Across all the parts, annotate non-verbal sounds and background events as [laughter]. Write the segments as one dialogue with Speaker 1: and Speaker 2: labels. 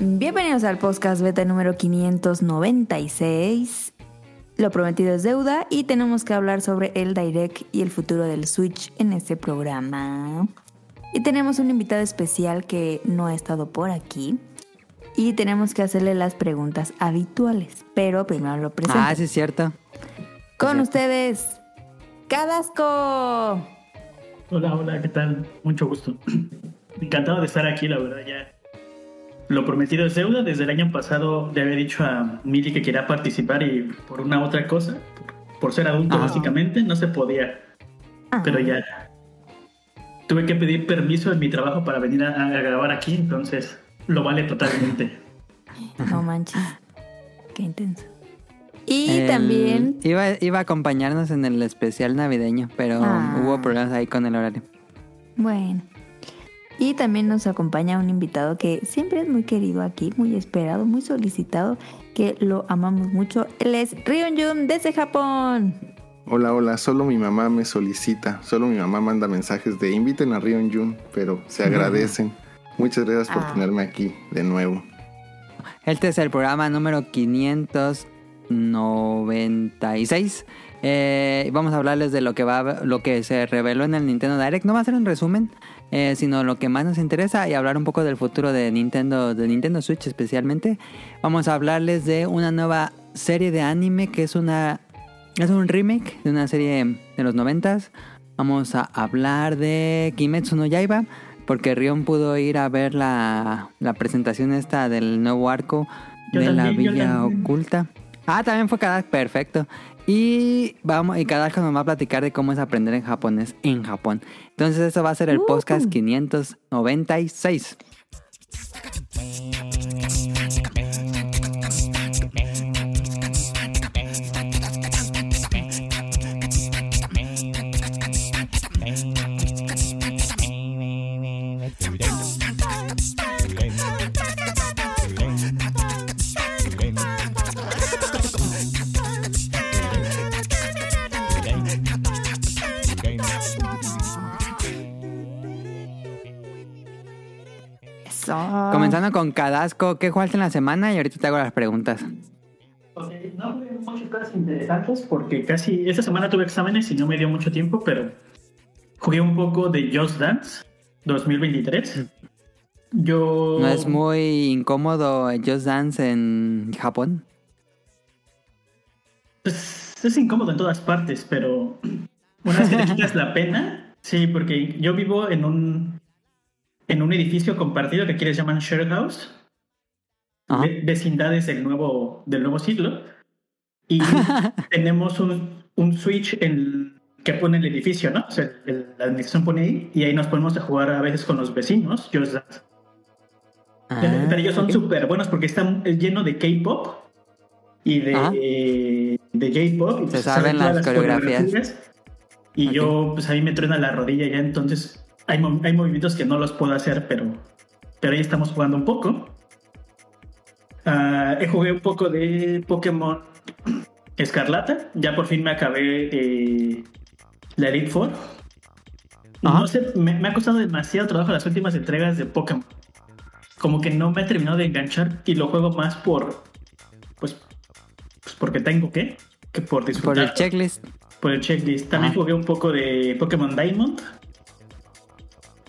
Speaker 1: Bienvenidos al podcast beta número 596. Lo prometido es deuda y tenemos que hablar sobre el Direct y el futuro del Switch en este programa. Y tenemos un invitado especial que no ha estado por aquí. Y tenemos que hacerle las preguntas habituales. Pero primero lo presento.
Speaker 2: Ah, sí, es cierto.
Speaker 1: Con ustedes, Cadasco.
Speaker 3: Hola, hola, ¿qué tal? Mucho gusto. [clears throat] Encantado de estar aquí, la verdad, ya. Lo prometido es deuda. Desde el año pasado le había dicho a Mili que quería participar y por una otra cosa, por ser adulto básicamente, no se podía. Pero ya. Tuve que pedir permiso en mi trabajo para venir a, a grabar aquí, entonces lo vale totalmente. [laughs]
Speaker 1: No manches. Qué intenso. Y
Speaker 2: El-
Speaker 1: también
Speaker 2: Iba, iba a acompañarnos en el especial navideño, pero
Speaker 1: Ah.
Speaker 2: hubo problemas ahí con el horario.
Speaker 1: Bueno. Y también nos acompaña un invitado que siempre es muy querido aquí, muy esperado, muy solicitado, que lo amamos mucho. Él es Rion Jun desde Japón.
Speaker 4: Hola, hola, solo mi mamá me solicita, solo mi mamá manda mensajes de inviten a Rion Jun, pero se agradecen. Muchas gracias por
Speaker 1: Ah.
Speaker 4: tenerme aquí de nuevo.
Speaker 2: Este es el programa número 596. Eh, vamos a hablarles de lo que va, lo que se reveló en el Nintendo Direct. No va a ser un resumen, eh, sino lo que más nos interesa y hablar un poco del futuro de Nintendo, de Nintendo Switch especialmente. Vamos a hablarles de una nueva serie de anime que es una es un remake de una serie de los noventas. Vamos a hablar de Kimetsu no Yaiba porque Rion pudo ir a ver la, la presentación esta del nuevo arco
Speaker 3: Yo
Speaker 2: de la
Speaker 3: también,
Speaker 2: Villa. Oculta. Ah, también fue Kadak, perfecto. Y vamos, y Kadako nos va a platicar de cómo es aprender en japonés en Japón. Entonces, eso va a ser el podcast 596.
Speaker 1: Eso.
Speaker 2: Comenzando con Cadasco, ¿qué jugaste en la semana? Y ahorita te hago las preguntas.
Speaker 3: No fue muchas cosas interesantes porque casi esta semana tuve exámenes y no me dio mucho tiempo, pero jugué un poco de Just Dance 2023. Yo...
Speaker 2: ¿No es muy incómodo Just Dance en Japón?
Speaker 3: Pues, es incómodo en todas partes, pero una vez que te [laughs] quitas la pena, sí, porque yo vivo en un en un edificio compartido que aquí les llaman share house, ve- vecindades del nuevo del nuevo siglo, y [laughs] tenemos un, un switch en, que pone el edificio, ¿no? O sea, el- la administración pone ahí y ahí nos ponemos a jugar a veces con los vecinos. Just.
Speaker 2: Ah,
Speaker 3: Pero ellos son súper buenos porque están lleno de K-pop y de,
Speaker 2: Ajá.
Speaker 3: de J-pop.
Speaker 2: Se saben
Speaker 3: todas
Speaker 2: las coreografías.
Speaker 3: Y
Speaker 2: Ok.
Speaker 3: yo, pues a mí me truena la rodilla ya, entonces hay, mo- hay movimientos que no los puedo hacer, pero, pero ahí estamos jugando un poco. Ah, he jugué un poco de Pokémon Escarlata. Ya por fin me acabé eh, la Elite Four.
Speaker 2: Ajá.
Speaker 3: No sé, me, me ha costado demasiado trabajo las últimas entregas de Pokémon. Como que no me ha terminado de enganchar y lo juego más por. Pues, pues porque tengo que, que por disfrutar.
Speaker 2: Por el checklist.
Speaker 3: Por el checklist. También
Speaker 2: Ajá.
Speaker 3: jugué un poco de Pokémon Diamond.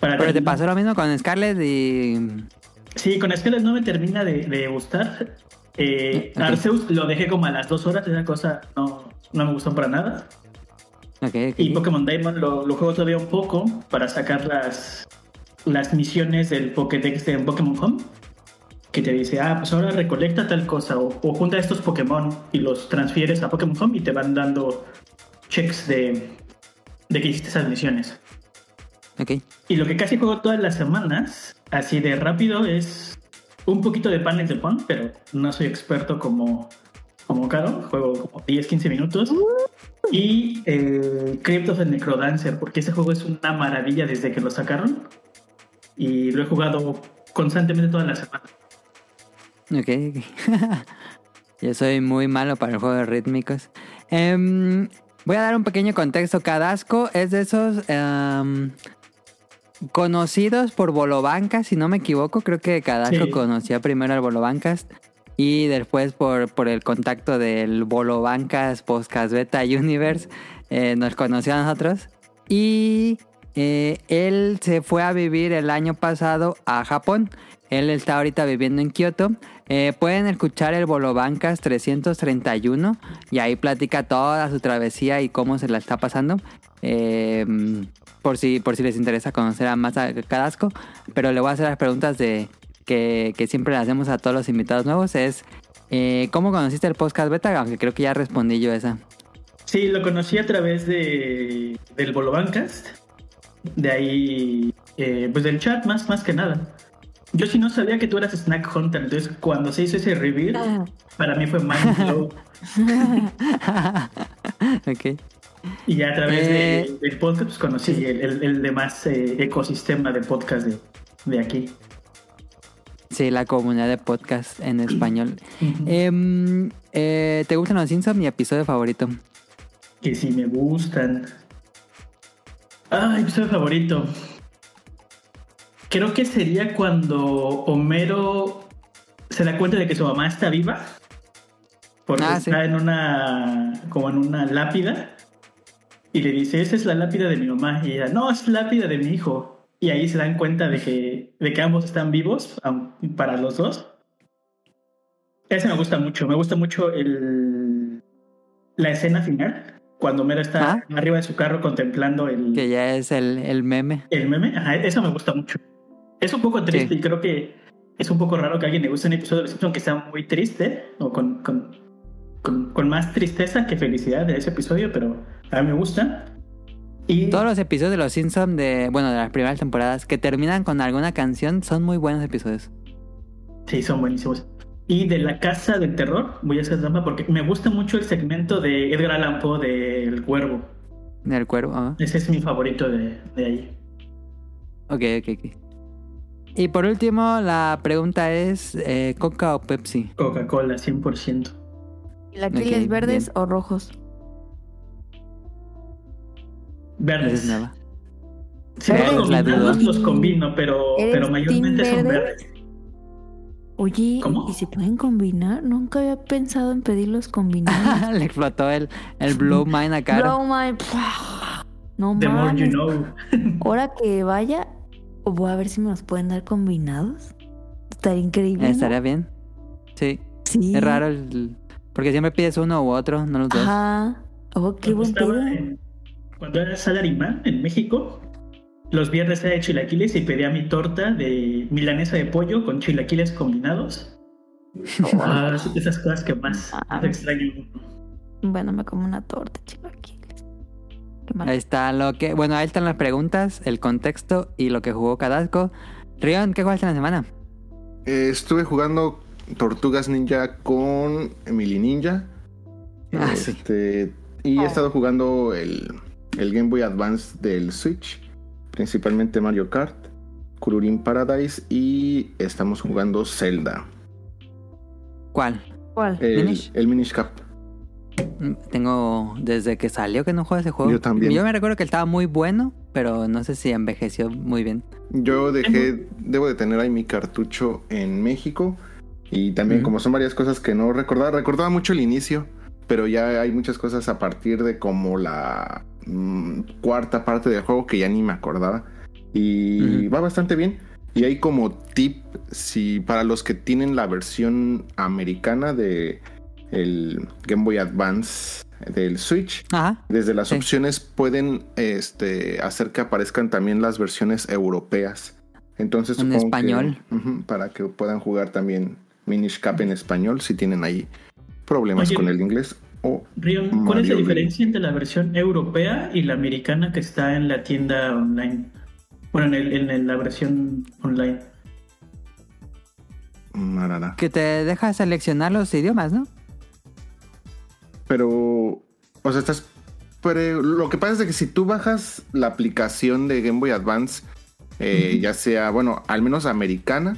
Speaker 3: Para
Speaker 2: Pero te pasó lo mismo con Scarlet y...
Speaker 3: Sí, con Scarlet no me termina de, de gustar. Eh. Arceus lo dejé como a las dos horas, esa cosa no, no me gustó para nada.
Speaker 2: Ok, ok.
Speaker 3: Y Pokémon Diamond lo, lo juego todavía un poco para sacar las, las misiones del Pokédex de Pokémon Home. Que te dice, ah, pues ahora recolecta tal cosa o, o junta estos Pokémon y los transfieres a Pokémon Home y te van dando checks de, de que hiciste esas misiones. Y lo que casi juego todas las semanas, así de rápido, es un poquito de Panel de Pon, pero no soy experto como, como Caro. Juego como 10, 15 minutos. Y el Crypt of the Necrodancer, porque ese juego es una maravilla desde que lo sacaron. Y lo he jugado constantemente toda la semana.
Speaker 2: Ok. [laughs] Yo soy muy malo para el juego de rítmicos. Em, voy a dar un pequeño contexto. Cadasco es de esos em, conocidos por Bolobancas, si no me equivoco. Creo que Cadasco
Speaker 3: Sí.
Speaker 2: conocía primero al Bolobancas y después por, por el contacto del Bolobancas Podcast Beta Universe eh, nos conoció a nosotros. Y eh, él se fue a vivir el año pasado a Japón. Él está ahorita viviendo en Kioto. Eh, pueden escuchar el Bolobancas 331 y ahí platica toda su travesía y cómo se la está pasando. Eh, por si, por si les interesa conocer a más a Cadasco. Pero le voy a hacer las preguntas de que, que siempre le hacemos a todos los invitados nuevos. Es eh, ¿cómo conociste el podcast beta? Aunque creo que ya respondí yo esa.
Speaker 3: Sí, lo conocí a través de del Bolobancast. De ahí, pues del chat más, más que nada. Yo sí no sabía que tú eras Snack Hunter, entonces cuando se hizo ese reveal,
Speaker 1: Ah.
Speaker 3: para mí fue mind blow. [laughs]
Speaker 2: ok.
Speaker 3: Y ya a través de-
Speaker 2: Eh.
Speaker 3: del podcast pues, conocí el, el, el demás eh, ecosistema de podcast de, de aquí.
Speaker 2: Sí, la comunidad de podcast en [clears throat] español. Em, eh, ¿Te gustan los Simpsons? Mi episodio favorito.
Speaker 3: Que sí me gustan. Ah, episodio favorito. Creo que sería cuando Homero se da cuenta de que su mamá está viva. Porque
Speaker 2: Ah, sí.
Speaker 3: está en una. como en una lápida. Y le dice, esa es la lápida de mi mamá. Y ella, no, es la lápida de mi hijo. Y ahí se dan cuenta de que, de que ambos están vivos para los dos. Ese me gusta mucho. Me gusta mucho el, la escena final. Cuando Homero está
Speaker 2: Ah.
Speaker 3: arriba de su carro contemplando el,
Speaker 2: Que ya es el, el meme.
Speaker 3: el meme. Ajá, eso me gusta mucho. Es un poco triste
Speaker 2: Sí.
Speaker 3: y creo que es un poco raro que a alguien le guste un episodio de Los Simpsons que sea muy triste o con, con, con, con más tristeza que felicidad de ese episodio, pero a mí me gusta. Y
Speaker 2: Todos los episodios de los Simpsons de, bueno, de las primeras temporadas que terminan con alguna canción son muy buenos episodios.
Speaker 3: sí, son buenísimos. Y de la casa del terror, voy a hacer trampa porque me gusta mucho el segmento de Edgar Allan Poe del cuervo.
Speaker 2: Del cuervo. ah.
Speaker 3: Ese es mi favorito de, de ahí.
Speaker 2: Ok, ok, ok. Y por último, la pregunta es, eh, ¿Coca o Pepsi?
Speaker 3: Coca-Cola, 100%.
Speaker 1: ¿Laquiles
Speaker 2: Ok,
Speaker 1: verdes
Speaker 2: bien.
Speaker 1: o rojos?
Speaker 3: Verdes.
Speaker 2: nueva.
Speaker 3: Si
Speaker 1: Verdes,
Speaker 3: los
Speaker 2: la duda.
Speaker 3: los combino, pero,
Speaker 1: ¿Eres
Speaker 3: pero mayormente son
Speaker 1: verde?
Speaker 3: verdes.
Speaker 1: Oye,
Speaker 3: ¿Cómo?
Speaker 1: ¿y se pueden combinar? Nunca había pensado en pedirlos combinados. [laughs]
Speaker 2: Le explotó el, el Blow Mind a cara.
Speaker 1: Blow my... No
Speaker 3: The more you know.
Speaker 1: Ahora que vaya, voy a ver si me los pueden dar combinados. Estaría increíble. ¿no?
Speaker 2: Estaría bien. Sí.
Speaker 1: Sí.
Speaker 2: Es raro el... Porque siempre pides uno u otro, no los dos.
Speaker 1: Ajá. Oh, qué
Speaker 3: Cuando
Speaker 1: buen
Speaker 3: en- Cuando era Salarimán en México, los viernes era de chilaquiles y pedía mi torta de milanesa de pollo con chilaquiles combinados. [laughs] Ah, es de esas cosas que más,
Speaker 1: Ah.
Speaker 3: extraño.
Speaker 1: Bueno, me como una torta, chilaquiles.
Speaker 2: Ahí está lo que... Bueno, ahí están las preguntas, el contexto y lo que jugó Cadasco. Rion, ¿qué jugaste en la semana?
Speaker 4: Eh, estuve jugando Tortugas Ninja con Emily Ninja.
Speaker 2: Ah, sí.
Speaker 4: Este, Y he estado jugando el, el Game Boy Advance del Switch. Principalmente Mario Kart, Kururin Paradise y estamos jugando Zelda.
Speaker 2: ¿Cuál?
Speaker 1: ¿Cuál?
Speaker 4: El
Speaker 2: Minish.
Speaker 4: el Minish Cap.
Speaker 2: Tengo desde que salió que no juego ese juego.
Speaker 4: Yo también.
Speaker 2: Yo me recuerdo que estaba muy bueno, pero no sé si envejeció muy bien.
Speaker 4: Yo dejé, debo de tener ahí mi cartucho en México. Y también como son varias cosas que no recordaba, recordaba mucho el inicio, pero ya hay muchas cosas a partir de como la mm, cuarta parte del juego que ya ni me acordaba. Y va bastante bien. Y hay como tip, si para los que tienen la versión americana de el Game Boy Advance del Switch,
Speaker 2: Ajá.
Speaker 4: desde las
Speaker 2: Sí.
Speaker 4: opciones pueden este, hacer que aparezcan también las versiones europeas. Entonces
Speaker 2: En
Speaker 4: supongo que-
Speaker 2: español.
Speaker 4: Ujú, para que puedan jugar también Minish Cap en español si tienen ahí problemas
Speaker 3: Oye.
Speaker 4: con el inglés. O
Speaker 3: Rion, ¿cuál es la diferencia entre la versión europea y la americana que está en la tienda online? Bueno, en, el- en el- la versión online.
Speaker 2: Que te deja seleccionar los idiomas, ¿no?
Speaker 4: Pero, o sea, estás... Pero lo que pasa es de que si tú bajas la aplicación de Game Boy Advance, eh, ya sea, bueno, al menos americana,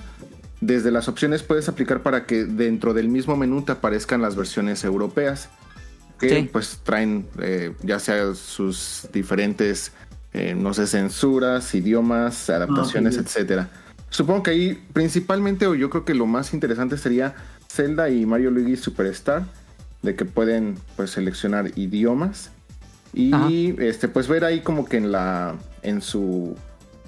Speaker 4: desde las opciones puedes aplicar para que dentro del mismo menú te aparezcan las versiones europeas. Que
Speaker 2: Sí.
Speaker 4: pues traen eh, ya sea sus diferentes eh, no sé, censuras, idiomas, adaptaciones,
Speaker 3: ok.
Speaker 4: etcétera. Supongo que ahí principalmente, o yo creo que lo más interesante sería Zelda y Mario Luigi Superstar, de que pueden pues seleccionar idiomas y
Speaker 2: Ajá.
Speaker 4: este pues ver ahí como que en la en su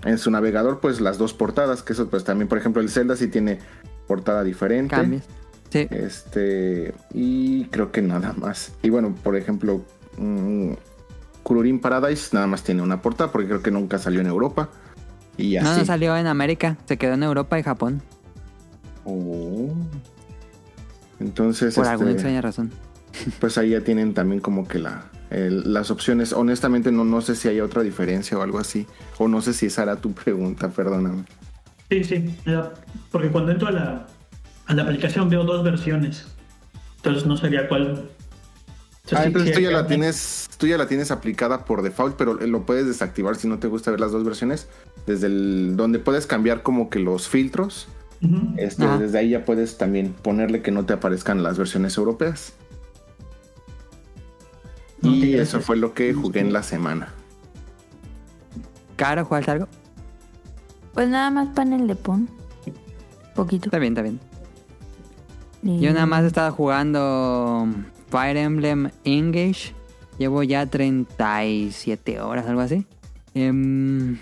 Speaker 4: en su navegador pues las dos portadas, que eso pues también por ejemplo el Zelda sí tiene portada diferente.
Speaker 2: Cambios. Sí.
Speaker 4: Este, y creo que nada más. Y bueno, por ejemplo, mm, Kururin Paradise nada más tiene una portada porque creo que nunca salió en Europa. Y
Speaker 2: No,
Speaker 4: así.
Speaker 2: no salió en América. Se quedó en Europa y Japón.
Speaker 4: Oh. Entonces,
Speaker 2: Por
Speaker 4: este,
Speaker 2: alguna extraña razón.
Speaker 4: pues ahí ya tienen también como que la, el- las opciones. Honestamente, no, no sé si hay otra diferencia o algo así. O no sé si esa era tu pregunta, perdóname.
Speaker 3: Sí, sí. la- Porque cuando entro a la, a la aplicación veo dos versiones. Entonces no sabía cuál. O sea,
Speaker 4: Ah,
Speaker 3: sí-
Speaker 4: entonces
Speaker 3: sí
Speaker 4: tú ya la tienes, tú ya la tienes aplicada por default, pero lo puedes desactivar si no te gusta ver las dos versiones. Desde el donde puedes cambiar como que los filtros. Este,
Speaker 2: Ajá.
Speaker 4: desde ahí ya puedes también ponerle que no te aparezcan las versiones europeas.
Speaker 3: No,
Speaker 4: Y eso fue lo que jugué en la semana.
Speaker 2: ¿Caro jugaste algo?
Speaker 1: Pues nada más panel de pon. Poquito.
Speaker 2: Está bien, está bien.
Speaker 1: Y-
Speaker 2: Yo nada más he estado jugando Fire Emblem Engage. Llevo ya 37 horas, algo así. Em,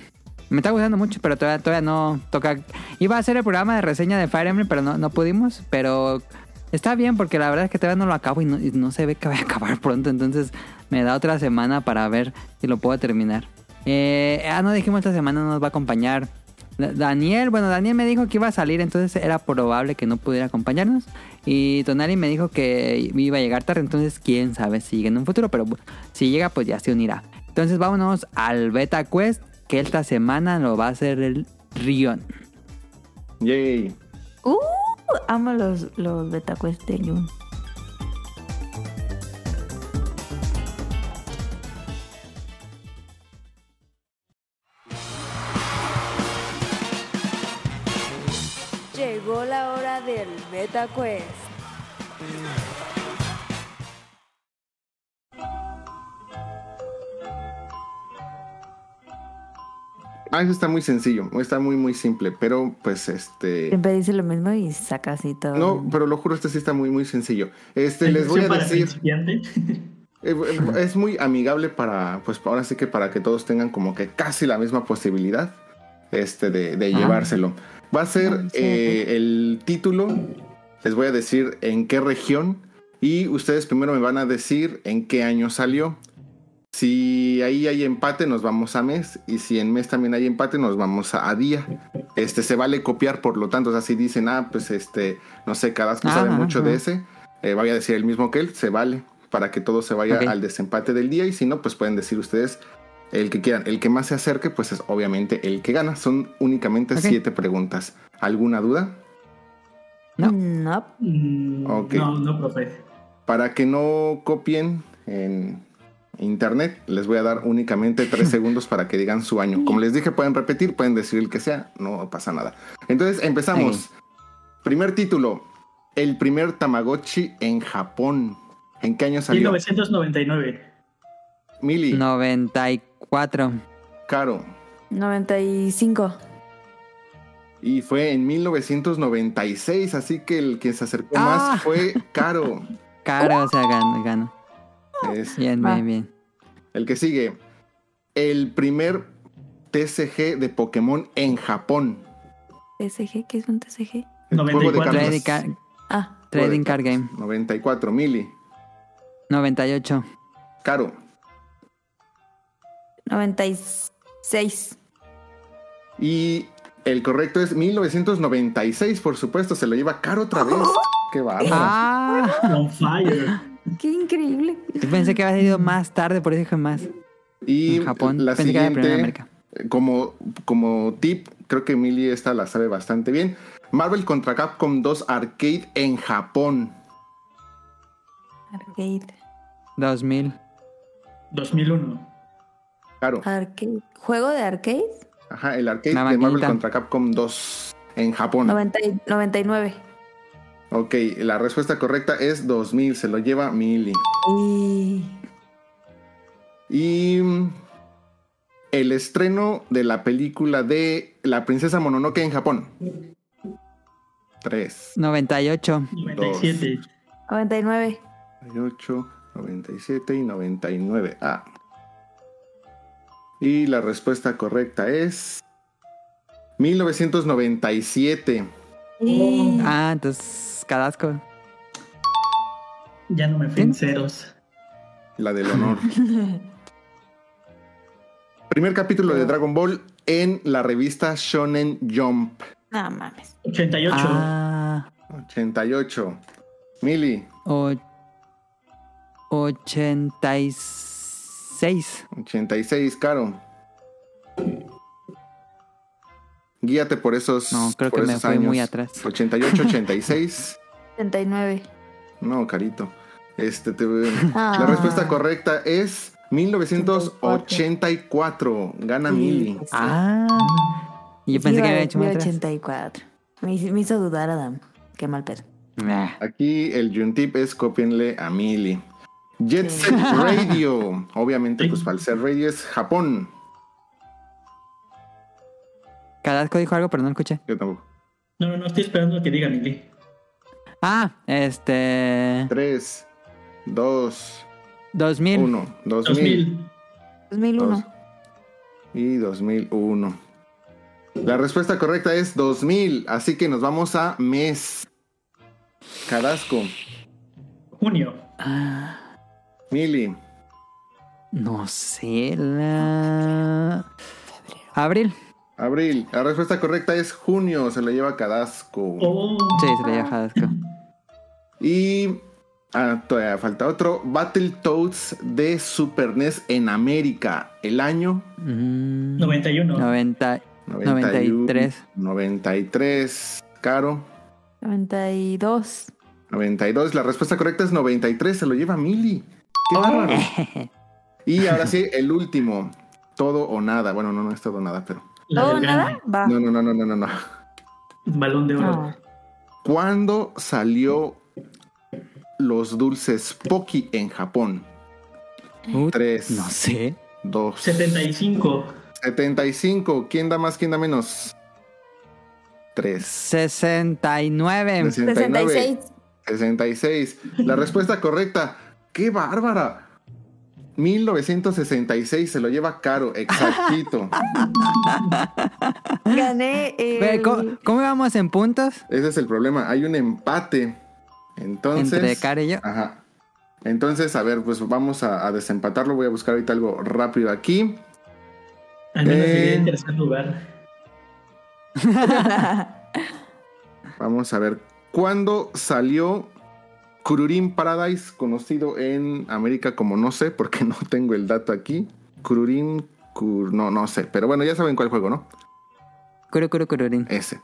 Speaker 2: me está gustando mucho, pero todavía, todavía no toca. Iba a hacer el programa de reseña de Fire Emblem, pero no, no pudimos. Pero está bien porque la verdad es que todavía no lo acabo y no, no se ve que vaya a acabar pronto. Entonces me da otra semana para ver si lo puedo terminar. Eh, ah, no dijimos esta semana nos va a acompañar Da- Daniel. Bueno, Daniel me dijo que iba a salir, entonces era probable que no pudiera acompañarnos. Y Tonali me dijo que iba a llegar tarde, entonces quién sabe si llega en un futuro, pero si llega pues ya se unirá. Entonces vámonos al Beta Quest, que esta semana lo va a hacer el Rion.
Speaker 4: Yay.
Speaker 1: Uh, amo los, los beta quest de Jun. Llegó la hora del beta
Speaker 4: Ah, eso está muy sencillo, está muy muy simple, pero pues este
Speaker 1: Siempre dice lo mismo y saca así todo.
Speaker 4: no, pero lo juro este sí está muy muy sencillo. Este les voy a decir
Speaker 3: principiantes. [laughs]
Speaker 4: eh, es muy amigable para pues ahora sí que para que todos tengan como que casi la misma posibilidad este de, de
Speaker 2: Ah.
Speaker 4: llevárselo. Va a ser
Speaker 1: Ah, sí,
Speaker 4: eh, el título. Les voy a decir en qué región y ustedes primero me van a decir en qué año salió. Si ahí hay empate, nos vamos a mes. Y si en mes también hay empate, nos vamos a, a día. Este se vale copiar, por lo tanto, o sea, si dicen, ah, pues este, no sé, cada uno sabe
Speaker 2: Ajá,
Speaker 4: mucho de ese, eh, vaya a decir el mismo que él, se vale para que todo se vaya al desempate del día. Y si no, pues pueden decir ustedes el que quieran. El que más se acerque, pues es obviamente el que gana. Son únicamente siete preguntas. ¿Alguna duda?
Speaker 2: No.
Speaker 1: No.
Speaker 3: Mm,
Speaker 4: Ok.
Speaker 3: No, no, profe.
Speaker 4: Para que no copien en internet, les voy a dar únicamente tres [laughs] segundos para que digan su año. Como les dije, pueden repetir, pueden decir el que sea, no pasa nada. Entonces empezamos. Primer título: El primer Tamagotchi en Japón. ¿En qué año salió?
Speaker 3: 1999.
Speaker 4: Mili,
Speaker 2: 94.
Speaker 4: Caro.
Speaker 1: 95.
Speaker 4: Y fue en 1996, así que el que se acercó
Speaker 2: Ah.
Speaker 4: más fue Caro. [laughs]
Speaker 2: Caro, o sea, gano, gano.
Speaker 4: Es
Speaker 2: Bien,
Speaker 1: Va.
Speaker 2: bien, bien.
Speaker 4: el que sigue. El primer TCG de Pokémon en Japón.
Speaker 1: TCG, ¿qué es un TCG?
Speaker 4: El juego de
Speaker 3: 94.
Speaker 4: cartas.
Speaker 2: Trading, Card-
Speaker 1: Ah,
Speaker 2: Trading Card Game.
Speaker 4: 94, Mili.
Speaker 2: 98.
Speaker 4: Caro.
Speaker 1: 96.
Speaker 4: Y el correcto es 1996, por supuesto. Se lo lleva Caro otra vez. Qué bárbaro.
Speaker 2: Ah,
Speaker 3: On fire.
Speaker 1: Qué increíble.
Speaker 2: yo pensé que había salido más tarde, por eso dije más.
Speaker 4: y
Speaker 2: en Japón.
Speaker 4: la
Speaker 2: Pensé que
Speaker 4: siguiente,
Speaker 2: América.
Speaker 4: como, como tip, creo que Mili esta la sabe bastante bien. Marvel contra Capcom 2 Arcade en Japón.
Speaker 1: Arcade.
Speaker 2: 2000.
Speaker 3: 2001.
Speaker 4: Claro.
Speaker 1: Arcade. ¿Juego de arcade?
Speaker 4: Ajá, el arcade de Marvel contra Capcom 2 en Japón.
Speaker 1: 90 y- 99.
Speaker 4: Ok, la respuesta correcta es 2000, se lo lleva Mili.
Speaker 1: Y...
Speaker 4: Y el estreno de la película de La princesa Mononoke en Japón. 3,
Speaker 2: 98.
Speaker 3: 97.
Speaker 1: 99.
Speaker 4: 98, 97 y 99. Ah. Y la respuesta correcta es 1997.
Speaker 1: Y-
Speaker 2: Ah, entonces, Cadasco.
Speaker 3: Ya no me fui en ceros.
Speaker 4: La del honor. [laughs] Primer capítulo de Dragon Ball en la revista Shonen Jump.
Speaker 1: No mames.
Speaker 3: 88.
Speaker 2: Ah,
Speaker 4: 88. Mili,
Speaker 2: o- 86.
Speaker 4: 86, Caro. Guíate por esos.
Speaker 2: No, creo
Speaker 4: por
Speaker 2: que me
Speaker 4: esos
Speaker 2: fui muy
Speaker 4: años.
Speaker 2: atrás.
Speaker 4: 88, 86.
Speaker 1: 79.
Speaker 4: No, carito. Este, te-
Speaker 1: Ah.
Speaker 4: La respuesta correcta es 1984. Gana
Speaker 1: Sí.
Speaker 4: Mili.
Speaker 2: Ah. Yo pensé que había hecho atrás.
Speaker 1: 84. Me, hizo- me hizo dudar, Adam. Qué mal pedo.
Speaker 4: Aquí el Juntip es copienle a Mili. Jet
Speaker 1: Sí.
Speaker 4: Set [laughs] Radio. Obviamente, pues para el Set Radio es Japón.
Speaker 2: Cadasco dijo algo, pero no lo escuché.
Speaker 4: Yo tampoco.
Speaker 3: No, no, no, estoy esperando a que diga Mili.
Speaker 2: Ah, este.
Speaker 4: 3, 2,
Speaker 2: 2000.
Speaker 4: 1. 2000.
Speaker 3: 2000.
Speaker 1: 2001.
Speaker 4: Dos. Y 2001. La respuesta correcta es 2000. Así que nos vamos a mes. Cadasco.
Speaker 3: Junio.
Speaker 2: Ah,
Speaker 4: Mili.
Speaker 2: no sé. La... Abril.
Speaker 4: Abril. La respuesta correcta es junio. Se la lleva Cadasco.
Speaker 3: Oh.
Speaker 2: Sí, se le llama Cadasco.
Speaker 4: Y ah, todavía falta otro. Battletoads de Super NES en América. El año
Speaker 2: Mm,
Speaker 3: 91.
Speaker 2: 90.
Speaker 4: 91,
Speaker 2: 93.
Speaker 4: 93. Caro.
Speaker 1: 92.
Speaker 4: 92. La respuesta correcta es 93. Se lo lleva Mili. Qué bárbaro. [laughs] Y ahora sí, el último. Todo o nada. Bueno, no, no es todo o nada, pero.
Speaker 1: ¿Todo nada? Va.
Speaker 4: No, no, no, no, no, no. no.
Speaker 3: Balón de oro.
Speaker 1: No.
Speaker 4: ¿Cuándo salió los dulces Pocky en Japón?
Speaker 2: Uh,
Speaker 4: 3,
Speaker 2: no sé.
Speaker 4: 2,
Speaker 3: 75.
Speaker 4: 75. ¿Quién da más? ¿Quién da menos? 3.
Speaker 2: 69.
Speaker 1: 66.
Speaker 4: 66. La respuesta correcta. ¡Qué bárbara! 1966 se lo lleva caro, exactito. [laughs]
Speaker 1: Gané el...
Speaker 2: ¿Cómo, cómo íbamos en puntos?
Speaker 4: Ese es el problema. Hay un empate. Entonces.
Speaker 2: Entre y yo.
Speaker 4: Ajá. Entonces, a ver, pues vamos a, a desempatarlo. Voy a buscar ahorita algo rápido aquí.
Speaker 3: Al menos
Speaker 4: Eh.
Speaker 3: llegué en tercer lugar. [laughs]
Speaker 4: Vamos a ver. ¿Cuándo salió Kururin Paradise, conocido en América como no sé, porque [laughs] no tengo el dato aquí? Kururin, Kur- no, no sé. Pero bueno, ya saben cuál juego, ¿no?
Speaker 2: Curu, curu, cururín.
Speaker 4: Ese.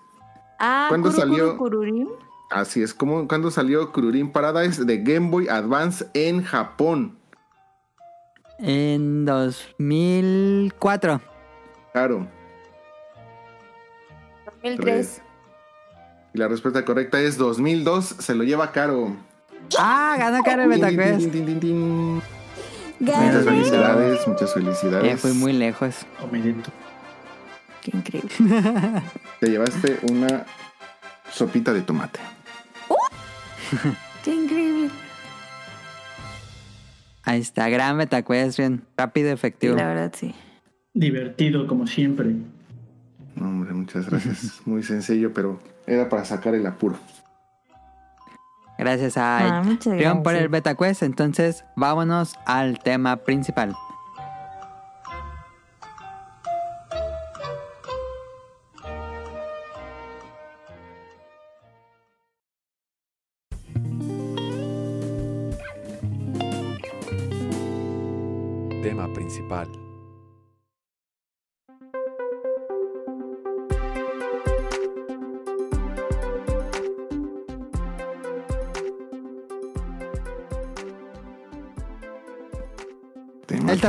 Speaker 1: Ah,
Speaker 4: ¿Cuándo
Speaker 1: Kuru Kuru
Speaker 4: salió?
Speaker 1: Kururin.
Speaker 4: Así es. como ¿Cuándo salió Kururin Paradise de Game Boy Advance en Japón?
Speaker 2: En 2004.
Speaker 4: Claro.
Speaker 1: 2003.
Speaker 4: Y la respuesta correcta es 2002. Se lo lleva caro.
Speaker 2: Ah, gana Cara de
Speaker 4: Tin, tin,
Speaker 2: Betacuest.
Speaker 4: Muchas felicidades, muchas felicidades.
Speaker 2: Eh, fui muy lejos.
Speaker 3: Omedento.
Speaker 1: Qué increíble.
Speaker 4: Te llevaste una sopita de tomate.
Speaker 1: Qué increíble.
Speaker 2: Ahí está, gran Betacuestrian. Rápido y
Speaker 1: Sí,
Speaker 2: efectivo.
Speaker 1: la verdad, sí.
Speaker 3: Divertido como siempre.
Speaker 4: No, hombre, muchas gracias. Muy sencillo, pero era para sacar el apuro.
Speaker 2: Gracias a
Speaker 1: Ah,
Speaker 2: Leon por el Betacuest. Entonces, vámonos al tema principal.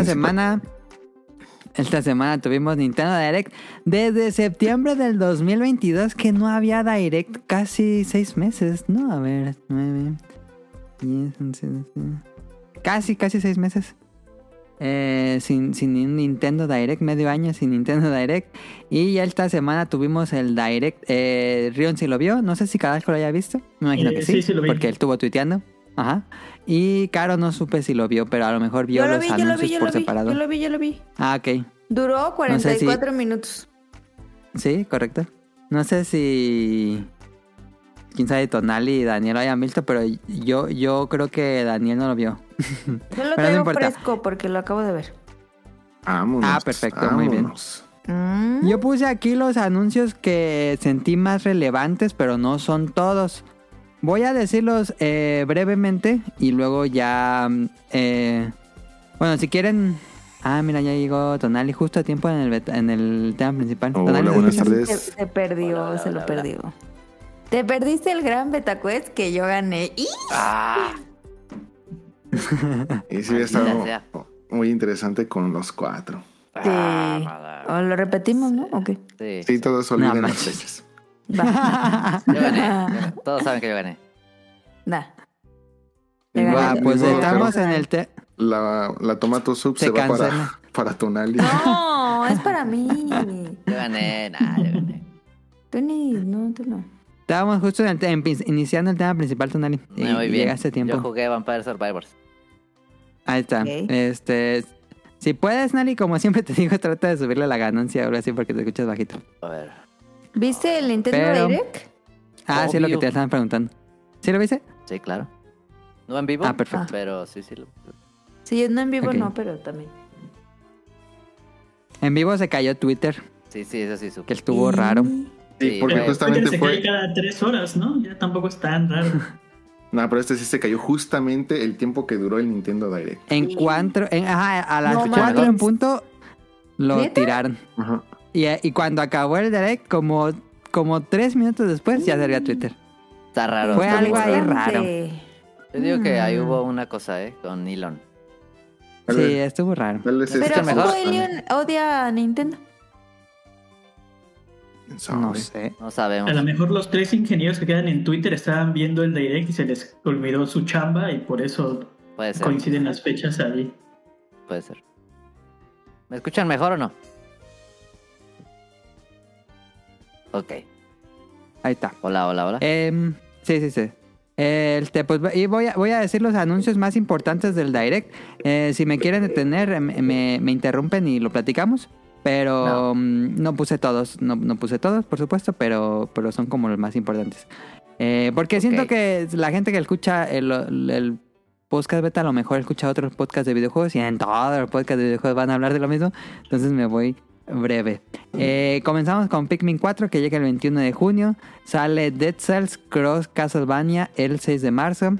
Speaker 2: Esta semana. Esta semana tuvimos Nintendo Direct. Desde septiembre del 2022 que no había Direct casi seis meses. No, a ver. nueve, diez, once, doce. Casi, casi seis meses. eh, sin, sin Nintendo Direct, medio año sin Nintendo Direct. Y ya esta semana tuvimos el Direct. Eh, Rion si lo vio, no sé si Cadasco lo haya visto. Me imagino
Speaker 3: Eh,
Speaker 2: que
Speaker 3: sí,
Speaker 2: sí,
Speaker 3: sí lo vi.
Speaker 2: porque él estuvo tuiteando. Ajá. Y Caro no supe si lo vio, pero a lo mejor vio
Speaker 1: Yo lo
Speaker 2: los
Speaker 1: vi,
Speaker 2: anuncios
Speaker 1: vi, yo
Speaker 2: por
Speaker 1: lo vi.
Speaker 2: separado.
Speaker 1: Yo lo vi, yo lo vi.
Speaker 2: Ah, ok.
Speaker 1: Duró
Speaker 2: No sé si-
Speaker 1: 44 minutos.
Speaker 2: Sí, correcto. No sé si. Quién sabe, Tonali y Daniel lo hayan visto, pero yo, yo creo que Daniel no lo vio. [laughs]
Speaker 1: Yo lo [laughs]
Speaker 2: Pero no
Speaker 1: traigo
Speaker 2: importa.
Speaker 1: fresco porque lo acabo de ver.
Speaker 4: Vámonos.
Speaker 2: Ah, perfecto, muy bien.
Speaker 1: Mm.
Speaker 2: Yo puse aquí los anuncios que sentí más relevantes, pero no son todos. Voy a decirlos eh, brevemente y luego ya... eh, bueno, si quieren... Ah, mira, ya llegó Tonali justo a tiempo en el, beta- en el tema principal.
Speaker 4: Hola,
Speaker 2: Tonali,
Speaker 4: buenas
Speaker 2: ¿sí?
Speaker 4: tardes.
Speaker 1: Se, se perdió,
Speaker 5: Hola, hola,
Speaker 1: se lo
Speaker 5: hola,
Speaker 1: perdió. Te perdiste el gran Betacuest que yo gané. ¡Y!
Speaker 5: Ah, [laughs]
Speaker 4: Y sí, estado muy interesante con los cuatro.
Speaker 5: ah, mala.
Speaker 1: O lo repetimos, ¿no? ¿O qué?
Speaker 5: Sí,
Speaker 4: Sí, todos olviden
Speaker 2: No
Speaker 4: las fechas.
Speaker 1: Va. [laughs]
Speaker 5: Yo gané. Todos saben que yo gané.
Speaker 2: Ah,
Speaker 4: ni
Speaker 2: pues
Speaker 4: modo,
Speaker 2: estamos en el... te-
Speaker 4: La, la tomato soup
Speaker 2: Se
Speaker 4: se, va para, para Tonali.
Speaker 1: No, es para mí.
Speaker 5: Yo gané, nah, yo gané.
Speaker 1: Tú ni, no, tú no.
Speaker 2: Estábamos justo en el en- iniciando el tema principal, Tonali.
Speaker 5: Muy
Speaker 2: y
Speaker 5: bien.
Speaker 2: llegaste a tiempo.
Speaker 5: Yo jugué Vampire Survivors.
Speaker 2: Ahí está. Este... Si puedes, Nali, como siempre te digo, trata de subirle la ganancia o algo así porque te escuchas bajito.
Speaker 5: A ver.
Speaker 1: ¿Viste el Nintendo
Speaker 2: Pero-
Speaker 1: Direct?
Speaker 2: Ah, sí, es lo que
Speaker 5: Obvio.
Speaker 2: te estaban preguntando. ¿Sí lo viste?
Speaker 5: Sí, claro. No en vivo.
Speaker 2: Ah, perfecto.
Speaker 5: Pero sí, sí. lo-
Speaker 1: Sí, no en vivo no, pero también.
Speaker 2: En vivo se cayó Twitter,
Speaker 5: Sí, sí, eso sí
Speaker 2: que
Speaker 5: supe.
Speaker 2: estuvo
Speaker 1: Y-
Speaker 2: raro.
Speaker 4: Sí,
Speaker 5: Sí,
Speaker 4: porque
Speaker 5: pero-
Speaker 4: justamente
Speaker 3: Twitter se
Speaker 4: fue.
Speaker 3: cae cada tres horas, ¿no? Ya tampoco es tan raro. [laughs]
Speaker 4: No, pero este sí se cayó justamente el tiempo que duró el Nintendo Direct.
Speaker 2: En cuatro, en, ajá, a las
Speaker 1: No
Speaker 2: cuatro en punto lo
Speaker 1: ¿Neta?
Speaker 2: tiraron.
Speaker 4: Ajá.
Speaker 2: Y, y cuando acabó el direct, como, como tres minutos después, ya salió a Twitter.
Speaker 5: Está raro.
Speaker 2: Fue
Speaker 5: está
Speaker 2: algo ahí
Speaker 5: raro. Yo digo que ahí
Speaker 1: Mm.
Speaker 5: hubo una cosa, ¿eh? Con Elon.
Speaker 2: Sí, estuvo raro.
Speaker 5: Pero
Speaker 1: Pero
Speaker 5: que
Speaker 1: ¿a
Speaker 5: mejor-
Speaker 1: poco Elion odia a Nintendo?
Speaker 2: No sé.
Speaker 5: No sabemos.
Speaker 3: A lo mejor los tres ingenieros que quedan en Twitter estaban viendo el direct y se les olvidó su chamba y por eso
Speaker 5: Puede ser.
Speaker 3: coinciden las fechas ahí.
Speaker 5: Puede ser. ¿Me escuchan mejor o no? Ok.
Speaker 2: Ahí está.
Speaker 5: Hola, hola, hola.
Speaker 2: Em, sí, sí, sí. Este, pues y voy a, voy a decir los anuncios más importantes del Direct. Eh, si me quieren detener, em, me, me interrumpen y lo platicamos. Pero mm, no, puse todos, no, no puse todos, por supuesto, pero, pero son como los más importantes. Eh, porque siento que la gente que escucha el, el podcast beta a lo mejor escucha otros podcasts de videojuegos y en todos los podcasts de videojuegos van a hablar de lo mismo. Entonces me voy breve. Eh, comenzamos con Pikmin 4 que llega el 21 de junio. Sale Dead Cells Cross Castlevania el 6 de marzo.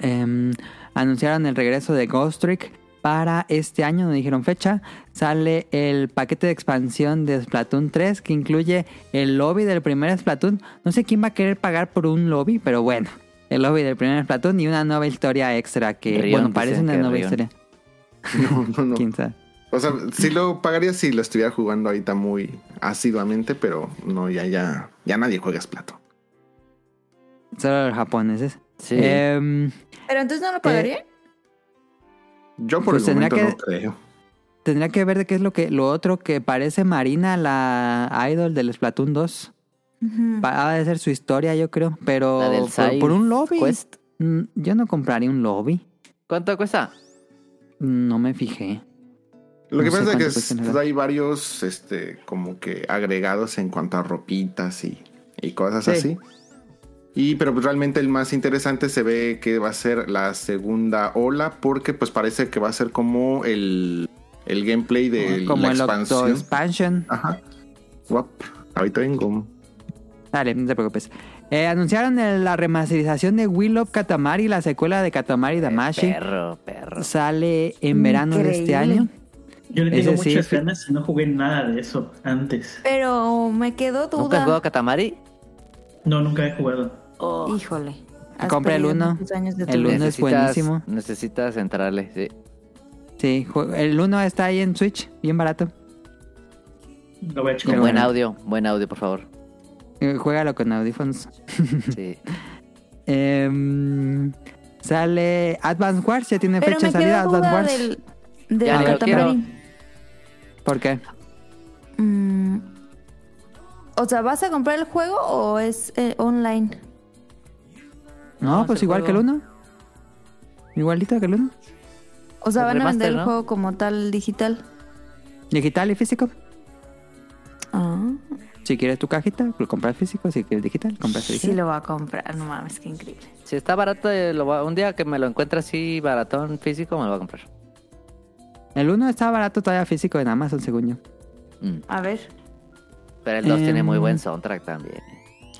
Speaker 2: Em, anunciaron el regreso de Ghost Trick para este año, no dijeron fecha. Sale el paquete de expansión de Splatoon 3 que incluye el lobby del primer Splatoon. No sé quién va a querer pagar por un lobby, pero bueno. El lobby del primer Splatoon y una nueva historia extra que,
Speaker 5: Rion,
Speaker 2: bueno, parece una nueva
Speaker 5: Rion.
Speaker 2: historia. [laughs]
Speaker 4: No, no, no. [laughs]
Speaker 2: ¿Quién sabe?
Speaker 4: O sea, sí lo pagaría si lo estuviera jugando ahorita muy asiduamente, pero no, ya, ya, ya nadie juega Splatoon.
Speaker 2: Solo los japoneses.
Speaker 5: Sí.
Speaker 2: Em,
Speaker 1: ¿Pero entonces no lo pagaría?
Speaker 4: Yo por
Speaker 2: Pues
Speaker 4: el momento
Speaker 2: que-
Speaker 4: no creo.
Speaker 2: tendría que ver de qué es lo que lo otro que parece Marina, la idol del Splatoon 2.
Speaker 1: Ujú.
Speaker 2: Va a ser su historia, yo creo. Pero
Speaker 5: La del
Speaker 2: por, un lobby.
Speaker 5: Quest.
Speaker 2: mm, Yo no compraría un lobby.
Speaker 5: ¿Cuánto cuesta?
Speaker 2: No me fijé.
Speaker 4: Lo que
Speaker 2: No
Speaker 4: pasa es que
Speaker 2: cuánto
Speaker 4: es-
Speaker 2: cuesta en realidad.
Speaker 4: hay varios, este, como que agregados en cuanto a ropitas y, y cosas
Speaker 2: Sí.
Speaker 4: así. Y, pero pues realmente el más interesante se ve que va a ser la segunda ola, porque pues parece que va a ser como el, el gameplay de
Speaker 2: Como
Speaker 4: la
Speaker 2: el
Speaker 4: expansión.
Speaker 2: Expansion.
Speaker 4: Ajá. Guap. Ahorita vengo.
Speaker 2: Dale, no te preocupes. Eh, anunciaron el- la remasterización de Will of Katamari, la secuela de Katamari Damashi.
Speaker 5: Perro, perro.
Speaker 2: Sale en verano de este año.
Speaker 3: Yo le tengo
Speaker 2: Ese
Speaker 3: muchas
Speaker 2: sí.
Speaker 3: ganas y no jugué nada de eso antes.
Speaker 1: Pero me quedó
Speaker 5: ¿Nunca has
Speaker 1: duda.
Speaker 5: jugado Katamari?
Speaker 3: No, nunca he jugado.
Speaker 1: Híjole. has
Speaker 2: Compra el
Speaker 1: perdido
Speaker 2: uno.
Speaker 1: muchos años de tu
Speaker 2: El
Speaker 1: vida.
Speaker 2: uno es
Speaker 5: Necesitas-
Speaker 2: buenísimo.
Speaker 5: Necesitas entrarle, sí.
Speaker 2: Sí, el 1 está ahí en Switch, bien barato.
Speaker 3: Lo voy a checar.
Speaker 5: Buen
Speaker 2: bueno.
Speaker 5: audio, buen audio, por favor.
Speaker 2: Eh, Juégalo con audífonos. [laughs]
Speaker 5: Sí.
Speaker 2: Em, sale Advance Wars, ya tiene
Speaker 1: Pero
Speaker 2: fecha de salida Advance
Speaker 1: duda
Speaker 2: Wars.
Speaker 1: del... De
Speaker 5: Ya lo
Speaker 1: Katamari.
Speaker 2: ¿Por qué?
Speaker 1: Mm, o sea, ¿vas a comprar el juego o es eh, online?
Speaker 2: No,
Speaker 5: No,
Speaker 2: pues igual que el
Speaker 5: juego.
Speaker 2: 1. Igualito que el 1.
Speaker 1: O sea,
Speaker 5: El
Speaker 1: van a vender el
Speaker 5: ¿no?
Speaker 1: juego como tal digital.
Speaker 2: Digital y físico.
Speaker 1: Ah,
Speaker 2: Si quieres tu cajita, lo compras físico. Si quieres digital, compras
Speaker 1: sí
Speaker 2: digital.
Speaker 1: lo voy a comprar. No mames, qué increíble.
Speaker 5: Si está barato, eh, lo voy a- un día que me lo encuentre así baratón físico, me lo voy a comprar.
Speaker 2: El 1 está barato todavía físico en Amazon, según yo.
Speaker 5: Mm.
Speaker 1: A ver.
Speaker 5: Pero el 2 tiene
Speaker 2: Em.
Speaker 5: muy buen soundtrack también.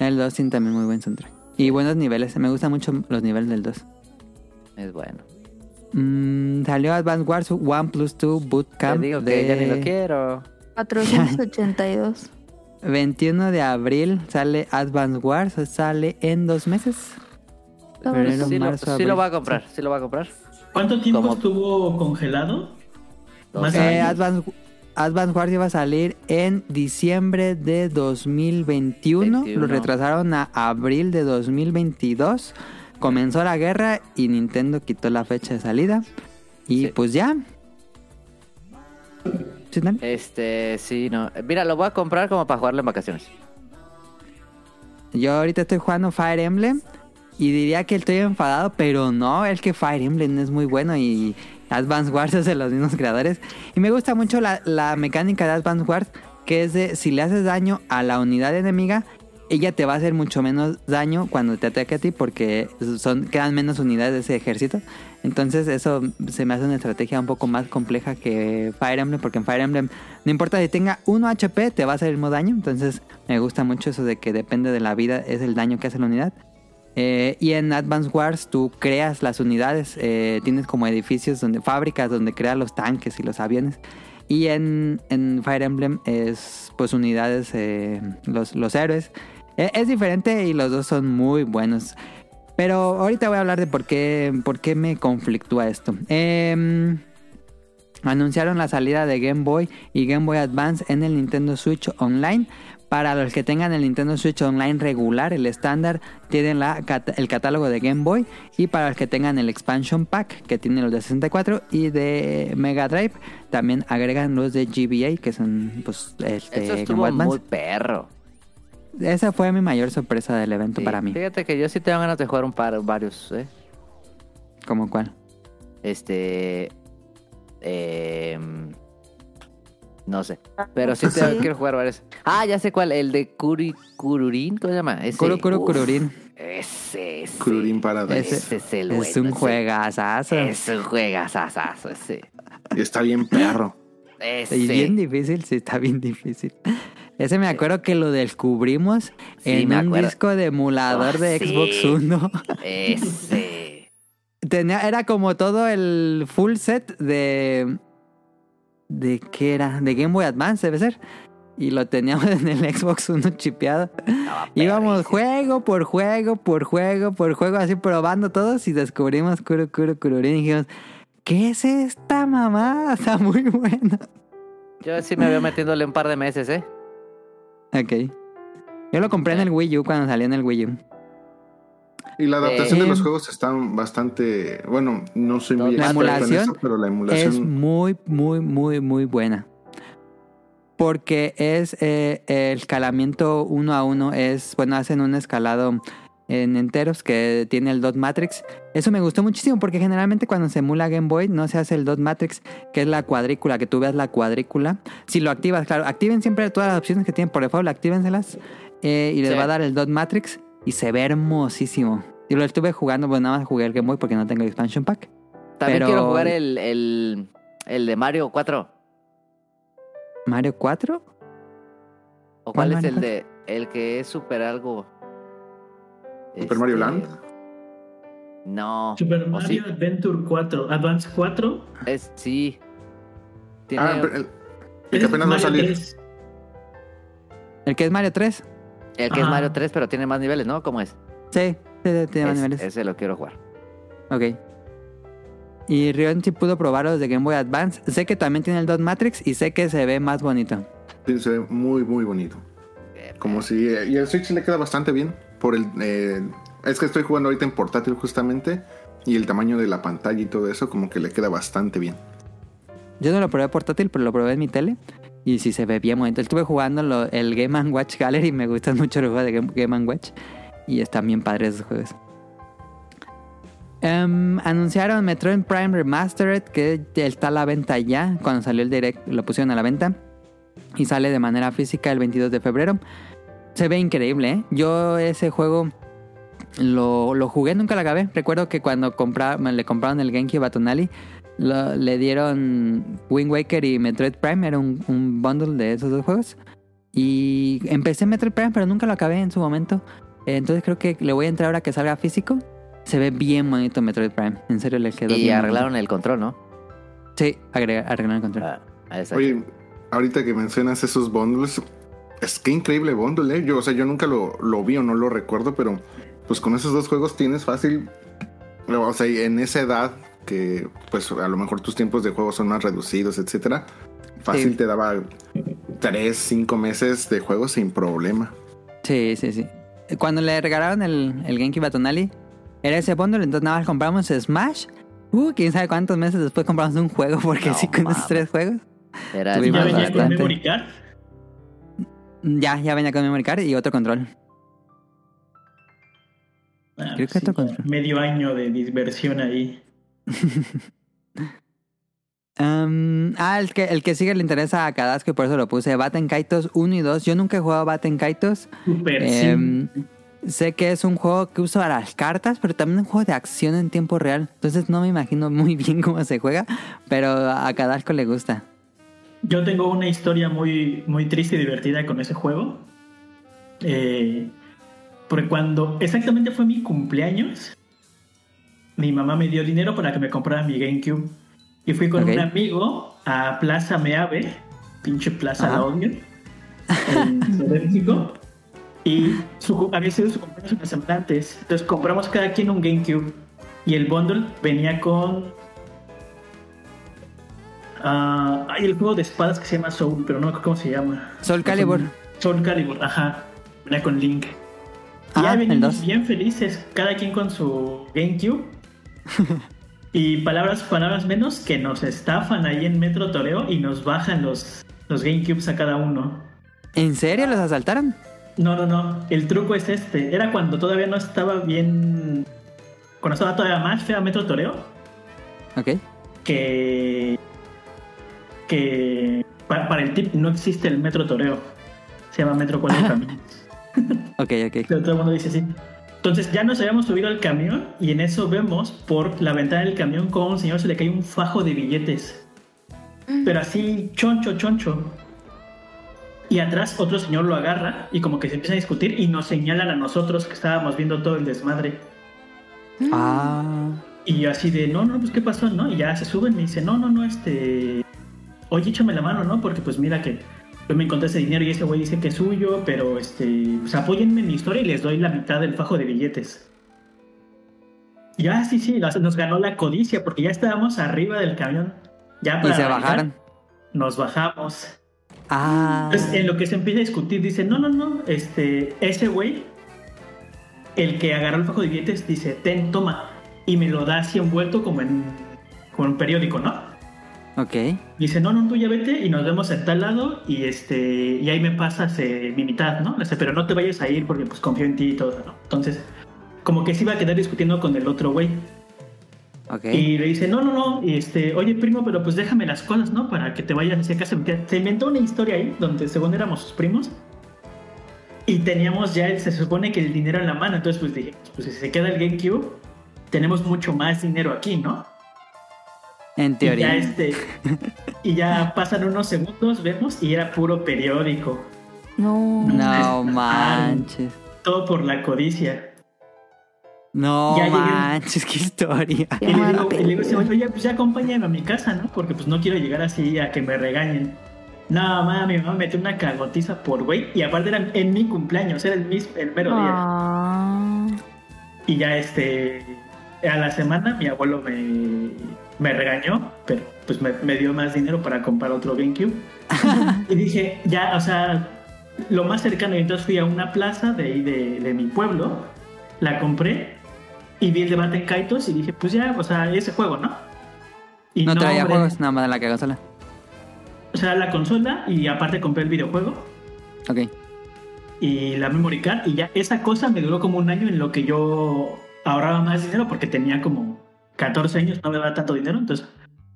Speaker 2: El 2 tiene también muy buen soundtrack. Y buenos niveles. Me gustan mucho los niveles del 2.
Speaker 5: Es bueno.
Speaker 2: Mm, salió Advance Wars 1 plus 2
Speaker 5: Te
Speaker 2: Bootcamp
Speaker 5: digo que
Speaker 2: de
Speaker 5: ya ni lo quiero.
Speaker 1: 482.
Speaker 2: 21 [laughs] de abril. Sale Advance Wars. Sale en dos meses. Febrero,
Speaker 5: Sí lo, sí lo voy a comprar, sí lo voy a comprar.
Speaker 3: ¿Cuánto tiempo estuvo congelado? Más
Speaker 2: Eh. Advance, Advance iba a salir en diciembre de 2021.
Speaker 5: 21.
Speaker 2: Lo retrasaron a abril de 2022. Comenzó la guerra y Nintendo quitó la fecha de salida. Y
Speaker 5: Sí.
Speaker 2: pues ya. ¿Sí?
Speaker 5: Este, sí, no. Mira, lo voy a comprar como para jugarlo en vacaciones.
Speaker 2: Yo ahorita estoy jugando Fire Emblem y diría que estoy enfadado, pero no, es que Fire Emblem es muy bueno y Advance Wars es de los mismos creadores. Y me gusta mucho la, la mecánica de Advance Wars, que es de si le haces daño a la unidad enemiga, ella te va a hacer mucho menos daño cuando te ataque a ti porque son quedan menos unidades de ese ejército. Entonces eso se me hace una estrategia un poco más compleja que Fire Emblem porque en Fire Emblem no importa si tenga 1 HP te va a hacer el mismo daño. Entonces me gusta mucho eso de que depende de la vida es el daño que hace la unidad. Eh, y en Advance Wars tú creas las unidades, eh, tienes como edificios donde fábricas donde creas los tanques y los aviones. Y en, Fire Emblem es pues unidades, eh, los, los héroes. Eh, es diferente y los dos son muy buenos. Pero ahorita voy a hablar de por qué, por qué me conflictúa esto. Em, anunciaron la salida de Game Boy y Game Boy Advance en el Nintendo Switch Online. Para los que tengan el Nintendo Switch Online regular, el estándar, tienen la, el catálogo de Game Boy. Y para los que tengan el Expansion Pack, que tiene los de 64 y de Mega Drive, también agregan los de GBA, que son pues, este,
Speaker 5: Eso
Speaker 2: Game Boy
Speaker 5: estuvo muy perro.
Speaker 2: Esa fue mi mayor sorpresa del evento
Speaker 5: Sí,
Speaker 2: para mí.
Speaker 5: Fíjate que yo sí tengo ganas de jugar un par, varios, ¿eh?
Speaker 2: ¿Como cuál?
Speaker 5: Este. Eh, no sé. Pero sí, te,
Speaker 1: Sí.
Speaker 5: quiero jugar varios. Ah, ya sé cuál. El de Kuri, Kururin. ¿Cómo se llama? Ese.
Speaker 2: Kuro
Speaker 5: Uf,
Speaker 2: Kururin.
Speaker 5: Ese, ese.
Speaker 4: Kururin Paradise.
Speaker 2: Ese-
Speaker 5: Ese es el
Speaker 2: Es
Speaker 5: bueno,
Speaker 2: un
Speaker 5: ese.
Speaker 2: juegazazo.
Speaker 5: Es un juegazazazo ese.
Speaker 4: Está bien perro.
Speaker 5: Ese.
Speaker 2: Y bien difícil, sí, está bien difícil. Ese me acuerdo que lo descubrimos
Speaker 5: Sí,
Speaker 2: en un
Speaker 5: acuerdo.
Speaker 2: disco de emulador
Speaker 5: Ah,
Speaker 2: de
Speaker 5: sí.
Speaker 2: Xbox One.
Speaker 5: Ese. [laughs]
Speaker 2: Tenía, era como todo el full set de. ¿De qué era? De Game Boy Advance, debe ser. Y lo teníamos en el Xbox One chipeado. Íbamos juego por juego, por juego, por juego, así probando todos y descubrimos Kuro Kuro Kururin y dijimos, ¿qué es esta mamá? [laughs] Está muy buena.
Speaker 5: Yo sí me veo metiéndole un par de meses, ¿eh?
Speaker 2: Ok. Yo lo compré en el Wii U cuando salió en el Wii U.
Speaker 4: Y la adaptación
Speaker 2: Eh,
Speaker 4: de los juegos está bastante. Bueno, no soy muy
Speaker 5: La
Speaker 4: en
Speaker 2: emulación
Speaker 4: eso, pero la
Speaker 2: Es
Speaker 4: emulación.
Speaker 2: muy, muy, muy, muy buena. Porque es eh, el escalamiento uno a uno. Es, bueno, hacen un escalado en enteros que tiene el dot matrix. Eso me gustó muchísimo porque generalmente cuando se emula Game Boy no se hace el dot matrix, que es la cuadrícula, que tú veas la cuadrícula. Si lo activas, claro, activen siempre todas las opciones que tienen por default, actívenselas eh, y les
Speaker 5: Sí.
Speaker 2: va a dar el dot matrix y se ve hermosísimo. Yo lo estuve jugando, pues nada más jugué el Game Boy porque no tengo el expansion pack.
Speaker 5: También
Speaker 2: Pero-
Speaker 5: quiero jugar el, el, el de Mario 4.
Speaker 2: Mario 4?
Speaker 5: ¿O
Speaker 2: ¿Cuál
Speaker 5: cuál es
Speaker 2: Mario
Speaker 5: el de el que es super algo?
Speaker 4: Super Mario
Speaker 5: Este,
Speaker 4: Land.
Speaker 5: No.
Speaker 3: Super
Speaker 5: ¿o
Speaker 3: Mario
Speaker 5: sí?
Speaker 3: Adventure 4, Advance 4.
Speaker 5: Es sí. Tiene,
Speaker 4: Ah, pero el, el que
Speaker 3: Es
Speaker 4: apenas va a
Speaker 3: Mario
Speaker 4: salir.
Speaker 3: 3.
Speaker 2: ¿El que es Mario 3?
Speaker 5: El que es. Mario 3, pero tiene más niveles, ¿no? ¿Cómo es?
Speaker 2: Sí, sí, sí, tiene más
Speaker 5: Es-
Speaker 2: niveles.
Speaker 5: ese lo quiero jugar.
Speaker 2: Ok. Y Rion sí pudo probar los de Game Boy Advance. Sé que también tiene el Dot Matrix y sé que se ve más bonito.
Speaker 4: Sí, se ve muy, muy bonito. Como si. Y el Switch le queda bastante bien. Por el. eh, es que estoy jugando ahorita en portátil justamente. Y el tamaño de la pantalla y todo eso, como que le queda bastante bien.
Speaker 2: Yo no lo probé portátil, pero lo probé en mi tele. Y sí se ve bien bonito. Estuve jugando el Game Watch Gallery. Me gustan mucho los juegos de Game, Game Watch. Y están bien padres esos juegos. Em, anunciaron Metroid Prime Remastered que está a la venta ya. Cuando salió el direct lo pusieron a la venta. Y sale de manera física el 22 de febrero. Se ve increíble, ¿eh? Yo ese juego lo, lo jugué, nunca lo acabé. Recuerdo que cuando compra- me le compraron el GameCube a Tonali, lo- le dieron Wind Waker y Metroid Prime. Era un, un bundle de esos dos juegos. Y empecé Metroid Prime, pero nunca lo acabé en su momento. Entonces creo que le voy a entrar ahora que salga físico. Se ve bien bonito Metroid Prime. En serio le quedó
Speaker 5: Y
Speaker 2: bien
Speaker 5: arreglaron el control, ¿no?
Speaker 2: bonito. Sí, arreglaron el control.
Speaker 5: Ah.
Speaker 4: Oye, ahorita que mencionas esos bundles, es que increíble bundle, ¿eh? Yo, o sea, yo nunca lo, lo vi o no lo recuerdo, pero pues con esos dos juegos tienes fácil, o sea, en esa edad que pues a lo mejor tus tiempos de juego son más reducidos, etcétera, fácil
Speaker 2: Sí.
Speaker 4: te daba tres, cinco meses de juego sin problema.
Speaker 2: Sí, sí, sí. Cuando le regalaron el, el GameCube a Tonali, era ese bundle, entonces nada más compramos Smash. Uh, quién sabe cuántos meses después compramos un juego, porque
Speaker 5: No
Speaker 2: sí, con esos tres juegos.
Speaker 5: Era
Speaker 3: ¿Ya venía
Speaker 5: bastante.
Speaker 3: con. Memory Card?
Speaker 2: Ya, ya venía con Memory Card y otro control.
Speaker 3: Ah,
Speaker 2: Creo que
Speaker 3: sí,
Speaker 2: otro control.
Speaker 3: medio año de diversión ahí.
Speaker 2: Um, ah, el que, el que sigue le interesa a Kadasco y por eso lo puse. Baten Kaitos 1 y 2. Yo nunca he jugado Baten Kaitos.
Speaker 3: Super,
Speaker 2: Em,
Speaker 3: sí.
Speaker 2: Sé que es un juego que usa las cartas, pero también un juego de acción en tiempo real. Entonces no me imagino muy [laughs] bien cómo se juega, pero a Kadasco le gusta.
Speaker 3: Yo tengo una historia muy, muy triste y divertida con ese juego. Eh, porque cuando exactamente fue mi cumpleaños, mi mamá me dio dinero para que me comprara mi GameCube. Y fui con un amigo a Plaza Meave, pinche Plaza
Speaker 2: Ajá.
Speaker 3: La Odio, en [laughs] Ciudad de México. Y su, había sido su cumpleaños una semana antes. Entonces compramos cada quien un GameCube. Y el bundle venía con Ah, hay el juego de espadas que se llama Soul, pero no me acuerdo cómo se llama.
Speaker 2: Soul Calibur.
Speaker 3: Soul Calibur, ajá. Venía con Link. Y
Speaker 2: Ah,
Speaker 3: ya
Speaker 2: dos.
Speaker 3: bien felices, cada quien con su GameCube. [laughs] y palabras, palabras menos que nos estafan ahí en Metro Toreo y nos bajan los, los GameCubes a cada uno.
Speaker 2: ¿En serio los asaltaron?
Speaker 3: No, no, no. El truco es este. Era cuando todavía no estaba bien. Cuando estaba todavía más fea Metro Toreo.
Speaker 2: Ok.
Speaker 3: que que para, para el tip no existe el metro toreo se llama metro cuatro caminos [laughs]
Speaker 2: Ok, ok.
Speaker 3: pero todo el mundo dice así entonces ya nos habíamos subido al camión y en eso vemos por la ventana del camión como a un señor se le cae un fajo de billetes pero así choncho choncho y atrás otro señor lo agarra y como que se empieza a discutir y nos señalan a nosotros que estábamos viendo todo el desmadre
Speaker 2: Ah.
Speaker 3: Y así de, no, no, pues qué pasó, ¿no? Y ya se suben y me dice, no, no, no, este. Oye, échame la mano, ¿no? Porque pues mira que yo me encontré ese dinero y ese güey dice que es suyo, pero este. Pues apóyenme en mi historia y les doy la mitad del fajo de billetes. Y ya, sí, sí, nos ganó la codicia porque ya estábamos arriba del camión. Ya
Speaker 2: Y
Speaker 3: para
Speaker 2: se
Speaker 3: arrancar,
Speaker 2: bajaron.
Speaker 3: Nos bajamos.
Speaker 2: Ah.
Speaker 3: Entonces, en lo que se empieza a discutir, dice, no, no, no, este, ese güey, el que agarró el fajo de billetes, dice, ten, toma, y me lo da así envuelto como en, como en un periódico, ¿no?
Speaker 2: Ok.
Speaker 3: Dice, no, no, tú ya vete y nos vemos en tal lado y este, y ahí me pasas eh, mi mitad, ¿no? Le dice, pero no te vayas a ir porque pues confío en ti y todo, ¿no? Entonces, como que se iba a quedar discutiendo con el otro güey.
Speaker 2: Ok.
Speaker 3: Y le dice, no, no, no, y este, oye primo, pero pues déjame las cosas, ¿no? Para que te vayas hacia casa. Se inventó una historia ahí, donde según éramos sus primos. Y teníamos ya, se supone que el dinero en la mano. Entonces pues dije, pues si se queda el GameCube, tenemos mucho más dinero aquí, ¿no?
Speaker 2: En
Speaker 3: Y ya,
Speaker 2: teoría.
Speaker 3: este, y ya pasan unos segundos, vemos, y era puro periódico.
Speaker 1: No.
Speaker 2: No manches.
Speaker 3: Todo por la codicia.
Speaker 2: No
Speaker 3: Ya llegué.
Speaker 2: manches, qué historia.
Speaker 3: Y le digo, y le digo, oye, pues ya acompáñame a mi casa, ¿no? Porque pues no quiero llegar así a que me regañen. No, mamá, mi mamá me metió una cagotiza por güey. Y aparte era en mi cumpleaños, era el mismo, el mero día.
Speaker 1: Ah.
Speaker 3: Y ya este, a la semana mi abuelo me, me regañó, pero pues me, me dio más dinero para comprar otro GameCube. [laughs] y dije, ya, o sea, lo más cercano. Y entonces fui a una plaza de ahí de, de mi pueblo, la compré y vi el debate en Kaitos y dije, pues ya, o sea, ese juego, ¿no? Y
Speaker 2: No traía
Speaker 3: hombre,
Speaker 2: juegos, nada más la que sola.
Speaker 3: sea, la consola y aparte compré el videojuego
Speaker 2: Ok.
Speaker 3: y la memory card y ya esa cosa me duró como un año en lo que yo ahorraba más dinero porque tenía como 14 años, no me daba tanto dinero, entonces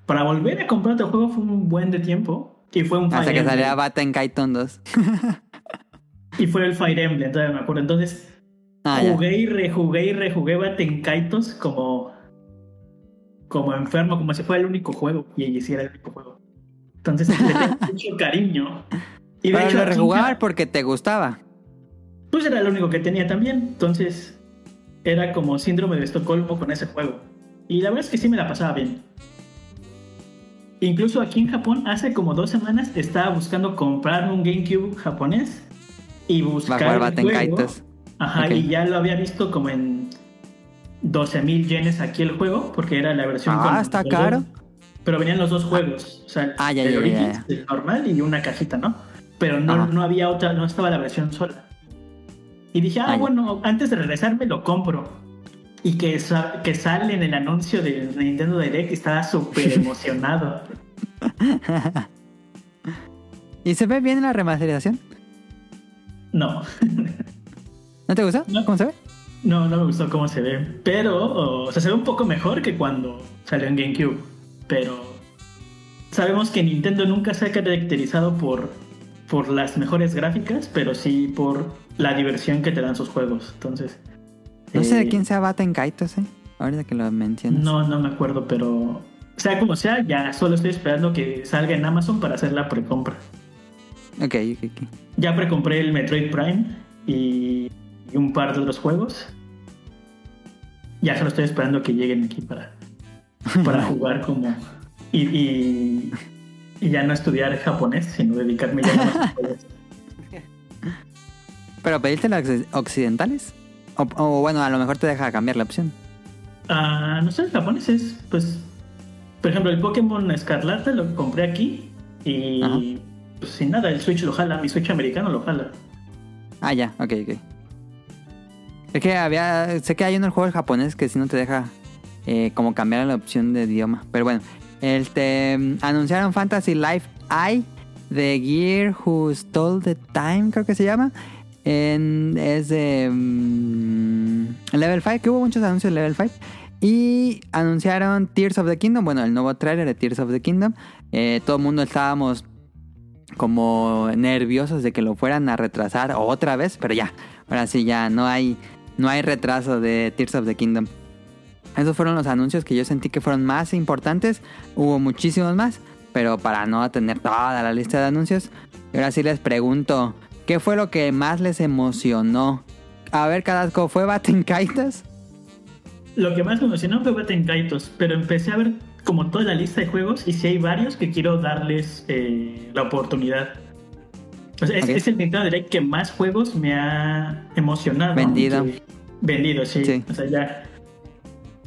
Speaker 3: para volver a comprar otro juego fue un buen de tiempo y fue un
Speaker 2: Hasta
Speaker 3: Fire
Speaker 2: que
Speaker 3: Emblem.
Speaker 2: salía Baten Kaiton 2.
Speaker 3: y fue el Fire Emblem, todavía me acuerdo. Entonces
Speaker 2: Ah, ya.
Speaker 3: jugué y rejugué y rejugué Batenkaitos como como enfermo, como si fuera el único juego y si era el único juego. Entonces le tengo [laughs] mucho cariño. Y de
Speaker 2: Pero
Speaker 3: hecho,
Speaker 2: lo
Speaker 3: ya-
Speaker 2: porque te gustaba.
Speaker 3: pues era el único que tenía también. Entonces era como síndrome de Estocolmo con ese juego. Y la verdad es que sí me la pasaba bien. Incluso aquí en Japón, hace como dos semanas, estaba buscando comprarme un GameCube japonés y buscar el juego. Ajá, y ya lo había visto como en 12 mil yenes aquí el juego, porque era la versión
Speaker 2: Ah, está
Speaker 3: los
Speaker 2: caro.
Speaker 3: dos- Pero venían los dos juegos, o sea,
Speaker 2: Ah, ya,
Speaker 3: el
Speaker 2: ya, ya,
Speaker 3: Origins,
Speaker 2: ya.
Speaker 3: el normal y una cajita, ¿no? Pero no,
Speaker 2: Ajá.
Speaker 3: no había otra, no estaba la versión sola. Y dije, ah,
Speaker 2: Ah,
Speaker 3: bueno, antes de regresarme lo compro. Y que, que sale en el anuncio del Nintendo Direct y estaba súper emocionado. [laughs]
Speaker 2: ¿Y se ve bien la remasterización?
Speaker 3: No,
Speaker 2: ¿No te gustó?
Speaker 3: No.
Speaker 2: ¿Cómo se ve?
Speaker 3: no, no me gustó cómo se ve. Pero, o sea, se ve un poco mejor que cuando salió en GameCube. Pero sabemos que Nintendo nunca se ha caracterizado por, por las mejores gráficas, pero sí por la diversión que te dan sus juegos. Entonces.
Speaker 2: No sé de quién sea Baten Kaitos, ¿eh? Ahorita que lo mencionas.
Speaker 3: No, no me acuerdo, pero. Sea como sea, ya solo estoy esperando que salga en Amazon para hacer la precompra.
Speaker 2: Ok, ok, ok.
Speaker 3: Ya precompré el Metroid Prime y, y un par de otros juegos. Ya solo estoy esperando que lleguen aquí para, para [laughs] jugar como. Y, y, y ya no estudiar japonés, sino dedicarme ya a los [laughs] juegos.
Speaker 2: ¿Pero pediste las occ- occidentales? O, o bueno, a lo mejor te deja cambiar la opción.
Speaker 3: Ah, no sé, japoneses, pues. Por ejemplo, el Pokémon Escarlata lo compré aquí y.
Speaker 2: Ajá.
Speaker 3: Pues sin nada, el Switch lo jala, mi Switch americano lo jala.
Speaker 2: Ah, ya, ok, ok. Es que había. Sé que hay uno el juego japonés que si no te deja eh, como cambiar la opción de idioma. Pero bueno, este, anunciaron Fantasy Life Eye de Gear Who Stole the Time, creo que se llama. En, es de mm, Level 5, que hubo muchos anuncios de Level 5. Y anunciaron Tears of the Kingdom, bueno, el nuevo trailer de Tears of the Kingdom. Eh, todo el mundo estábamos como nerviosos de que lo fueran a retrasar otra vez, pero ya, ahora sí ya no hay no hay retraso de Tears of the Kingdom. Esos fueron los anuncios que yo sentí que fueron más importantes. Hubo muchísimos más, pero para no tener toda la lista de anuncios, ahora sí les pregunto, ¿qué fue lo que más les emocionó? A ver, Cadasco, ¿fue Baten Kaitas?
Speaker 3: Lo que más me emocionó fue Baten Kaitos, pero empecé a ver como toda la lista de juegos y si hay varios que quiero darles eh, la oportunidad. O sea, es, el Nintendo Direct que más juegos me ha emocionado.
Speaker 2: Vendido.
Speaker 3: Que- vendido, sí.
Speaker 2: Sí.
Speaker 3: O sea, ya.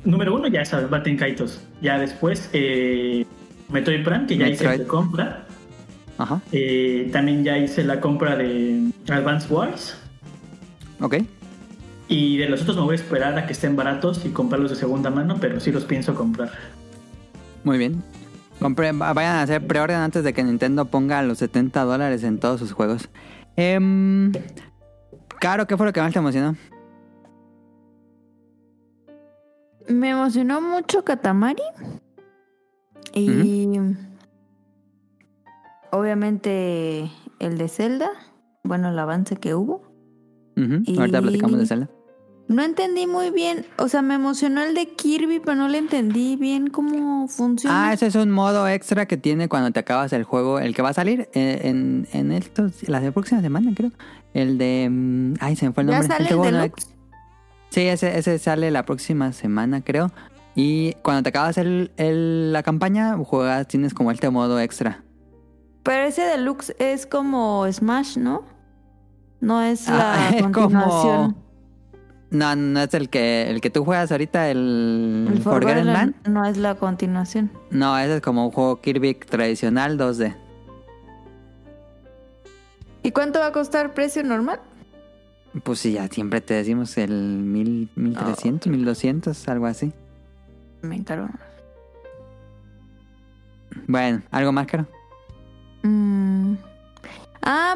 Speaker 3: Número uno, ya sabes, Baten Kaitos. Ya después, eh, Metroid Prime, que ya
Speaker 2: Metroid.
Speaker 3: hice compra.
Speaker 2: Ajá,
Speaker 3: Eh, también ya hice la compra de Advance Wars.
Speaker 2: ok.
Speaker 3: Y de los otros me voy a esperar a que estén baratos y comprarlos de segunda mano, pero sí los pienso comprar.
Speaker 2: Muy bien. Compre- vayan a hacer preorden antes de que Nintendo ponga los 70 dólares en todos sus juegos. Em, Caro, ¿qué fue lo que más te emocionó?
Speaker 1: Me emocionó mucho Katamari. Y obviamente el de Zelda. Bueno, el avance que hubo.
Speaker 2: Ahorita
Speaker 1: Y-
Speaker 2: platicamos de Zelda.
Speaker 1: No entendí muy bien. O sea, me emocionó el de Kirby, pero no le entendí bien cómo funciona.
Speaker 2: Ah, ese es un modo extra que tiene cuando te acabas el juego, el que va a salir eh, en, en estos, la de próxima semana, creo. El de... mm, Ay, se me fue el
Speaker 1: ¿Ya
Speaker 2: nombre.
Speaker 1: sale
Speaker 2: Este
Speaker 1: el?
Speaker 2: Sí, ese, ese sale la próxima semana, creo. Y cuando te acabas el, el- la campaña, juegas, tienes como este modo extra.
Speaker 1: Pero ese deluxe es como Smash, ¿no? No es
Speaker 2: Ah, [laughs]
Speaker 1: la
Speaker 2: como-
Speaker 1: continuación.
Speaker 2: No, no es el que el que tú juegas ahorita, el,
Speaker 1: El
Speaker 2: Forgotten Land.
Speaker 1: no es la continuación.
Speaker 2: No, ese es como un juego Kirby tradicional 2D.
Speaker 1: ¿Y cuánto va a costar precio normal?
Speaker 2: Pues sí, ya siempre te decimos el mil, 1300, 1200, algo así.
Speaker 1: Me encargo.
Speaker 2: Bueno, ¿algo más caro?
Speaker 1: Mm,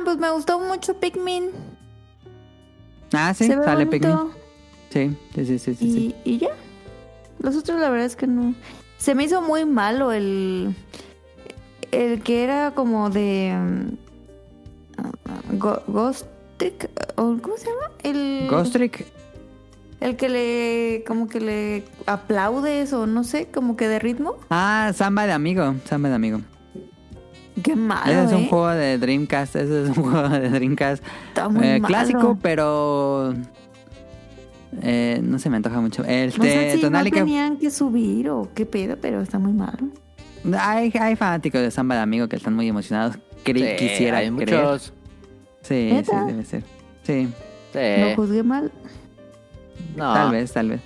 Speaker 1: pues me gustó mucho Pikmin.
Speaker 2: Ah, sí, sale
Speaker 1: bonito.
Speaker 2: Pikmin. Sí, sí, sí, sí, sí, sí.
Speaker 1: Y, ya. Los otros, la verdad es que no. Se me hizo muy malo el. El que era como de. ah, Go- Ghost Trick, o ¿Cómo se llama? El.
Speaker 2: Ghost Trick.
Speaker 1: El que le. Como que le aplaudes o no sé, como que de ritmo.
Speaker 2: Ah, Samba de Amigo. Samba de Amigo.
Speaker 1: Qué malo.
Speaker 2: Ese es un
Speaker 1: ¿eh?
Speaker 2: juego de Dreamcast. Ese es un [laughs] juego de Dreamcast.
Speaker 1: Está muy
Speaker 2: eh,
Speaker 1: malo.
Speaker 2: clásico, pero. eh, no se me antoja mucho.
Speaker 1: No sé
Speaker 2: Este,
Speaker 1: si no
Speaker 2: Tonali, que-
Speaker 1: tenían que subir o qué pedo, pero está muy malo.
Speaker 2: hay, hay fanáticos de Samba de Amigo que están muy emocionados. Cre-
Speaker 5: Sí,
Speaker 2: quisiera
Speaker 5: hay
Speaker 2: creer.
Speaker 5: muchos.
Speaker 2: Sí, sí,
Speaker 1: ¿Neta?
Speaker 2: debe ser. Sí,
Speaker 5: Sí.
Speaker 1: Lo juzgué mal.
Speaker 5: no.
Speaker 2: tal vez, tal vez.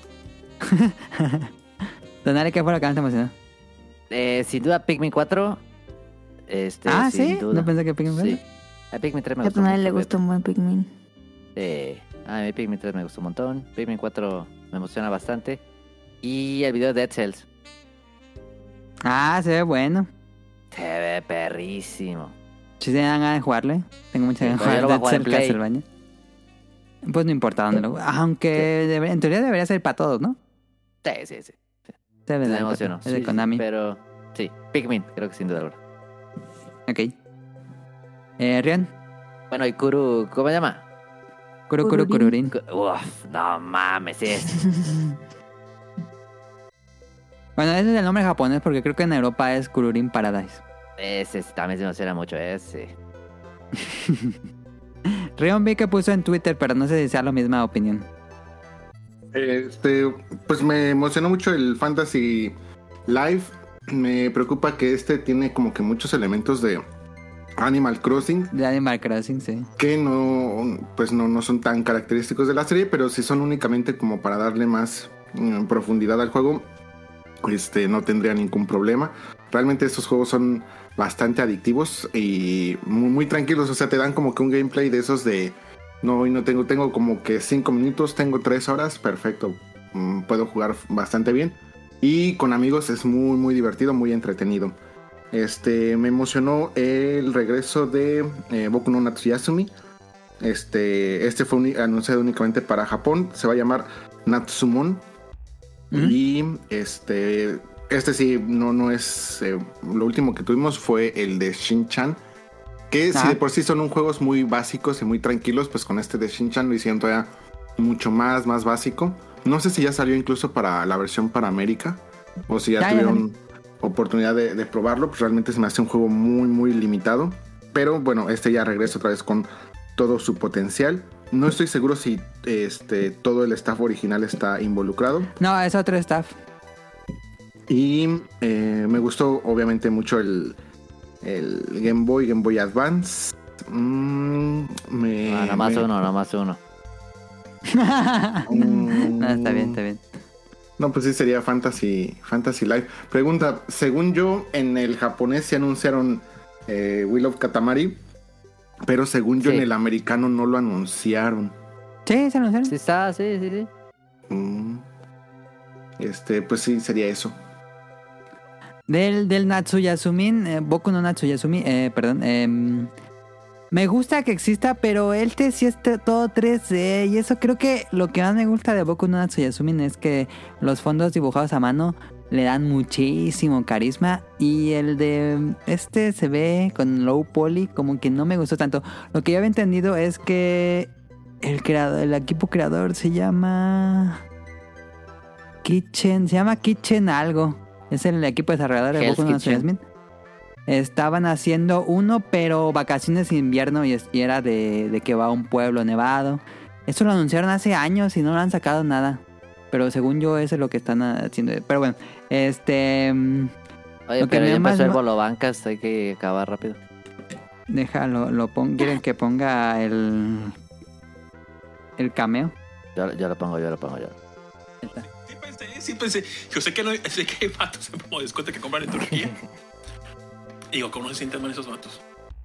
Speaker 2: [laughs] Tonali, ¿qué fue lo que más te emocionó?
Speaker 5: Eh, sin duda, Pikmin 4. Este,
Speaker 2: ah,
Speaker 5: sin
Speaker 2: sí.
Speaker 5: duda.
Speaker 2: No pensé que Pikmin
Speaker 5: Sí. A Pikmin 3 me
Speaker 1: A
Speaker 5: gustó.
Speaker 1: tu madre le gustó un buen Pikmin.
Speaker 5: Sí. A mí Pikmin 3 me gustó un montón. Pikmin 4 me emociona bastante. Y el video de Dead Cells.
Speaker 2: Ah, se ve bueno.
Speaker 5: Se ve perrísimo.
Speaker 2: Si se dan ganas de jugarle. Tengo muchas
Speaker 5: Sí,
Speaker 2: ganas de jugar
Speaker 5: a
Speaker 2: Dead
Speaker 5: jugar en
Speaker 2: Cell
Speaker 5: Play.
Speaker 2: Castlevania. Pues no importa dónde lo Aunque debe- en teoría debería ser para todos, ¿no?
Speaker 5: Sí, sí, sí.
Speaker 2: Debe
Speaker 5: Me emocionó.
Speaker 2: Es de
Speaker 5: Sí, sí,
Speaker 2: Konami.
Speaker 5: Pero sí, Pikmin, creo que sin duda alguna.
Speaker 2: Ok. Eh, Rian.
Speaker 5: Bueno, y Kuru, ¿cómo se llama?
Speaker 2: Kuru Kuru
Speaker 1: Kururin.
Speaker 2: Kururin.
Speaker 5: Ku- Uf, no mames, es. [laughs]
Speaker 2: Bueno, ese es el nombre japonés porque creo que en Europa es Kururin Paradise.
Speaker 5: Ese también se emociona mucho, ese. [laughs]
Speaker 2: Rion vi que puso en Twitter, pero no sé si sea la misma opinión.
Speaker 4: Este, pues me emocionó mucho el Fantasy Live. Me preocupa que este tiene como que muchos elementos de Animal Crossing
Speaker 2: De Animal Crossing, sí.
Speaker 4: que no, pues no, no son tan característicos de la serie, pero si son únicamente como para darle más mm, profundidad al juego, este, no tendría ningún problema. Realmente estos juegos son bastante adictivos y muy, muy tranquilos, o sea, te dan como que un gameplay de esos de, no, hoy no tengo, tengo como que 5 minutos, tengo 3 horas, perfecto, Mm, puedo jugar bastante bien. Y con amigos es muy, muy divertido, muy entretenido. Este, me emocionó el regreso de eh, Boku no Natsuyasumi. Este, este fue anunciado únicamente para Japón. Se va a llamar Natsumon. Y este, este sí, no, no es. eh, lo último que tuvimos fue el de Shin-Chan. Que si
Speaker 2: Ah.
Speaker 4: de por sí son un juegos muy básicos y muy tranquilos, pues con este de Shin-Chan lo hicieron todavía mucho más, más básico. No sé si ya salió incluso para la versión para América. O si ya,
Speaker 2: Ya, ya
Speaker 4: tuvieron oportunidad de, de probarlo. Pues realmente se me hace un juego muy, muy limitado. Pero bueno, este ya regresa otra vez con todo su potencial. No estoy seguro si este, todo el staff original está involucrado.
Speaker 2: No, es otro staff.
Speaker 4: Y eh, me gustó obviamente mucho el, el Game Boy, Game Boy Advance. Mm, me,
Speaker 5: No, nomás
Speaker 4: me-
Speaker 5: uno, nomás uno. [laughs]
Speaker 2: No, está bien, está bien.
Speaker 4: No, pues sí sería Fantasy, Fantasy Life. Pregunta, según yo, en el japonés se anunciaron eh, Will of Katamari, pero según yo
Speaker 5: Sí.
Speaker 4: en el americano no lo anunciaron.
Speaker 2: Sí, se anunciaron.
Speaker 5: Sí está, sí, sí, sí.
Speaker 4: Mm. Este, pues sí, sería eso.
Speaker 2: Del, del Natsuyasumin, eh, Boku no Natsuyasumi, eh, perdón. Me gusta que exista, pero este sí es todo 3D. Y eso creo que lo que más me gusta de Boku no Natsuyasumin es que los fondos dibujados a mano le dan muchísimo carisma. Y el de este se ve con low poly, como que no me gustó tanto. Lo que yo había entendido es que el, creador, el equipo creador se llama. Kitchen, se llama Kitchen algo. Es el equipo desarrollador de
Speaker 5: Hell's
Speaker 2: Boku no
Speaker 5: Kitchen.
Speaker 2: Estaban haciendo uno, pero vacaciones de invierno y, es- y era de, de que va a un pueblo nevado. Eso lo anunciaron hace años y no lo han sacado nada. Pero según yo, eso es lo que están haciendo. Pero bueno, este. mm,
Speaker 5: Oye,
Speaker 2: Lo que
Speaker 5: pero ya
Speaker 2: más
Speaker 5: empezó el
Speaker 2: ma-
Speaker 5: bolobancas, hay que acabar rápido.
Speaker 2: Déjalo, lo pon, quieren que ponga el. El cameo.
Speaker 5: Yo, yo lo pongo, yo lo pongo, yo.
Speaker 6: Sí pensé, sí pensé. Yo sé que, no, [laughs] sé que hay vatos en descuento que compran en Turquía. [laughs] Digo, ¿cómo se sienten mal esos vatos?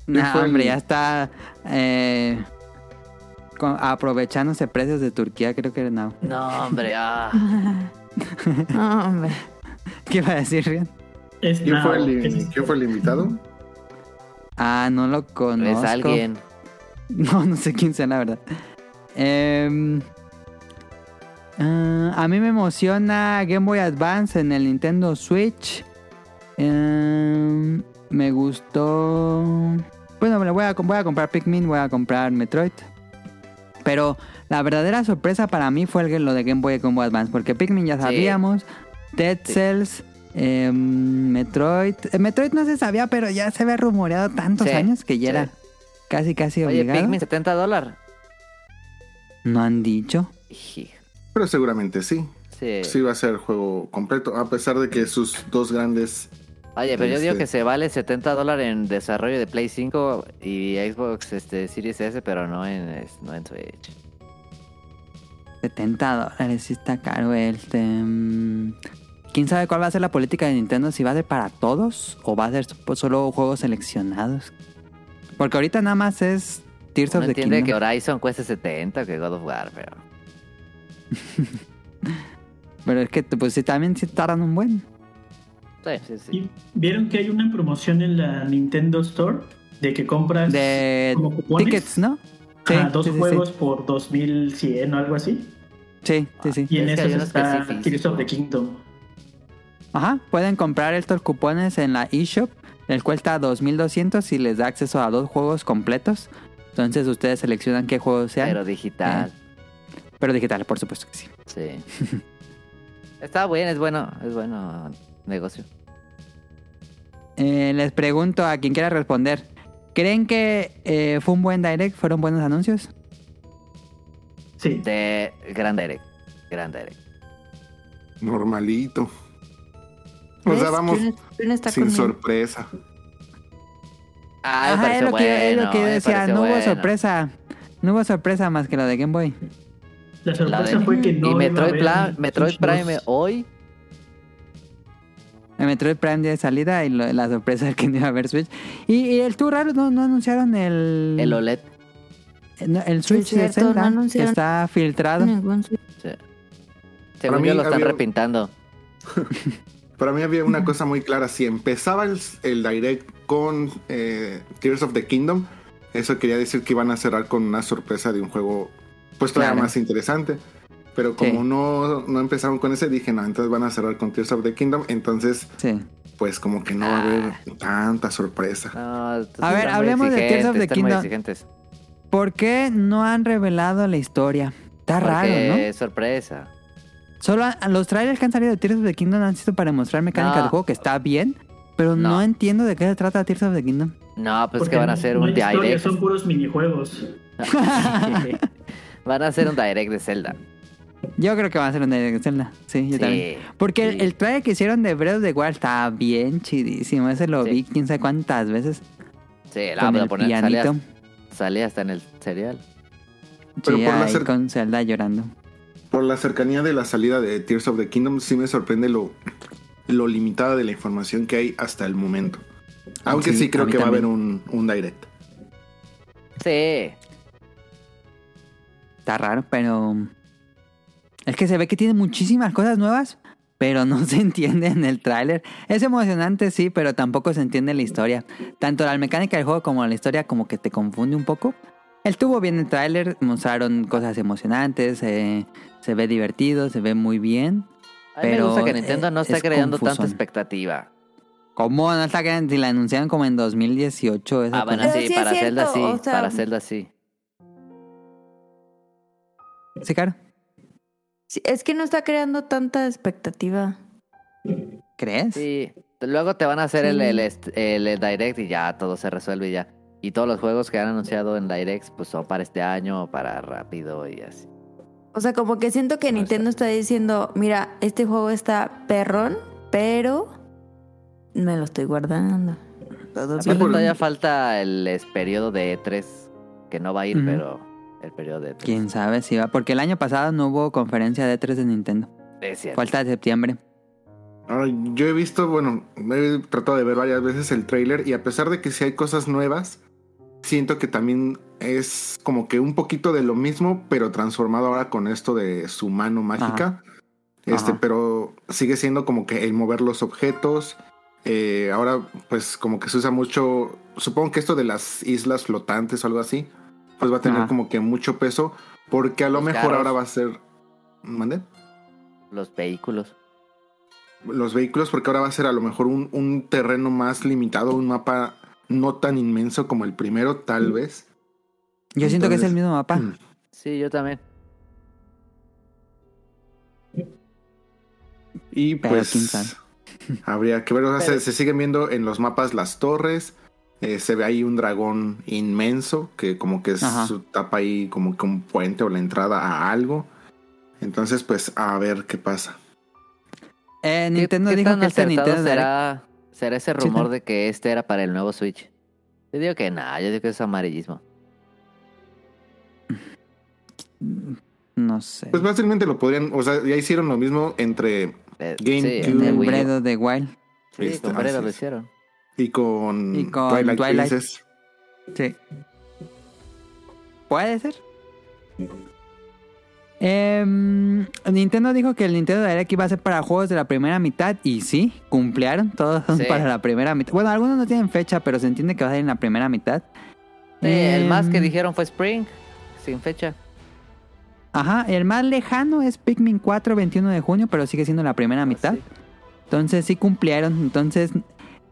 Speaker 2: No, hombre, ya está. Eh, con- aprovechándose precios de Turquía, creo que no.
Speaker 5: No, hombre, ah. [laughs]
Speaker 1: No, hombre.
Speaker 2: ¿Qué iba a decir, Rian?
Speaker 4: ¿Quién, fue el, invitado?
Speaker 2: Ah, no lo conozco.
Speaker 5: Es alguien. [laughs]
Speaker 2: No, no sé quién sea, la verdad. Em, ah, a mí me emociona Game Boy Advance en el Nintendo Switch. Em, me gustó. Bueno, me lo voy a, voy a comprar Pikmin, voy a comprar Metroid. Pero la verdadera sorpresa para mí fue el, lo de Game Boy y Game Boy Advance. Porque Pikmin ya
Speaker 5: Sí.
Speaker 2: sabíamos. Dead
Speaker 5: Sí.
Speaker 2: Cells. em, Metroid. eh, Metroid no se sabía, pero ya se había rumoreado tantos
Speaker 5: Sí,
Speaker 2: años que ya
Speaker 5: sí.
Speaker 2: era casi, casi
Speaker 5: Oye,
Speaker 2: obligado.
Speaker 5: Pikmin 70 dólares.
Speaker 2: No han dicho.
Speaker 4: Pero seguramente sí.
Speaker 5: Sí.
Speaker 4: Sí va a ser el juego completo, a pesar de que sus dos grandes...
Speaker 5: Oye, pero yo digo
Speaker 4: Este-
Speaker 5: que se vale 70 dólares en desarrollo de Play 5 y Xbox este, Series S, pero no en, no en Switch.
Speaker 2: 70 dólares, sí está caro este. mm, ¿Quién sabe cuál va a ser la política de Nintendo? Si va a ser para todos o va a ser pues, solo juegos seleccionados. Porque ahorita nada más es Tears
Speaker 5: Uno
Speaker 2: of the
Speaker 5: entiende
Speaker 2: Kingdom.
Speaker 5: que Horizon cueste 70, que God of War, pero... [laughs]
Speaker 2: Pero es que pues sí, también sí tardan un buen.
Speaker 5: Sí, sí, sí.
Speaker 3: ¿Y ¿Vieron que hay una promoción en la Nintendo Store de que compras
Speaker 2: De
Speaker 3: como cupones?
Speaker 2: tickets, ¿no? Sí,
Speaker 3: Ajá, dos juegos
Speaker 2: sí.
Speaker 3: por 2100 o algo así.
Speaker 2: Sí, sí, sí.
Speaker 3: Y en
Speaker 5: Es
Speaker 3: esos está. Tears of the Kingdom.
Speaker 2: Ajá, pueden comprar estos cupones en la eShop. Les cuesta 2200 y les da acceso a dos juegos completos. Entonces ustedes seleccionan qué juegos sean.
Speaker 5: Pero
Speaker 2: Pero,
Speaker 5: digital,
Speaker 2: por supuesto que sí.
Speaker 5: sí. [laughs] Está bueno, es bueno, es bueno negocio.
Speaker 2: Eh, les pregunto a quien quiera responder. ¿Creen que eh, fue un buen direct? ¿Fueron buenos anuncios?
Speaker 3: Sí.
Speaker 5: De Grand Direct, Grand Direct.
Speaker 4: Normalito. O sea, vamos sin
Speaker 1: conmigo.
Speaker 4: sorpresa.
Speaker 5: Ah,
Speaker 2: Ajá, es lo que, es lo
Speaker 5: bueno,
Speaker 2: que yo decía. No hubo
Speaker 5: bueno.
Speaker 2: sorpresa. No hubo sorpresa más que lo de Game Boy.
Speaker 3: La sorpresa
Speaker 5: de-
Speaker 3: fue que no
Speaker 5: y Metroid, Pla- Metroid Prime
Speaker 3: 2.
Speaker 5: hoy,
Speaker 2: El Metroid Prime día de salida y lo- la sorpresa de que no iba a haber Switch. Y, y el Tour raro no, no anunciaron el.
Speaker 5: el OLED.
Speaker 2: no, el Switch
Speaker 1: Sí,
Speaker 2: de
Speaker 1: cierto, no
Speaker 2: Zelda. que está filtrado.
Speaker 1: Ningún Switch.
Speaker 5: Sí. Según
Speaker 4: mí
Speaker 5: yo lo están
Speaker 4: había-
Speaker 5: repintando. [laughs]
Speaker 4: Para mí había una cosa muy clara. Si empezaba el, el direct con eh, Tears of the Kingdom, eso quería decir que iban a cerrar con una sorpresa de un juego pues todavía
Speaker 2: Claro.
Speaker 4: más interesante. Pero como
Speaker 2: Sí.
Speaker 4: no, no empezaron con ese, dije, no, entonces van a cerrar con Tears of the Kingdom. Entonces,
Speaker 2: Sí.
Speaker 4: pues como que no va a haber tanta sorpresa.
Speaker 5: No,
Speaker 2: A ver, hablemos de Tears of the Kingdom. ¿Por qué no han revelado la historia? Está raro, ¿no?
Speaker 5: es sorpresa.
Speaker 2: Solo los trailers que han salido de Tears of the Kingdom han sido para mostrar mecánicas
Speaker 5: No.
Speaker 2: del juego que está bien, pero no.
Speaker 5: No.
Speaker 2: entiendo de qué se trata Tears of the Kingdom.
Speaker 5: No, pues es
Speaker 3: Porque
Speaker 5: que van a hacer
Speaker 3: no
Speaker 5: un direct.
Speaker 3: Son puros minijuegos. [laughs] [laughs]
Speaker 5: van a hacer un direct de Zelda.
Speaker 2: Yo creo que va a ser una de Zelda. Sí, yo
Speaker 5: Sí,
Speaker 2: también. Porque el,
Speaker 5: sí.
Speaker 2: el trailer que hicieron de Breath of the Wild está bien chidísimo. Ese lo
Speaker 5: Sí.
Speaker 2: vi quién sabe cuántas veces.
Speaker 5: Sí, la
Speaker 2: con
Speaker 5: voy a
Speaker 2: el
Speaker 5: poner. Salía,
Speaker 2: pianito.
Speaker 5: salía hasta en el serial.
Speaker 4: Pero
Speaker 2: Sí,
Speaker 4: por la
Speaker 2: ahí con Zelda llorando.
Speaker 4: Por la cercanía de la salida de Tears of the Kingdom, sí me sorprende lo, lo limitada de la información que hay hasta el momento. Aunque
Speaker 2: Sí,
Speaker 4: creo que va a haber un, un direct.
Speaker 5: Sí.
Speaker 2: Está raro, pero... Es que se ve que tiene muchísimas cosas nuevas, pero no se entiende en el tráiler. Es emocionante, sí, pero tampoco se entiende la historia. Tanto la mecánica del juego como la historia como que te confunde un poco. Él tuvo bien el tráiler, mostraron cosas emocionantes, eh, se ve divertido, se ve muy bien.
Speaker 5: A mí me
Speaker 2: Pero,
Speaker 5: gusta que
Speaker 2: eh,
Speaker 5: Nintendo no está
Speaker 2: es
Speaker 5: creando tanta expectativa.
Speaker 2: ¿Cómo no está que si la anunciaron como en 2018? esa
Speaker 5: Ah, bueno?
Speaker 1: Pero
Speaker 5: sí, para Zelda sí.
Speaker 1: o sea-
Speaker 5: Para Zelda sí.
Speaker 2: Sí, claro.
Speaker 1: Sí, es que no está creando tanta expectativa.
Speaker 2: ¿Crees?
Speaker 5: Sí. Luego te van a hacer el,
Speaker 1: Sí.
Speaker 5: el, el- el direct y ya todo se resuelve y ya. Y todos los juegos que han anunciado en direct pues son para este año o para rápido y así.
Speaker 1: O sea, como que siento que
Speaker 5: No
Speaker 1: Nintendo está diciendo, mira, este juego está perrón, pero me lo estoy guardando. Todo
Speaker 5: Aparte
Speaker 1: bien.
Speaker 5: todavía falta el periodo de E3, que no va a ir, pero el periodo de E E3.
Speaker 2: Quién sabe si va. Porque el año pasado no hubo conferencia de 3 de Nintendo.
Speaker 5: Es cierto.
Speaker 2: Falta de septiembre.
Speaker 4: Ahora, yo he visto, bueno, he tratado de ver varias veces el trailer y a pesar de que sí hay cosas nuevas, siento que también es como que un poquito de lo mismo, pero transformado ahora con esto de su mano mágica. Este,
Speaker 2: Ajá.
Speaker 4: pero sigue siendo como que el mover los objetos. eh, ahora, pues como que se usa mucho, supongo que esto de las islas flotantes o algo así, pues va a tener
Speaker 2: Ajá.
Speaker 4: como que mucho peso, porque a lo
Speaker 5: Los
Speaker 4: mejor
Speaker 5: carros.
Speaker 4: ahora va a ser. ¿Mande?
Speaker 5: Los vehículos.
Speaker 4: Los vehículos, porque ahora va a ser a lo mejor un, un terreno más limitado, un mapa no tan inmenso como el primero, tal vez.
Speaker 2: Yo siento que es el mismo mapa.
Speaker 4: Mm.
Speaker 5: Sí, yo también.
Speaker 4: Y
Speaker 2: Pero
Speaker 4: pues habría que ver, o sea, se siguen viendo en los mapas las torres, eh, se ve ahí un dragón inmenso que como que es-
Speaker 2: Ajá.
Speaker 4: su- tapa ahí como que un puente o la entrada a algo. Entonces pues a ver qué pasa.
Speaker 2: Eh,
Speaker 5: ¿Qué-
Speaker 2: Nintendo
Speaker 5: qué
Speaker 2: dijo
Speaker 5: tan
Speaker 2: que este Nintendo
Speaker 5: será, será ese rumor de que este era para el nuevo Switch? Yo digo que nada, yo digo que es amarillismo.
Speaker 2: No sé.
Speaker 4: Pues fácilmente lo podrían, o sea, ya hicieron lo mismo entre
Speaker 5: Eh,
Speaker 4: GameCube.
Speaker 5: sí,
Speaker 2: en
Speaker 5: de
Speaker 2: el of the Wild.
Speaker 5: Sí,
Speaker 4: Este,
Speaker 5: con Breath
Speaker 4: así
Speaker 5: lo hicieron.
Speaker 4: Y con,
Speaker 2: Y con
Speaker 4: Twilight,
Speaker 2: Twilight.
Speaker 4: Princess.
Speaker 2: Sí. ¿Puede ser? Em, Nintendo dijo que el Nintendo Direct iba a ser para juegos de la primera mitad y sí, cumplieron, todos son
Speaker 5: Sí.
Speaker 2: para la primera mitad. Bueno, algunos no tienen fecha, pero se entiende que va a ser en la primera mitad.
Speaker 5: Sí, el más que
Speaker 2: Em,
Speaker 5: dijeron fue Spring, sin fecha.
Speaker 2: Ajá, el más lejano es Pikmin 4, 21 de junio, pero sigue siendo la primera mitad.
Speaker 5: Sí.
Speaker 2: Entonces sí cumplieron. Entonces,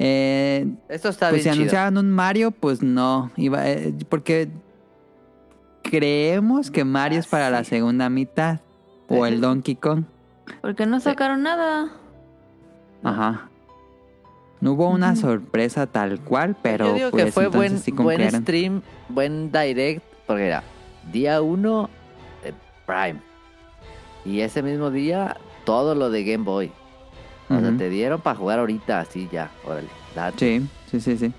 Speaker 2: eh,
Speaker 5: Esto está
Speaker 2: pues si
Speaker 5: bien chido.
Speaker 2: anunciaban un Mario, pues no. Iba, eh, porque creemos que Mario es para
Speaker 5: Ah,
Speaker 2: la
Speaker 5: sí.
Speaker 2: segunda mitad. O el. Donkey Kong.
Speaker 1: Porque no sacaron nada.
Speaker 2: Ajá. No hubo una sorpresa tal cual, pero
Speaker 5: Yo digo
Speaker 2: pues
Speaker 5: que fue
Speaker 2: entonces
Speaker 5: buen,
Speaker 2: sí
Speaker 5: buen stream, buen direct, porque era día 1 Prime. Y ese mismo día, todo lo de Game Boy. O sea, te dieron para jugar ahorita, así ya, órale. date.
Speaker 2: Sí, sí, sí, sí.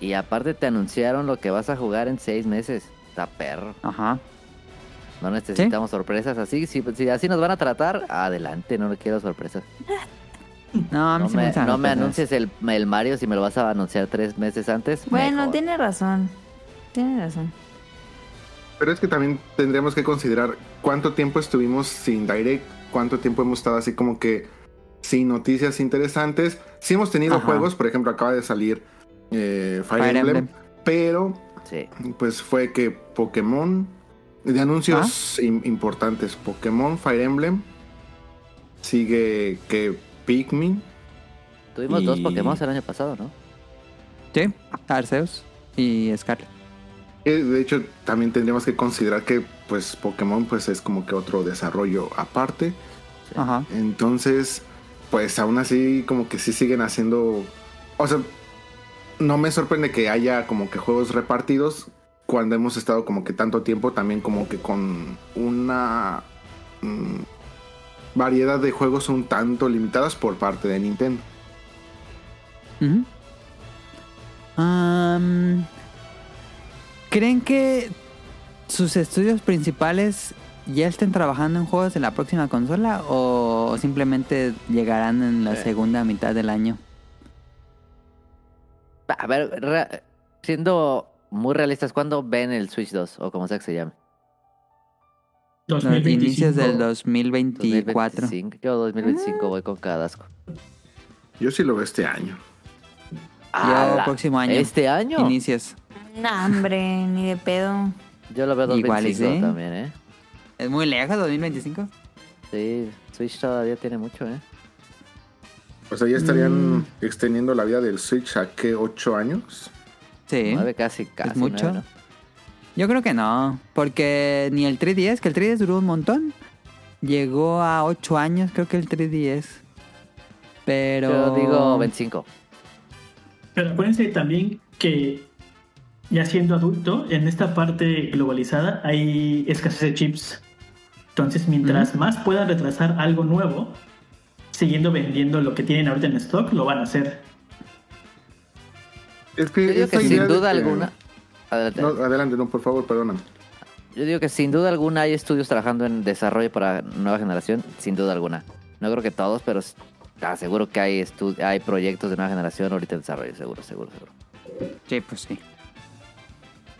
Speaker 5: Y aparte te anunciaron lo que vas a jugar en seis meses. Está perro.
Speaker 2: Ajá.
Speaker 5: No necesitamos sorpresas así. Si, si así nos van a tratar, adelante, no quiero sorpresas.
Speaker 2: No, a mí
Speaker 5: No
Speaker 2: sí me,
Speaker 5: no me anuncies el, el Mario si me lo vas a anunciar tres meses antes.
Speaker 1: Bueno,
Speaker 5: mejor.
Speaker 1: tiene razón. Tiene razón.
Speaker 4: Pero es que también tendríamos que considerar cuánto tiempo estuvimos sin Direct, cuánto tiempo hemos estado así como que sin noticias interesantes. Sí hemos tenido
Speaker 2: Ajá.
Speaker 4: juegos, por ejemplo, acaba de salir eh, Fire,
Speaker 2: Fire
Speaker 4: Emblem,
Speaker 2: Emblem.
Speaker 4: pero
Speaker 5: Sí.
Speaker 4: pues fue que Pokémon, de anuncios im- importantes, Pokémon, Fire Emblem, sigue que Pikmin,
Speaker 5: Tuvimos dos Pokémon el año pasado, ¿no?
Speaker 2: Sí, Arceus y Scarlet.
Speaker 4: Eh, de hecho, también tendríamos que considerar que pues Pokémon pues es como que otro desarrollo aparte.
Speaker 5: Sí.
Speaker 2: Ajá.
Speaker 4: Entonces, pues aún así como que sí siguen haciendo... O sea, no me sorprende que haya como que juegos repartidos cuando hemos estado como que tanto tiempo también como que con una mm, variedad de juegos un tanto limitadas por parte de Nintendo.
Speaker 2: ¿Creen que sus estudios principales ya estén trabajando en juegos de la próxima consola o simplemente llegarán en la
Speaker 5: Eh.
Speaker 2: segunda mitad del año?
Speaker 5: A ver, re- siendo muy realistas, ¿cuándo ven el Switch 2? O como sea que se llame.
Speaker 2: Los
Speaker 3: 2025.
Speaker 2: inicios del 2024.
Speaker 5: 2025. Yo 2025 voy con Cadasco.
Speaker 4: Yo sí lo veo este año.
Speaker 5: ¡Hala!
Speaker 2: próximo año.
Speaker 5: ¿Este año?
Speaker 2: Inicios.
Speaker 1: No, hombre, ni de pedo.
Speaker 5: Yo lo veo
Speaker 2: Igual y
Speaker 5: 2025
Speaker 2: sí.
Speaker 5: también, ¿eh?
Speaker 2: ¿Es muy lejos 2025?
Speaker 5: Sí, Switch todavía tiene mucho, ¿eh?
Speaker 4: O sea, ya estarían
Speaker 2: Mm.
Speaker 4: extendiendo la vida del Switch a qué, ocho años.
Speaker 2: Sí.
Speaker 5: Casi, casi.
Speaker 2: mucho?
Speaker 5: nueve, ¿no?
Speaker 2: Yo creo que no, porque ni el 3DS, que el 3DS duró un montón, llegó a 8 años, creo que el 3DS. Pero...
Speaker 5: Yo digo 25.
Speaker 3: Pero acuérdense también que ya siendo adulto, en esta parte globalizada hay escasez de chips. Entonces, mientras más puedan retrasar algo nuevo, siguiendo vendiendo lo que tienen ahorita en stock, lo van a hacer.
Speaker 4: Es que,
Speaker 5: Yo digo que sin duda
Speaker 4: que-
Speaker 5: alguna... Adelante.
Speaker 4: No, adelante, no, por favor, perdóname.
Speaker 5: Yo digo que sin duda alguna hay estudios trabajando en desarrollo para nueva generación, sin duda alguna. No creo que todos, pero s- ah, seguro que hay hay proyectos de nueva generación ahorita en desarrollo, seguro, seguro, seguro.
Speaker 2: Sí, pues sí.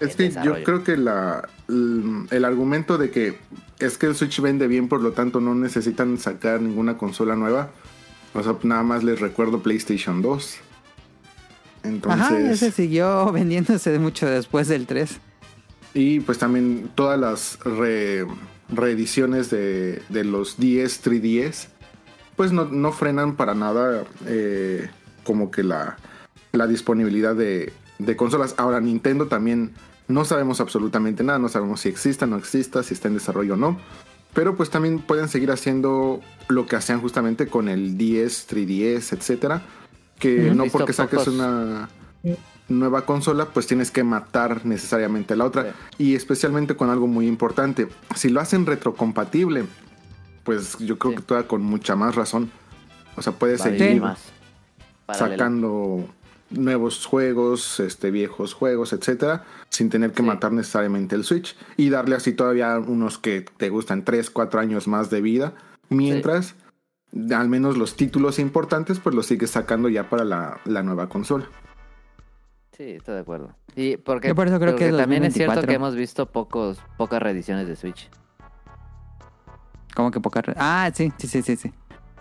Speaker 4: Es que
Speaker 5: desarrollo.
Speaker 4: yo creo que la, el, el argumento de que es que el Switch vende bien, por lo tanto no necesitan sacar ninguna consola nueva. O sea, nada más les recuerdo PlayStation 2.
Speaker 2: Ajá, ese
Speaker 4: Entonces,
Speaker 2: siguió [laughs] vendiéndose mucho después del 3.
Speaker 4: Y pues también todas las re- reediciones de, de los 10 3DS, pues no, no frenan para nada eh, como que la, la disponibilidad de, de consolas. Ahora Nintendo también no sabemos absolutamente nada, no sabemos si exista, no exista, si está en desarrollo o no. Pero pues también pueden seguir haciendo lo que hacían justamente con el 10, 3DS, etcétera. Que no porque saques una nueva consola, pues tienes que matar necesariamente la otra. Y especialmente con algo muy importante. Si lo hacen retrocompatible, pues yo creo
Speaker 5: Sí.
Speaker 4: que todavía con mucha más razón. O sea, puedes seguir
Speaker 5: más.
Speaker 4: Sacando nuevos juegos, este, viejos juegos, etcétera, sin tener que
Speaker 5: Sí.
Speaker 4: matar necesariamente el Switch y darle así todavía unos que te gustan 3, 4 años más de vida, mientras al menos los títulos importantes pues los sigues sacando ya para la, la nueva consola.
Speaker 5: Sí, estoy de acuerdo. Y porque,
Speaker 2: Yo por eso creo
Speaker 5: porque
Speaker 2: que
Speaker 5: también es cierto
Speaker 2: 2024.
Speaker 5: que hemos visto pocos, pocas reediciones de Switch.
Speaker 2: Como que poca... re- Ah, sí, sí, sí, sí. sí.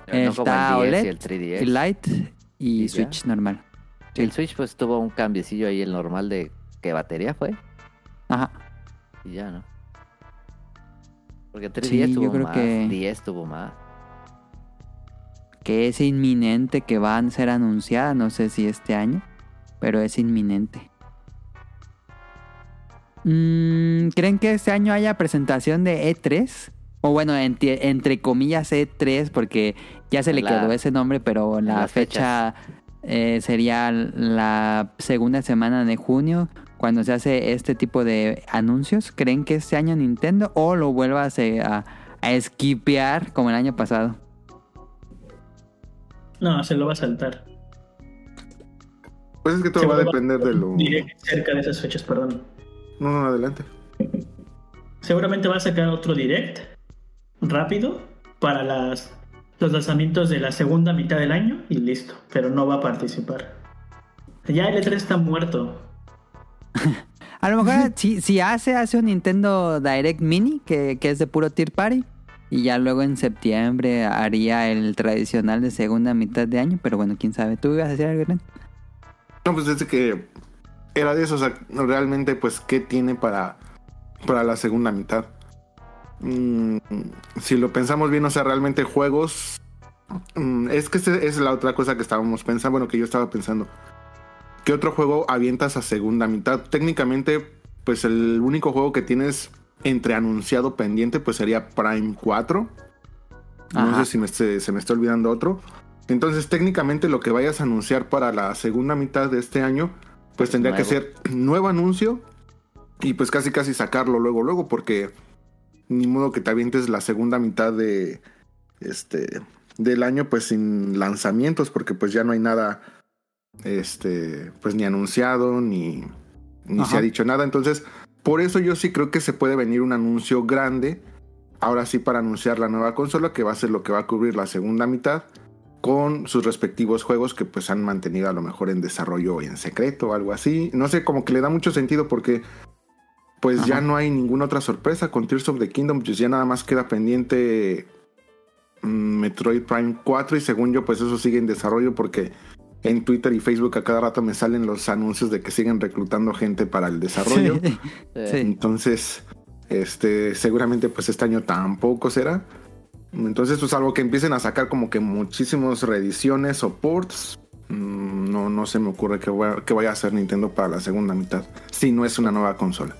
Speaker 5: No como
Speaker 2: Está
Speaker 5: el 10
Speaker 2: OLED
Speaker 5: y el 3DS.
Speaker 2: Y Lite y
Speaker 5: Y ya.
Speaker 2: Switch normal.
Speaker 5: El Switch pues tuvo un cambiecillo ahí, el normal de que batería fue.
Speaker 2: Ajá.
Speaker 5: Y ya, ¿no? Porque 3DS
Speaker 2: Sí, yo
Speaker 5: tuvo
Speaker 2: creo
Speaker 5: más,
Speaker 2: que-
Speaker 5: 10 tuvo más.
Speaker 2: Que es inminente que van a ser anunciadas. No sé si este año. Pero es inminente. Mm, ¿Creen que este año haya presentación de E3? O bueno, entre comillas E3, porque ya se le
Speaker 5: La-
Speaker 2: quedó ese nombre, pero la fecha eh, sería la segunda semana de junio, cuando se hace este tipo de anuncios. ¿Creen que este año Nintendo o lo vuelva a, a, a esquipear como el año pasado?
Speaker 3: No, se lo va a saltar.
Speaker 4: Pues es que todo
Speaker 3: Se
Speaker 4: va a
Speaker 3: va-
Speaker 4: depender de lo...
Speaker 3: Diré que cerca de esas fechas, perdón.
Speaker 4: No, no, adelante.
Speaker 3: Seguramente va a sacar otro direct rápido para las, los lanzamientos de la segunda mitad del año y listo, pero no va a participar. Ya el E3 está muerto. [laughs]
Speaker 2: A lo mejor [laughs] si, si hace, hace un Nintendo Direct Mini, que, que es de puro Tier Party. Y ya luego en septiembre haría el tradicional de segunda mitad de año. Pero bueno, quién sabe. ¿Tú ibas a decir algo, Ren?
Speaker 4: No, pues desde que era de eso, o sea, realmente, pues, ¿qué tiene para, para la segunda mitad? Mm, si lo pensamos bien, o sea, realmente juegos... mm, es que esa es la otra cosa que estábamos pensando, bueno, que yo estaba pensando. ¿Qué otro juego avientas a segunda mitad? Técnicamente, pues el único juego que tienes entre anunciado pendiente, pues sería Prime 4. No sé si me se me está olvidando otro. Entonces, técnicamente lo que vayas a anunciar para la segunda mitad de este año, pues tendría que ser nuevo anuncio y pues casi casi sacarlo luego, luego, porque ni modo que te avientes la segunda mitad de este del año pues sin lanzamientos, porque pues ya no hay nada este pues ni anunciado ni, ni se ha dicho nada. Entonces, por eso yo sí creo que se puede venir un anuncio grande. Ahora sí para anunciar la nueva consola, que va a ser lo que va a cubrir la segunda mitad, con sus respectivos juegos que pues han mantenido a lo mejor en desarrollo en secreto o algo así. No sé, como que le da mucho sentido porque pues ya no hay ninguna otra sorpresa con Tears of the Kingdom, pues ya nada más queda pendiente mm, Metroid Prime 4 y según yo pues eso sigue en desarrollo porque en Twitter y Facebook a cada rato me salen los anuncios de que siguen reclutando gente para el desarrollo.
Speaker 2: Sí. [laughs] Sí.
Speaker 4: Entonces, este, seguramente pues este año tampoco será. Entonces, pues algo que empiecen a sacar como que muchísimos reediciones o ports. mm, No, no se me ocurre que vaya a hacer Nintendo para la segunda mitad. Si no es una nueva consola.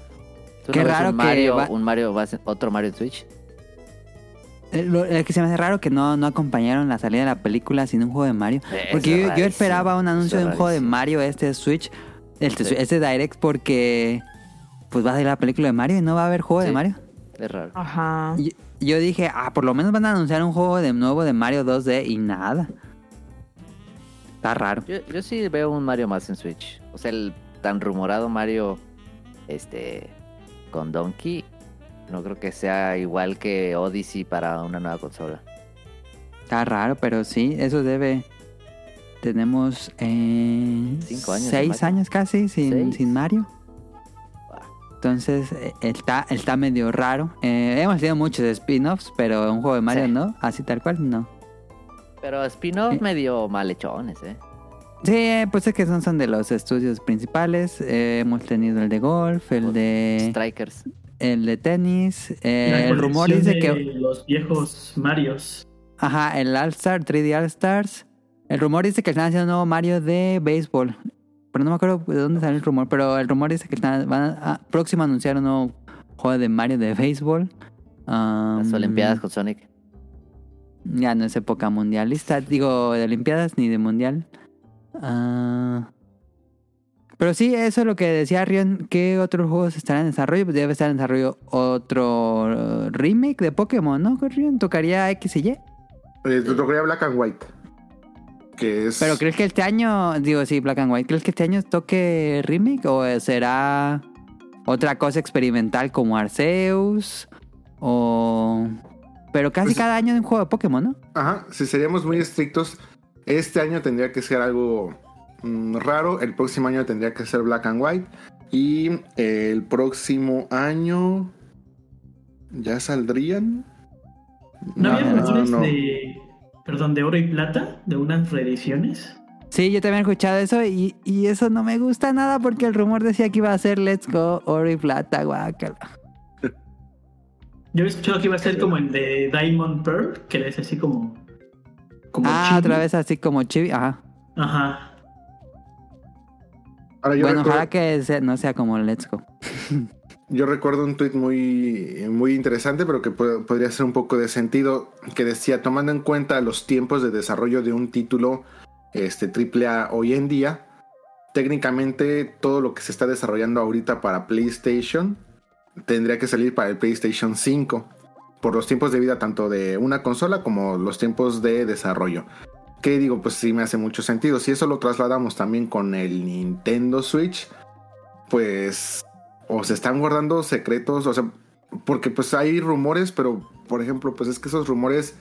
Speaker 5: ¿Tú
Speaker 2: Qué
Speaker 5: no ves
Speaker 2: raro
Speaker 5: un
Speaker 2: que
Speaker 5: Mario,
Speaker 2: va-
Speaker 5: un Mario, va a ser- otro Mario en Switch.
Speaker 2: Eh, Lo lo que se me hace raro que no, no acompañaron la salida de la película sin un juego de Mario.
Speaker 5: Eso
Speaker 2: Porque yo, yo esperaba un anuncio
Speaker 5: eso
Speaker 2: de un juego de. Mario, este Switch, este,
Speaker 5: Sí.
Speaker 2: este Direct, porque pues va a salir la película de Mario y no va a haber juego de. Mario.
Speaker 5: Es raro.
Speaker 1: Ajá.
Speaker 2: Y- yo dije, ah, por lo menos van a anunciar un juego de nuevo de Mario 2D y nada. Está raro.
Speaker 5: Yo, yo sí veo un Mario más en Switch. O sea, el tan rumorado Mario este con Donkey no creo que sea igual que Odyssey para una nueva consola.
Speaker 2: Está raro, pero sí, eso debe. Tenemos eh,
Speaker 5: Cinco años de
Speaker 2: seis años casi sin, sin Mario. Entonces eh, está, está medio raro. Eh, hemos tenido muchos spin-offs, pero un juego de Mario
Speaker 5: Sí.
Speaker 2: no, así tal cual no.
Speaker 5: Pero spin-off
Speaker 2: Sí.
Speaker 5: medio malhechones, ¿eh?
Speaker 2: Sí, pues es que son, son de los estudios principales. Eh, hemos tenido el de golf, el de
Speaker 5: Strikers.
Speaker 2: el de tenis. eh,
Speaker 3: La
Speaker 2: el rumor
Speaker 3: colección
Speaker 2: dice
Speaker 3: de
Speaker 2: que
Speaker 3: Los viejos Marios.
Speaker 2: Ajá, el All-Star, 3D All-Stars. El rumor dice que están haciendo un nuevo Mario de béisbol. Pero no me acuerdo de dónde sale el rumor. Pero el rumor dice que están, van a, próximo a anunciar un nuevo juego de Mario de béisbol.
Speaker 5: Las
Speaker 2: Um,
Speaker 5: Olimpiadas con Sonic.
Speaker 2: Ya no es época mundialista. Digo, de Olimpiadas ni de mundial. Ah. pero sí, eso es lo que decía Rion. ¿Qué otros juegos estarán en desarrollo? Pues debe estar en desarrollo otro uh, remake de Pokémon, ¿no? Rion tocaría X y Y.
Speaker 4: Eh, tocaría Black and White. Que es.
Speaker 2: Pero ¿crees que este año, digo sí, Black and White, ¿crees que este año toque remake o será otra cosa experimental como Arceus? O... Pero casi
Speaker 4: Pues-
Speaker 2: cada año hay un juego de Pokémon, ¿no?
Speaker 4: Ajá, si seríamos muy estrictos, este año tendría que ser algo mm, raro. El próximo año tendría que ser Black and White. Y eh, el próximo año. ¿Ya saldrían?
Speaker 3: ¿No, había versiones
Speaker 4: no.
Speaker 3: de. Perdón, de oro y plata? ¿De unas reediciones?
Speaker 2: Sí, yo también he escuchado eso y, y eso no me gusta nada porque el rumor decía que iba a ser Let's Go Oro y Plata, guácala.
Speaker 3: Yo había escuchado que iba a ser como el de Diamond Pearl, que es así como. Como
Speaker 2: Ah,
Speaker 3: chibi.
Speaker 2: otra vez así como chibi, ajá.
Speaker 3: Ajá.
Speaker 4: Ahora, yo,
Speaker 2: bueno,
Speaker 4: recuerdo,
Speaker 2: ojalá que sea- no sea como Let's Go. [laughs]
Speaker 4: yo recuerdo un tweet muy, muy interesante, pero que po- podría ser un poco de sentido. Que decía: tomando en cuenta los tiempos de desarrollo de un título este, AAA hoy en día, técnicamente todo lo que se está desarrollando ahorita para PlayStation tendría que salir para el PlayStation 5 por los tiempos de vida tanto de una consola como los tiempos de desarrollo. Que digo, pues sí me hace mucho sentido. Si eso lo trasladamos también con el Nintendo Switch, pues o se están guardando secretos, o sea, porque pues hay rumores, pero por ejemplo, pues es que esos rumores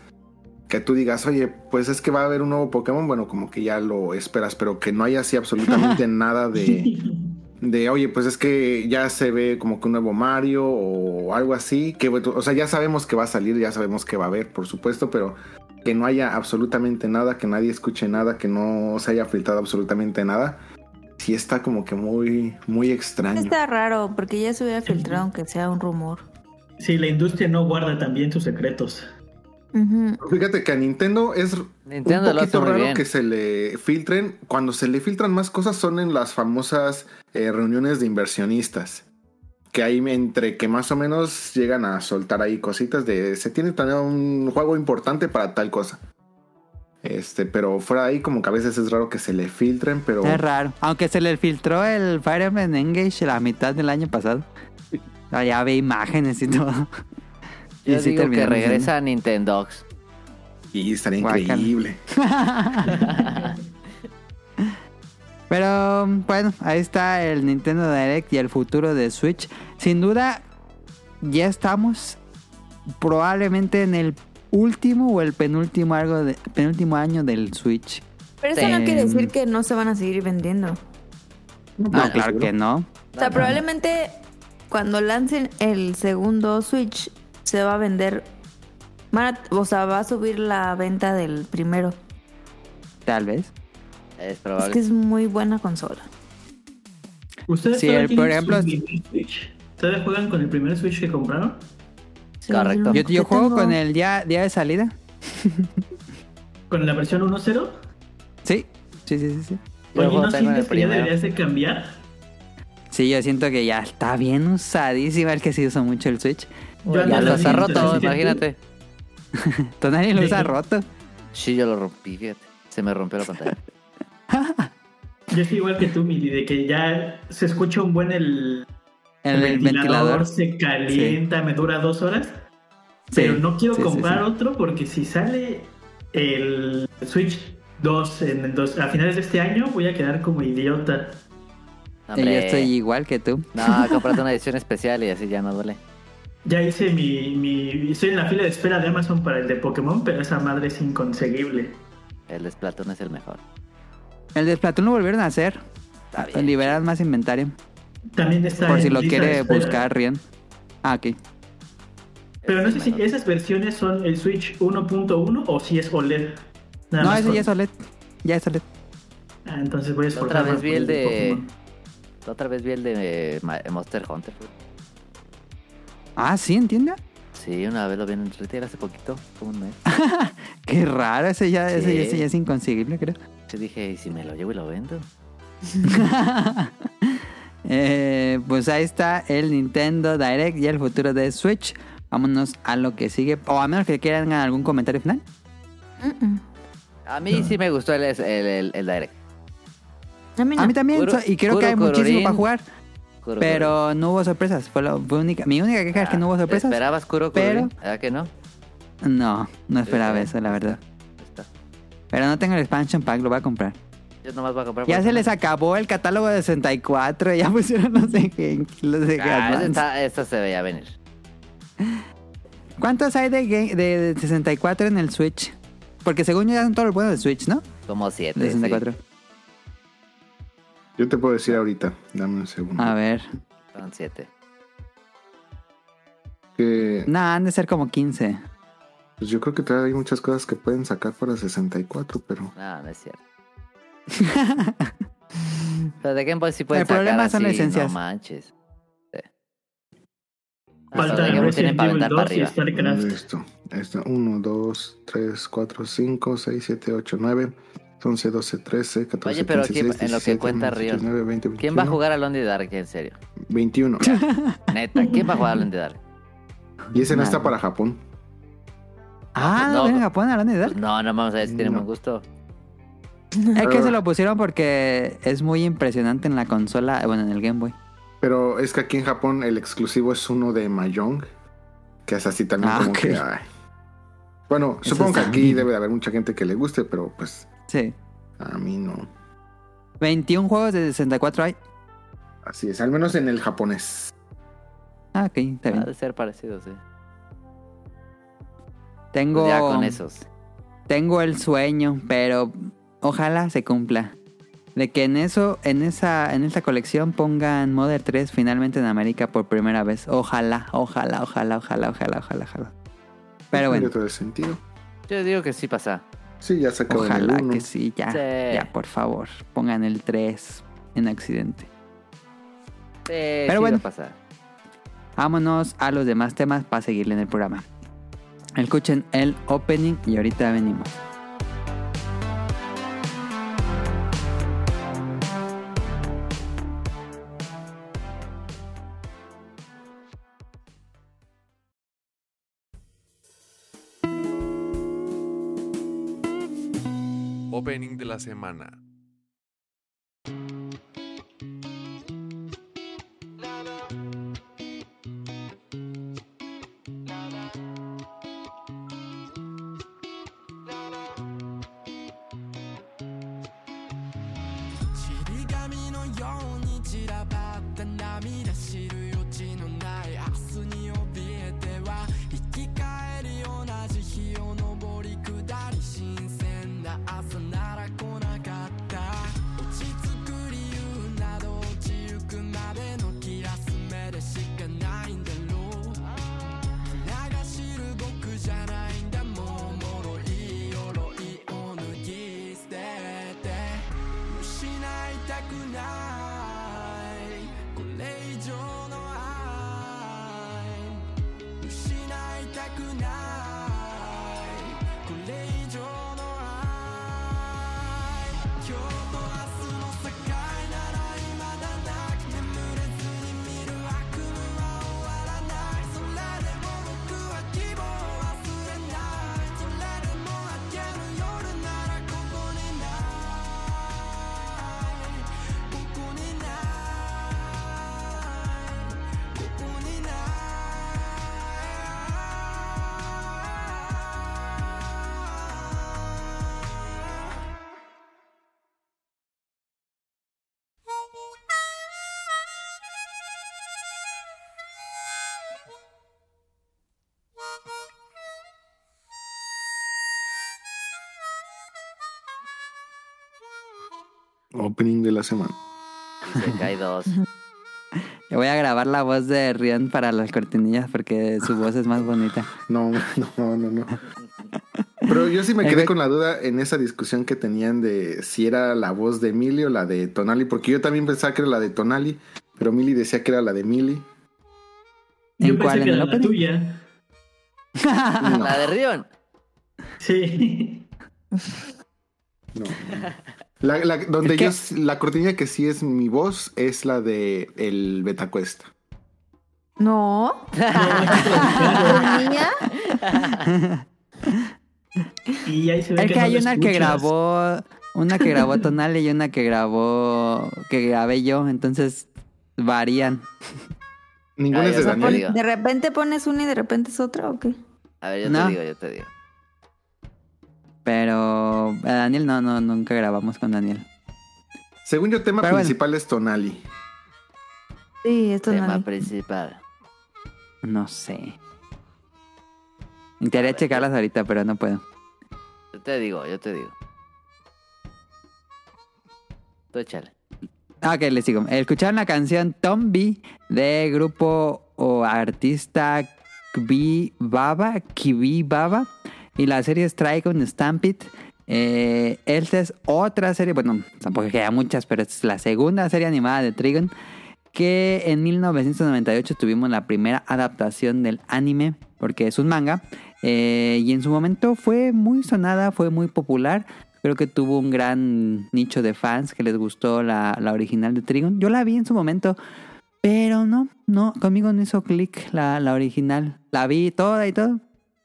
Speaker 4: que tú digas, oye, pues es que va a haber un nuevo Pokémon, bueno, como que ya lo esperas, pero que no haya así absolutamente [laughs] nada de, [laughs] de, oye, pues es que ya se ve como que un nuevo Mario o algo así, que, o sea, ya sabemos que va a salir, ya sabemos que va a haber, por supuesto, pero que no haya absolutamente nada, que nadie escuche nada, que no se haya filtrado absolutamente nada, sí está como que muy, muy extraño.
Speaker 1: Está raro, porque ya se hubiera filtrado aunque sea un rumor.
Speaker 3: Sí, la industria no guarda también sus secretos.
Speaker 1: Ujú.
Speaker 4: Fíjate que a Nintendo es
Speaker 5: Nintendo
Speaker 4: un poquito raro
Speaker 5: bien.
Speaker 4: que se le filtren. Cuando se le filtran más cosas son en las famosas eh, reuniones de inversionistas. Que ahí entre que más o menos llegan a soltar ahí cositas de se tiene planeado un juego importante para tal cosa. Este, pero fuera de ahí como que a veces es raro que se le filtren, pero
Speaker 2: Es raro. Aunque se le filtró el Fire Emblem Engage la mitad del año pasado. Ah, Ya ve imágenes y todo.
Speaker 5: Yo
Speaker 2: sí
Speaker 5: digo que regresa a Nintendox.
Speaker 4: y estaría increíble. [laughs]
Speaker 2: Pero bueno, ahí está el Nintendo Direct y el futuro de Switch. Sin duda, ya estamos probablemente en el último o el penúltimo algo de, penúltimo año del Switch.
Speaker 1: Pero eso no quiere decir que no se van a seguir vendiendo.
Speaker 2: No, claro que no.
Speaker 1: O sea, probablemente cuando lancen el segundo Switch se va a vender. van a- o sea, va a subir la venta del primero.
Speaker 2: Tal vez.
Speaker 5: Es
Speaker 1: que es muy buena consola.
Speaker 3: ¿Ustedes
Speaker 2: Sí, el- por ejemplo,
Speaker 3: Switch? ¿Ustedes juegan con el primer Switch que compraron?
Speaker 1: Sí,
Speaker 5: Correcto.
Speaker 2: Yo, yo juego
Speaker 1: tengo-
Speaker 2: con el día, día de salida. [laughs]
Speaker 3: ¿Con la versión 1.0?
Speaker 2: Sí, sí, sí, sí. sí.
Speaker 5: Yo
Speaker 3: Oye,
Speaker 5: juego
Speaker 3: ¿no
Speaker 5: tengo en el
Speaker 3: sientes que ya
Speaker 5: primero.
Speaker 3: deberías de cambiar?
Speaker 2: Sí, yo siento que ya está bien usadísima. El que sí usa mucho el Switch.
Speaker 3: Yo
Speaker 5: Ya lo está roto, imagínate.
Speaker 2: Tonali lo usa roto.
Speaker 5: Sí, yo lo rompí, fíjate. Se me rompió la pantalla. [laughs]
Speaker 3: Yo estoy igual que tú, Mili, de que ya se escucha un buen el,
Speaker 2: El,
Speaker 3: el
Speaker 2: ventilador.
Speaker 3: se calienta, me dura dos horas. Pero no quiero
Speaker 2: sí,
Speaker 3: comprar
Speaker 2: sí.
Speaker 3: otro porque si sale el Switch 2 en dos, a finales de este año voy a quedar como idiota.
Speaker 2: Sí, yo
Speaker 5: Hombre.
Speaker 2: estoy igual que tú.
Speaker 5: No, cómprate una [laughs] edición especial y así ya no duele.
Speaker 3: Ya hice mi, mi... Estoy en la fila de espera de Amazon para el de Pokémon, pero esa madre es inconseguible.
Speaker 5: El de Splatoon es el mejor.
Speaker 2: El de Splatoon lo volvieron a hacer.
Speaker 5: Está bien.
Speaker 2: Liberar más inventario.
Speaker 3: También está
Speaker 2: Por si lo quiere buscar Rian. Ah, ok.
Speaker 3: Pero no sé si esas versiones son el Switch 1.1 o si es OLED. Nada
Speaker 2: No, ese
Speaker 3: con-
Speaker 2: ya es OLED. Ya es OLED.
Speaker 3: Ah, entonces voy a esforzarme.
Speaker 5: otra vez vi el de. Otra vez vi el de Monster Hunter.
Speaker 2: Ah, sí, entiende.
Speaker 5: Sí, una vez lo vi en el retail hace poquito, como un mes. [laughs]
Speaker 2: Qué raro, ese ya, ese,
Speaker 5: Sí.
Speaker 2: ese ya es inconseguible, creo.
Speaker 5: Yo dije, ¿y si me lo llevo y lo vendo? [laughs]
Speaker 2: Eh, pues ahí está el Nintendo Direct y el futuro de Switch. Vámonos a lo que sigue. O a menos que quieran algún comentario final.
Speaker 5: A mí sí me gustó el, el, el, el Direct.
Speaker 1: A mí no.
Speaker 2: A mí también. Y creo que hay muchísimo para jugar.
Speaker 5: Kuro
Speaker 2: Pero no hubo sorpresas. Fue la fue única, mi única queja es que no hubo
Speaker 5: Kuro.
Speaker 2: sorpresas.
Speaker 5: ¿Esperabas Kuro
Speaker 2: pero-?
Speaker 5: ¿Verdad que no?
Speaker 2: No, no esperaba eso, la verdad.
Speaker 5: está.
Speaker 2: Pero no tengo el expansion pack, lo voy a comprar.
Speaker 5: Yo nomás voy a comprar.
Speaker 2: Ya se les acabó el catálogo de 64. Ya pusieron los de, los de
Speaker 5: Ah, esta, esta se veía venir.
Speaker 2: ¿Cuántos hay de, de, de 64 en el Switch? Porque según yo ya son todos los buenos de Switch, ¿no?
Speaker 5: Como siete.
Speaker 2: De
Speaker 5: sí.
Speaker 2: 64.
Speaker 4: Yo te puedo decir ahorita, dame un segundo.
Speaker 2: A ver.
Speaker 5: Son siete.
Speaker 4: Que,
Speaker 2: Nah, han de ser como 15.
Speaker 4: pues yo creo que todavía hay muchas cosas que pueden sacar para 64, pero
Speaker 5: No, no es cierto. Pero de Game Boy sí pueden
Speaker 2: El problema
Speaker 5: sacar
Speaker 2: son
Speaker 5: así,
Speaker 2: licencias.
Speaker 5: No manches.
Speaker 3: Falta
Speaker 5: de
Speaker 3: Resident
Speaker 5: para
Speaker 3: Evil
Speaker 5: aventar para
Speaker 3: 2 y
Speaker 5: arriba.
Speaker 3: StarCraft.
Speaker 4: Esto, esto, 1, 2, 3, 4, 5, 6, 7, 8, 9, 11, 12, 13, 14,
Speaker 5: Oye, pero
Speaker 4: 15,
Speaker 5: aquí,
Speaker 4: 16,
Speaker 5: en lo que
Speaker 4: 17,
Speaker 5: cuenta
Speaker 4: 18,
Speaker 5: Río.
Speaker 4: 19, 20,
Speaker 5: ¿Quién va a
Speaker 4: 21,
Speaker 5: jugar a Lonely Dark, en serio?
Speaker 4: 21. [laughs]
Speaker 5: Neta, ¿quién va a jugar a Lonely Dark?
Speaker 4: Y ese no está para Japón.
Speaker 2: Ah,
Speaker 5: no,
Speaker 2: no. Japón de
Speaker 5: Pues
Speaker 2: Dark.
Speaker 5: no, no vamos a ver si tiene
Speaker 4: No.
Speaker 5: buen gusto.
Speaker 2: Es que se lo pusieron porque es muy impresionante en la consola, bueno, en el Game Boy.
Speaker 4: Pero es que aquí en Japón el exclusivo es uno de Mahjong. Que es así también
Speaker 2: Ah,
Speaker 4: como que. ay. Bueno,
Speaker 2: Eso
Speaker 4: supongo que aquí
Speaker 2: bien.
Speaker 4: debe de haber mucha gente que le guste, pero pues
Speaker 2: Sí.
Speaker 4: a mí no.
Speaker 2: 21 juegos de 64 hay.
Speaker 4: Así es, al menos en el japonés.
Speaker 2: Ah, ok, está
Speaker 5: Ha
Speaker 2: bien.
Speaker 5: de ser parecido, sí.
Speaker 2: Tengo,
Speaker 5: Pues ya con esos.
Speaker 2: tengo el sueño, pero ojalá se cumpla. De que en eso, en esa, en esa colección pongan Mother 3 finalmente en América por primera vez. Ojalá, ojalá, ojalá, ojalá, ojalá, ojalá, ojalá. Pero
Speaker 4: Tiene
Speaker 2: bueno,
Speaker 4: todo el sentido.
Speaker 5: Yo digo que sí pasa.
Speaker 4: Sí, ya se acabó el
Speaker 2: ojalá que sí, ya,
Speaker 5: Sí.
Speaker 2: ya, por favor, pongan el 3 en accidente.
Speaker 5: Sí,
Speaker 2: Pero
Speaker 5: sí
Speaker 2: bueno.
Speaker 5: va a pasar.
Speaker 2: Vámonos a los demás temas para seguirle en el programa. Escuchen el opening y ahorita venimos.
Speaker 7: Semana.
Speaker 4: Opening de la semana.
Speaker 5: Se cae dos.
Speaker 2: Le voy a grabar la voz de Rion para las cortinillas porque su voz es más bonita.
Speaker 4: No, [laughs] no, no, no. [laughs] Pero yo sí me quedé con la duda en esa discusión que tenían de si era la voz de Millie o la de Tonali, porque yo también pensaba que era la de Tonali, pero Millie decía que era la de Millie.
Speaker 3: Yo
Speaker 2: ¿En
Speaker 3: pensé
Speaker 2: cuál?
Speaker 3: que
Speaker 2: ¿En
Speaker 3: era la
Speaker 2: opening?
Speaker 3: tuya. [laughs]
Speaker 4: No,
Speaker 5: La de Rion.
Speaker 3: Sí.
Speaker 4: La, la- donde yo, la cortinilla que sí es mi voz es la de el Betacuesta.
Speaker 1: No. ¿Niña? [laughs]
Speaker 3: y ahí se ve
Speaker 2: Es
Speaker 3: que,
Speaker 2: que
Speaker 3: no
Speaker 2: hay una que grabó, una que grabó Tonali y una que grabó, que grabé yo, entonces varían.
Speaker 4: Ninguna es de. Daniel.
Speaker 1: ¿De repente pones una y de repente es otra o qué?
Speaker 5: A ver, yo
Speaker 2: No.
Speaker 5: te digo, yo te digo.
Speaker 2: Pero a Daniel no, no, nunca grabamos con Daniel.
Speaker 4: Según yo, tema
Speaker 2: Pero bueno.
Speaker 4: principal es Tonali.
Speaker 1: Sí, esto
Speaker 5: Tema
Speaker 1: no.
Speaker 5: principal.
Speaker 2: No sé. Intentaré checarlas ahorita, pero no puedo.
Speaker 5: Yo te digo, yo te digo. Tú échale.
Speaker 2: Ah, Ok, les digo. Escucharon la canción Tombi de grupo o artista Kbi Baba, Baba. Y la serie es Trigon Stampede. Eh, esta es otra serie, bueno, tampoco queda muchas, pero es la segunda serie animada de Trigon. Que en 1998 tuvimos la primera adaptación del anime, porque es un manga. eh, y en su momento fue muy sonada, fue muy popular. Creo que tuvo un gran nicho de fans que les gustó la, la original de Trigon. Yo la vi en su momento, pero no, no, conmigo no hizo clic la, la original. La vi toda y todo,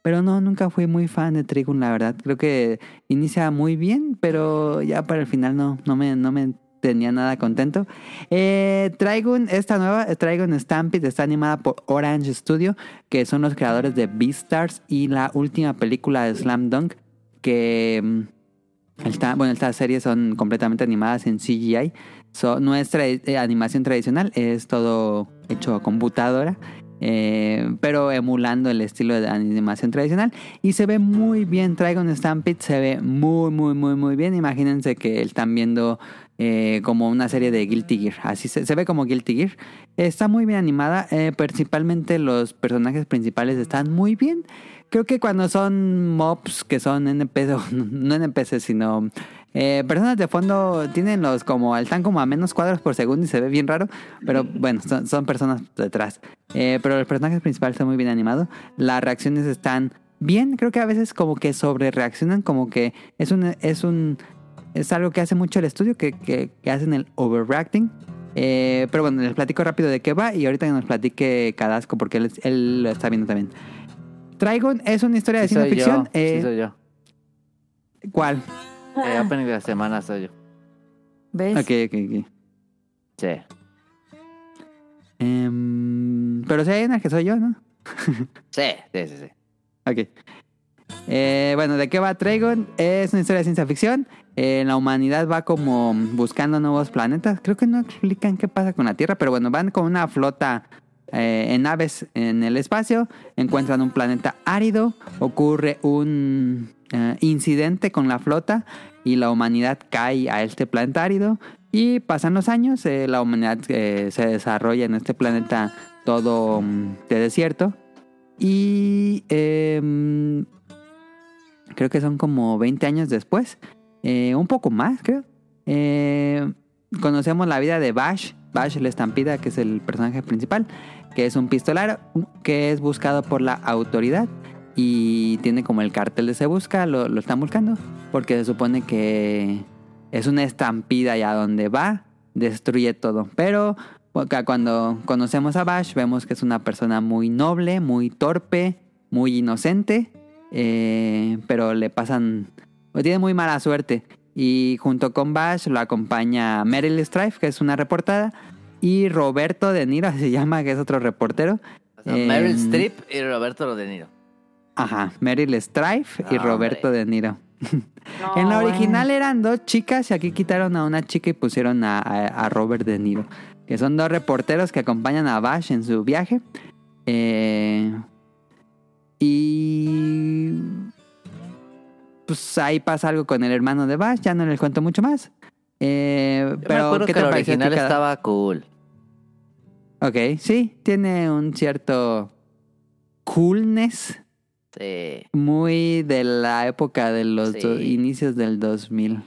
Speaker 2: pero no, nunca fui muy fan de Trigon, la verdad. Creo que inicia muy bien, pero ya para el final no, no, me, no me tenía nada contento. Eh, Trigun, esta nueva, eh, Trigun Stampede, está animada por Orange Studio, que son los creadores de Beastars y la última película de Slam Dunk, que... mm, Esta, bueno, estas series son completamente animadas en CGI. So, no es tra- eh, animación tradicional, es todo hecho a computadora, eh, pero emulando el estilo de animación tradicional. Y se ve muy bien. Trigon Stampede se ve muy, muy, muy, muy bien. Imagínense que están viendo eh, como una serie de Guilty Gear. Así se, se ve como Guilty Gear. Está muy bien animada. eh, principalmente los personajes principales están muy bien. Creo que cuando son mobs que son NPC, [laughs] no NPC, sino eh, personas de fondo, tienen los como, están como a menos cuadros por segundo y se ve bien raro, pero bueno, son, son personas detrás. Eh, pero los personajes principales están muy bien animados, las reacciones están bien, creo que a veces como que sobre reaccionan, como que es un, es un, es algo que hace mucho el estudio, que, que, que hacen el overreacting. Eh, pero bueno, les platico rápido de qué va y ahorita que nos platique Cadasco porque él, él lo está viendo también. Trigon es una historia de
Speaker 5: Sí
Speaker 2: ciencia ficción.
Speaker 5: yo,
Speaker 2: eh,
Speaker 5: sí soy yo.
Speaker 2: ¿Cuál?
Speaker 5: Eh, [laughs] opening de la semana soy yo.
Speaker 1: ¿Ves?
Speaker 2: Ok, ok, ok.
Speaker 5: Sí.
Speaker 2: Em, pero si hay una que soy yo, ¿no? [laughs]
Speaker 5: Sí, sí, sí, sí.
Speaker 2: Ok. Eh, bueno, ¿de qué va Trigon? Es una historia de ciencia ficción. Eh, la humanidad va como buscando nuevos planetas. Creo que no explican qué pasa con la Tierra, pero bueno, van con una flota eh, en naves en el espacio. Encuentran un planeta árido. Ocurre un eh, incidente con la flota y la humanidad cae a este planeta árido. Y pasan los años, eh, la humanidad eh, se desarrolla en este planeta todo mm, de desierto. Y em, creo que son como 20 años después, un poco más, creo. Conocemos la vida de Bash, Bash la estampida, que es el personaje principal, que es un pistolero que es buscado por la autoridad y tiene como el cartel de se busca, lo, lo están buscando, porque se supone que es una estampida y a donde va destruye todo. Pero cuando conocemos a Bash vemos que es una persona muy noble, muy torpe, muy inocente, eh, pero le pasan, o tiene muy mala suerte. Y junto con Bash lo acompaña Meryl Streep, que es una reportada, y Roberto De Niro, [laughs] se llama, que es otro reportero.
Speaker 5: O sea, Meryl
Speaker 2: Em,
Speaker 5: Streep y Roberto De Niro.
Speaker 2: Ajá, Meryl Streep y Roberto. De Niro.
Speaker 1: No,
Speaker 2: en la
Speaker 1: bueno.
Speaker 2: original eran dos chicas y aquí quitaron a una chica y pusieron a, a- a Robert De Niro. Que son dos reporteros que acompañan a Bash en su viaje. Eh, y... Pues ahí pasa algo con el hermano de Bash, ya no les cuento mucho más. Eh,
Speaker 5: Yo me
Speaker 2: pero,
Speaker 5: acuerdo
Speaker 2: ¿qué
Speaker 5: que el original
Speaker 2: Cada-
Speaker 5: estaba cool.
Speaker 2: Ok, sí, tiene un cierto coolness.
Speaker 5: Sí.
Speaker 2: Muy de la época de los
Speaker 5: Sí.
Speaker 2: do- inicios del 2000.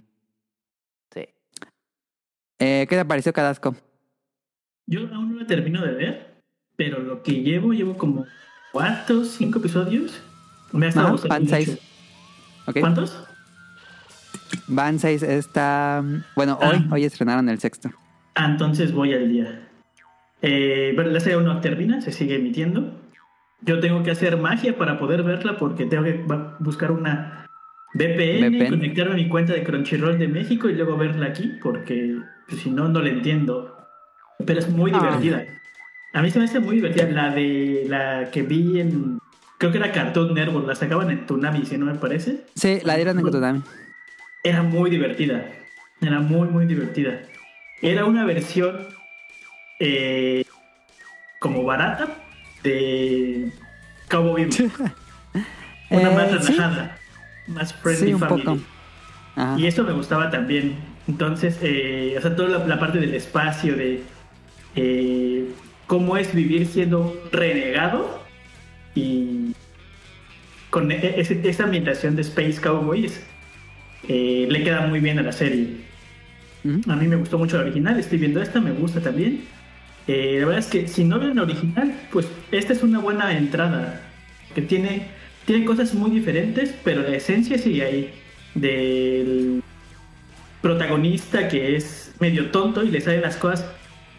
Speaker 5: Sí.
Speaker 2: Eh, ¿Qué te pareció Cadasco?
Speaker 3: Yo aún no la termino de ver, pero lo que llevo, llevo como cuatro, cinco episodios. Me ha estado
Speaker 2: Ajá,
Speaker 3: gustando
Speaker 2: van
Speaker 3: mucho.
Speaker 2: seis.
Speaker 3: ¿Cuántos?
Speaker 2: Van 6 está... Bueno,
Speaker 3: Ah.
Speaker 2: hoy, hoy estrenaron el sexto.
Speaker 3: Ah, entonces voy al día. Eh, pero la serie aún no termina, se sigue emitiendo. Yo tengo que hacer magia para poder verla porque tengo que buscar una VPN,
Speaker 2: VPN.
Speaker 3: conectarme a mi cuenta de Crunchyroll de México y luego verla aquí porque pues, si no, no la entiendo. Pero es muy
Speaker 2: Ah.
Speaker 3: divertida. A mí se me hace muy divertida. La de la que vi en. Creo que era Cartoon Network, la sacaban en Tunami, si no me parece.
Speaker 2: Sí, la dieron en Kotoami.
Speaker 3: Era muy divertida. Era muy, muy divertida. Era una versión eh, como barata de Cowboy Bebop. [laughs] Una
Speaker 2: Eh,
Speaker 3: más
Speaker 2: sí.
Speaker 3: relajada. Más friendly
Speaker 2: Sí, un
Speaker 3: family.
Speaker 2: poco.
Speaker 3: Y eso me gustaba también. Entonces, eh, o sea, toda la, la parte del espacio, de eh, cómo es vivir siendo renegado y con e- ese- esa ambientación de Space Cowboys eh, le queda muy bien a la serie. A mí me gustó mucho la original, estoy viendo esta, me gusta también. Eh, la verdad es que si no ven la original, pues esta es una buena entrada. Que tiene, tiene cosas muy diferentes, pero la esencia sigue ahí. Del protagonista que es medio tonto y le salen las cosas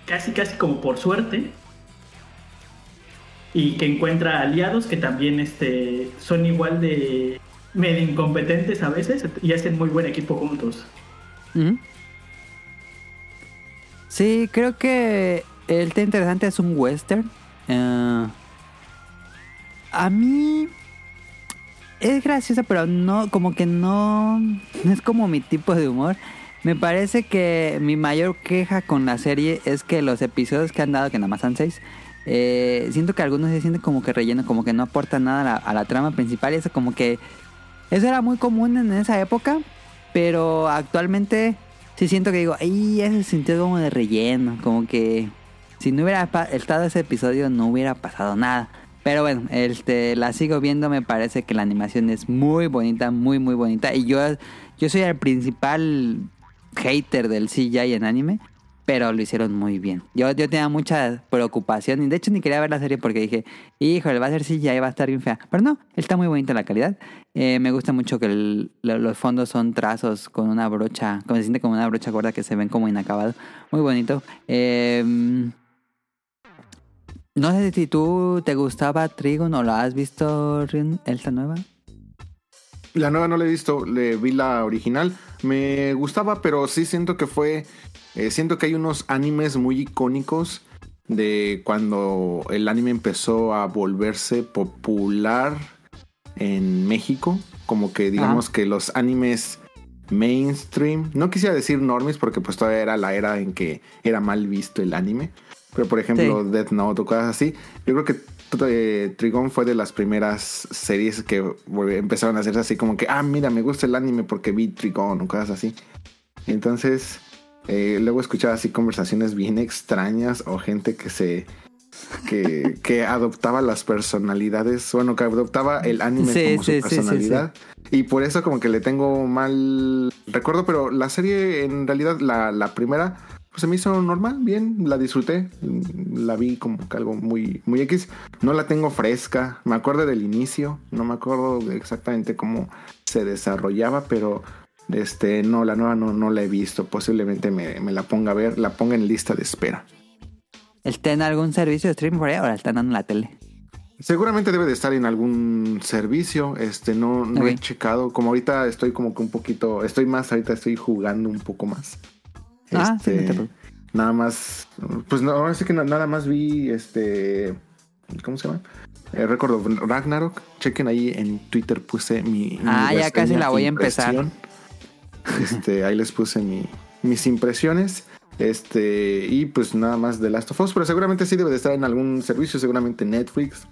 Speaker 3: casi casi como por suerte. Y que encuentra aliados que también este, son igual de medio incompetentes a veces y hacen muy buen equipo juntos.
Speaker 2: Sí, creo que el tema interesante es un western. Eh, a mí es graciosa, pero no, como que no, no es como mi tipo de humor. Me parece que mi mayor queja con la serie es que los episodios que han dado, que nada más son seis, eh, siento que algunos se sienten como que relleno, como que no aportan nada a la, a la trama principal. Y eso como que eso era muy común en esa época, pero actualmente sí siento que digo, ay, ese sentido como de relleno, como que si no hubiera estado ese episodio no hubiera pasado nada. Pero bueno, este, la sigo viendo, me parece que la animación es muy bonita, muy muy bonita. Y yo, yo soy el principal hater del CGI en anime, pero lo hicieron muy bien. Yo, yo tenía mucha preocupación de hecho ni quería ver la serie porque dije, híjole, va a ser CGI, va a estar bien fea. Pero no, está muy bonita la calidad. Eh, me gusta mucho que los fondos son trazos con una brocha, como se siente como una brocha gorda que se ven como inacabado. Muy bonito. Eh, no sé si tú te gustaba Trigon o la has visto, esta nueva.
Speaker 4: La nueva no la he visto, le vi la original. Me gustaba, pero sí siento que fue. eh, siento que hay unos animes muy icónicos de cuando el anime empezó a volverse popular en México. Como que digamos que los animes mainstream, no quisiera decir normies porque pues todavía era la era en que era mal visto el anime. Pero por ejemplo,
Speaker 2: Sí.
Speaker 4: Death Note o cosas así. Yo creo que eh, Trigon fue de las primeras series que empezaron a hacerse así como que, ah, mira, me gusta el anime porque vi Trigon o cosas así. Entonces, eh, luego escuchaba así conversaciones bien extrañas o gente que se... Que, [laughs] que adoptaba las personalidades, bueno, que adoptaba el anime
Speaker 2: Sí,
Speaker 4: como
Speaker 2: sí,
Speaker 4: su
Speaker 2: sí, sí,
Speaker 4: personalidad. Y por eso como que le tengo mal recuerdo, pero la serie en realidad, la, la primera, pues se me hizo normal, bien, la disfruté, la vi como que algo muy, muy X. No la tengo fresca, me acuerdo del inicio, no me acuerdo exactamente cómo se desarrollaba, pero este, no, la nueva no, no la he visto, posiblemente me, me la ponga a ver, la ponga en lista de espera.
Speaker 2: ¿Está en algún servicio de streaming por ahí o la están dando en la tele?
Speaker 4: Seguramente debe de estar en algún servicio, este, no, no he checado, como ahorita estoy como que un poquito, estoy más, ahorita estoy jugando un poco más.
Speaker 2: Ah, sí,
Speaker 4: Este,
Speaker 2: no te preocupes.
Speaker 4: nada más, pues no, ahora sí que na- nada más vi este, ¿cómo se llama? Eh, Record of Ragnarok, chequen ahí en Twitter puse mi... mi
Speaker 2: Ah, ya casi la voy a empezar.
Speaker 4: Este, ahí les puse mi, mis impresiones. Este, y pues nada más de Last of Us, pero seguramente sí debe de estar en algún servicio, seguramente Netflix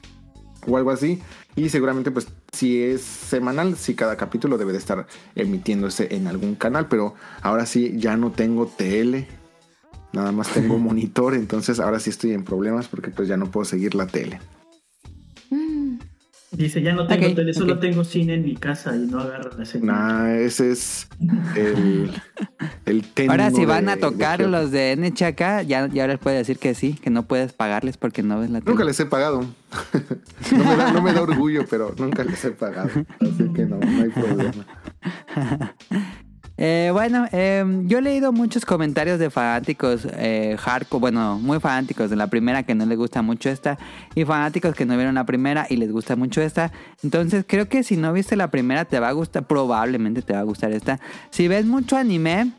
Speaker 4: o algo así. Y seguramente, pues, si es semanal, si cada capítulo debe de estar emitiéndose en algún canal. Pero ahora sí, ya no tengo tele. Nada más tengo [laughs] monitor. Entonces ahora sí estoy en problemas porque pues ya no puedo seguir la tele.
Speaker 3: Dice, ya no tengo
Speaker 2: Ok,
Speaker 3: tele, solo tengo cine en mi casa y no agarro la señal.
Speaker 4: Nah, ese es el, el técnico
Speaker 2: Ahora si van
Speaker 4: de-
Speaker 2: a tocar
Speaker 4: de-
Speaker 2: los de NHK, ya, ya les puede decir que sí, que no puedes pagarles porque no ves la tele.
Speaker 4: Nunca les he pagado. [laughs] no, me da, no me da orgullo, pero nunca les he pagado. Así que no, no hay problema. [laughs]
Speaker 2: Eh, bueno, eh, yo he leído muchos comentarios de fanáticos eh, hardcore, bueno, muy fanáticos de la primera que no les gusta mucho esta, y fanáticos que no vieron la primera y les gusta mucho esta. Entonces creo que si no viste la primera te va a gustar, probablemente te va a gustar esta. Si ves mucho anime,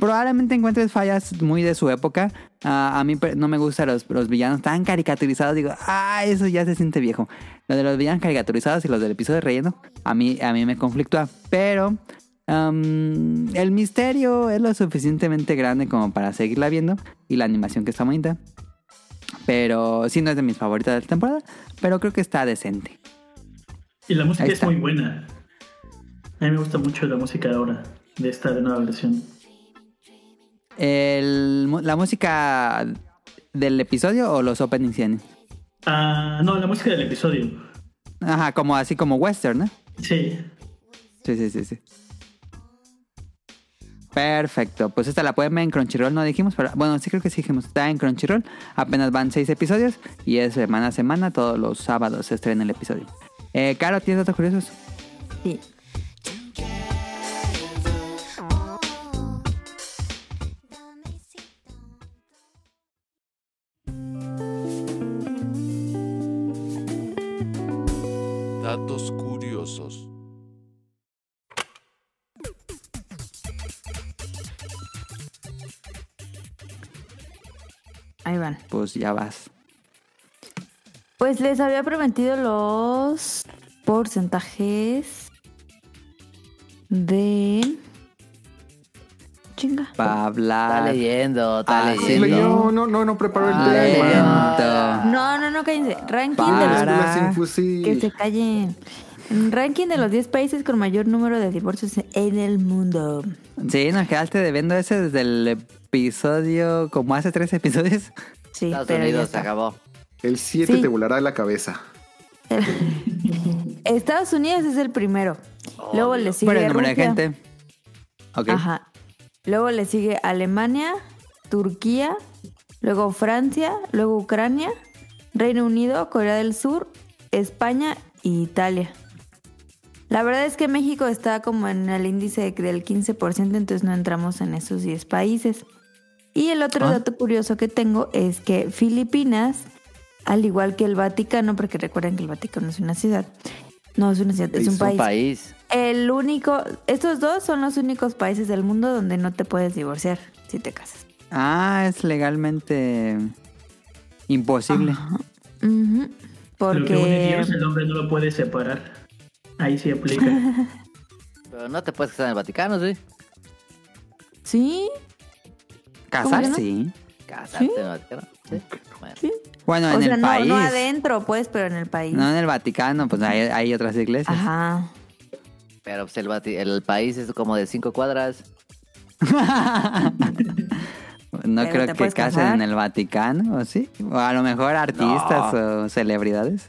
Speaker 2: probablemente encuentres fallas muy de su época. Ah, a mí no me gustan los, los villanos tan caricaturizados. Digo, ah, eso ya se siente viejo. Lo de los villanos caricaturizados y los del episodio de relleno, a mí, a mí me conflictúa. Pero el misterio es lo suficientemente grande como para seguirla viendo. Y la animación que está bonita. Pero sí, no es de mis favoritas de la temporada. Pero creo que está decente.
Speaker 3: Y la música es muy buena. A mí me gusta mucho la música ahora, de esta nueva versión.
Speaker 2: El ¿La música del episodio o los openings tienen?
Speaker 3: Ah, no, la música del episodio.
Speaker 2: Ajá, como así como western, ¿no?
Speaker 3: Sí.
Speaker 2: Sí, sí, sí, sí. Perfecto, pues esta la pueden ver en Crunchyroll, no dijimos, pero bueno, sí creo que sí dijimos, está en Crunchyroll, apenas van seis episodios y es semana a semana, todos los sábados se estrena el episodio. Eh, Caro, ¿tienes datos curiosos?
Speaker 1: Sí.
Speaker 2: Ya vas.
Speaker 1: Pues les había prometido los porcentajes de... Chinga.
Speaker 2: Va a
Speaker 5: Está
Speaker 2: hablar.
Speaker 5: leyendo, está
Speaker 2: Ah,
Speaker 5: leyendo.
Speaker 4: Leyó, no, no, no preparó el tema.
Speaker 1: No, no, no, cállense. Ranking
Speaker 2: Para.
Speaker 1: de los... Que se callen. Ranking de los 10 países con mayor número de divorcios en el mundo.
Speaker 2: Sí, nos quedaste debiendo ese desde el episodio, como hace tres episodios.
Speaker 1: Sí,
Speaker 5: Estados
Speaker 1: pero
Speaker 5: Unidos se acabó.
Speaker 4: El 7
Speaker 1: Sí.
Speaker 4: te volará la cabeza. [laughs]
Speaker 1: Estados Unidos es el primero. Luego le sigue
Speaker 2: Por el número de gente. Ok.
Speaker 1: Ajá. Luego le sigue Alemania, Turquía, luego Francia, luego Ucrania, Reino Unido, Corea del Sur, España y Italia. La verdad es que México está como en el índice del 15%, entonces no entramos en esos 10 países. Y el otro
Speaker 2: Ah.
Speaker 1: dato curioso que tengo es que Filipinas, al igual que el Vaticano, porque recuerden que el Vaticano es una ciudad, no es una ciudad, es,
Speaker 4: Es
Speaker 1: un país.
Speaker 5: país.
Speaker 1: El único, estos dos son los únicos países del mundo donde no te puedes divorciar si te casas.
Speaker 2: Ah, es legalmente imposible.
Speaker 1: Ujú,
Speaker 3: Lo que une
Speaker 1: Porque
Speaker 3: Dios, el hombre no lo puede separar. Ahí sí aplica. [laughs]
Speaker 5: Pero no te puedes casar en el Vaticano, ¿sí?
Speaker 1: sí,
Speaker 2: Casar,
Speaker 1: no?
Speaker 2: sí.
Speaker 5: Casarte
Speaker 1: ¿Sí?
Speaker 5: en el Vaticano. Sí. Bueno.
Speaker 1: sí.
Speaker 2: Bueno, en
Speaker 1: sea,
Speaker 2: el
Speaker 1: no,
Speaker 2: país.
Speaker 1: no adentro, pues, pero en el país.
Speaker 2: No en el Vaticano, pues hay, hay otras iglesias.
Speaker 1: Ajá.
Speaker 5: Pero pues, el, país es como de cinco cuadras. [laughs]
Speaker 2: No
Speaker 1: Pero
Speaker 2: creo que casen
Speaker 1: casar.
Speaker 2: en el Vaticano, ¿o sí? O a lo mejor artistas o celebridades.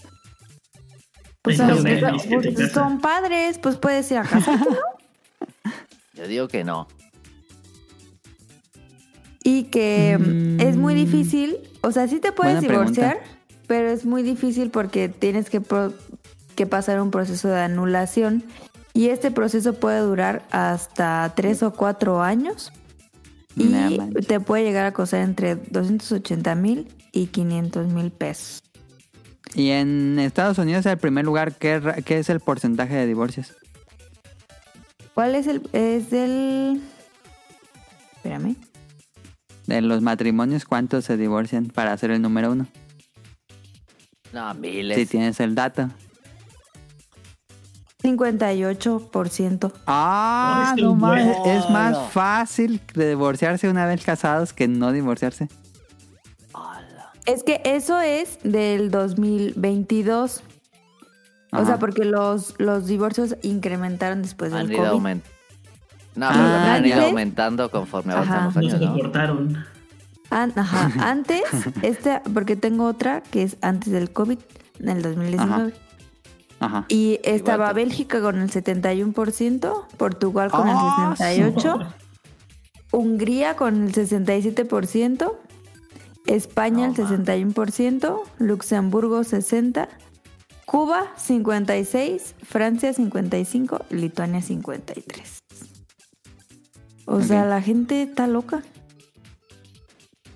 Speaker 1: Pues, pues, pues,
Speaker 3: casa.
Speaker 1: son padres, pues puedes ir a casarte, ¿no? [laughs]
Speaker 5: Yo digo que no.
Speaker 1: Y que mm, es muy
Speaker 2: Mm.
Speaker 1: difícil, o sea, sí te puedes
Speaker 2: Buena pregunta.
Speaker 1: divorciar, pero es muy difícil porque tienes que, pro- que pasar un proceso de anulación y este proceso puede durar hasta tres o cuatro años y
Speaker 2: No
Speaker 1: te puede llegar a costar entre 280 mil y 500 mil pesos.
Speaker 2: Y en Estados Unidos, el primer lugar, ¿qué, qué es el porcentaje de divorcios?
Speaker 1: ¿Cuál es el? Es del... Espérame.
Speaker 2: De los matrimonios, ¿cuántos se divorcian para ser el número uno?
Speaker 5: No, miles.
Speaker 2: Si tienes el dato.
Speaker 1: 58%.
Speaker 2: Ah,
Speaker 3: Este
Speaker 2: no mames. Es más fácil divorciarse una vez casados que no divorciarse.
Speaker 1: Es que eso es del 2022. O
Speaker 2: Ajá.
Speaker 1: sea, porque los, los divorcios incrementaron después del
Speaker 5: Han ido
Speaker 1: COVID.
Speaker 5: aumentando. No,
Speaker 2: Ah,
Speaker 5: pero también han ido aumentando conforme avanzan los años,
Speaker 3: se
Speaker 5: ¿no?
Speaker 3: soportaron.
Speaker 1: An- ajá, [laughs] antes, este, porque tengo otra que es antes del COVID, en el 2019.
Speaker 2: Ajá.
Speaker 1: Y estaba
Speaker 5: Igual.
Speaker 1: Bélgica con el 71%, Portugal con
Speaker 2: ¡Ah,
Speaker 1: el 68%, Hungría con el 67%, España el 61%, Luxemburgo 60%, Cuba 56%, Francia 55% y Lituania 53%. O sea, la gente está loca.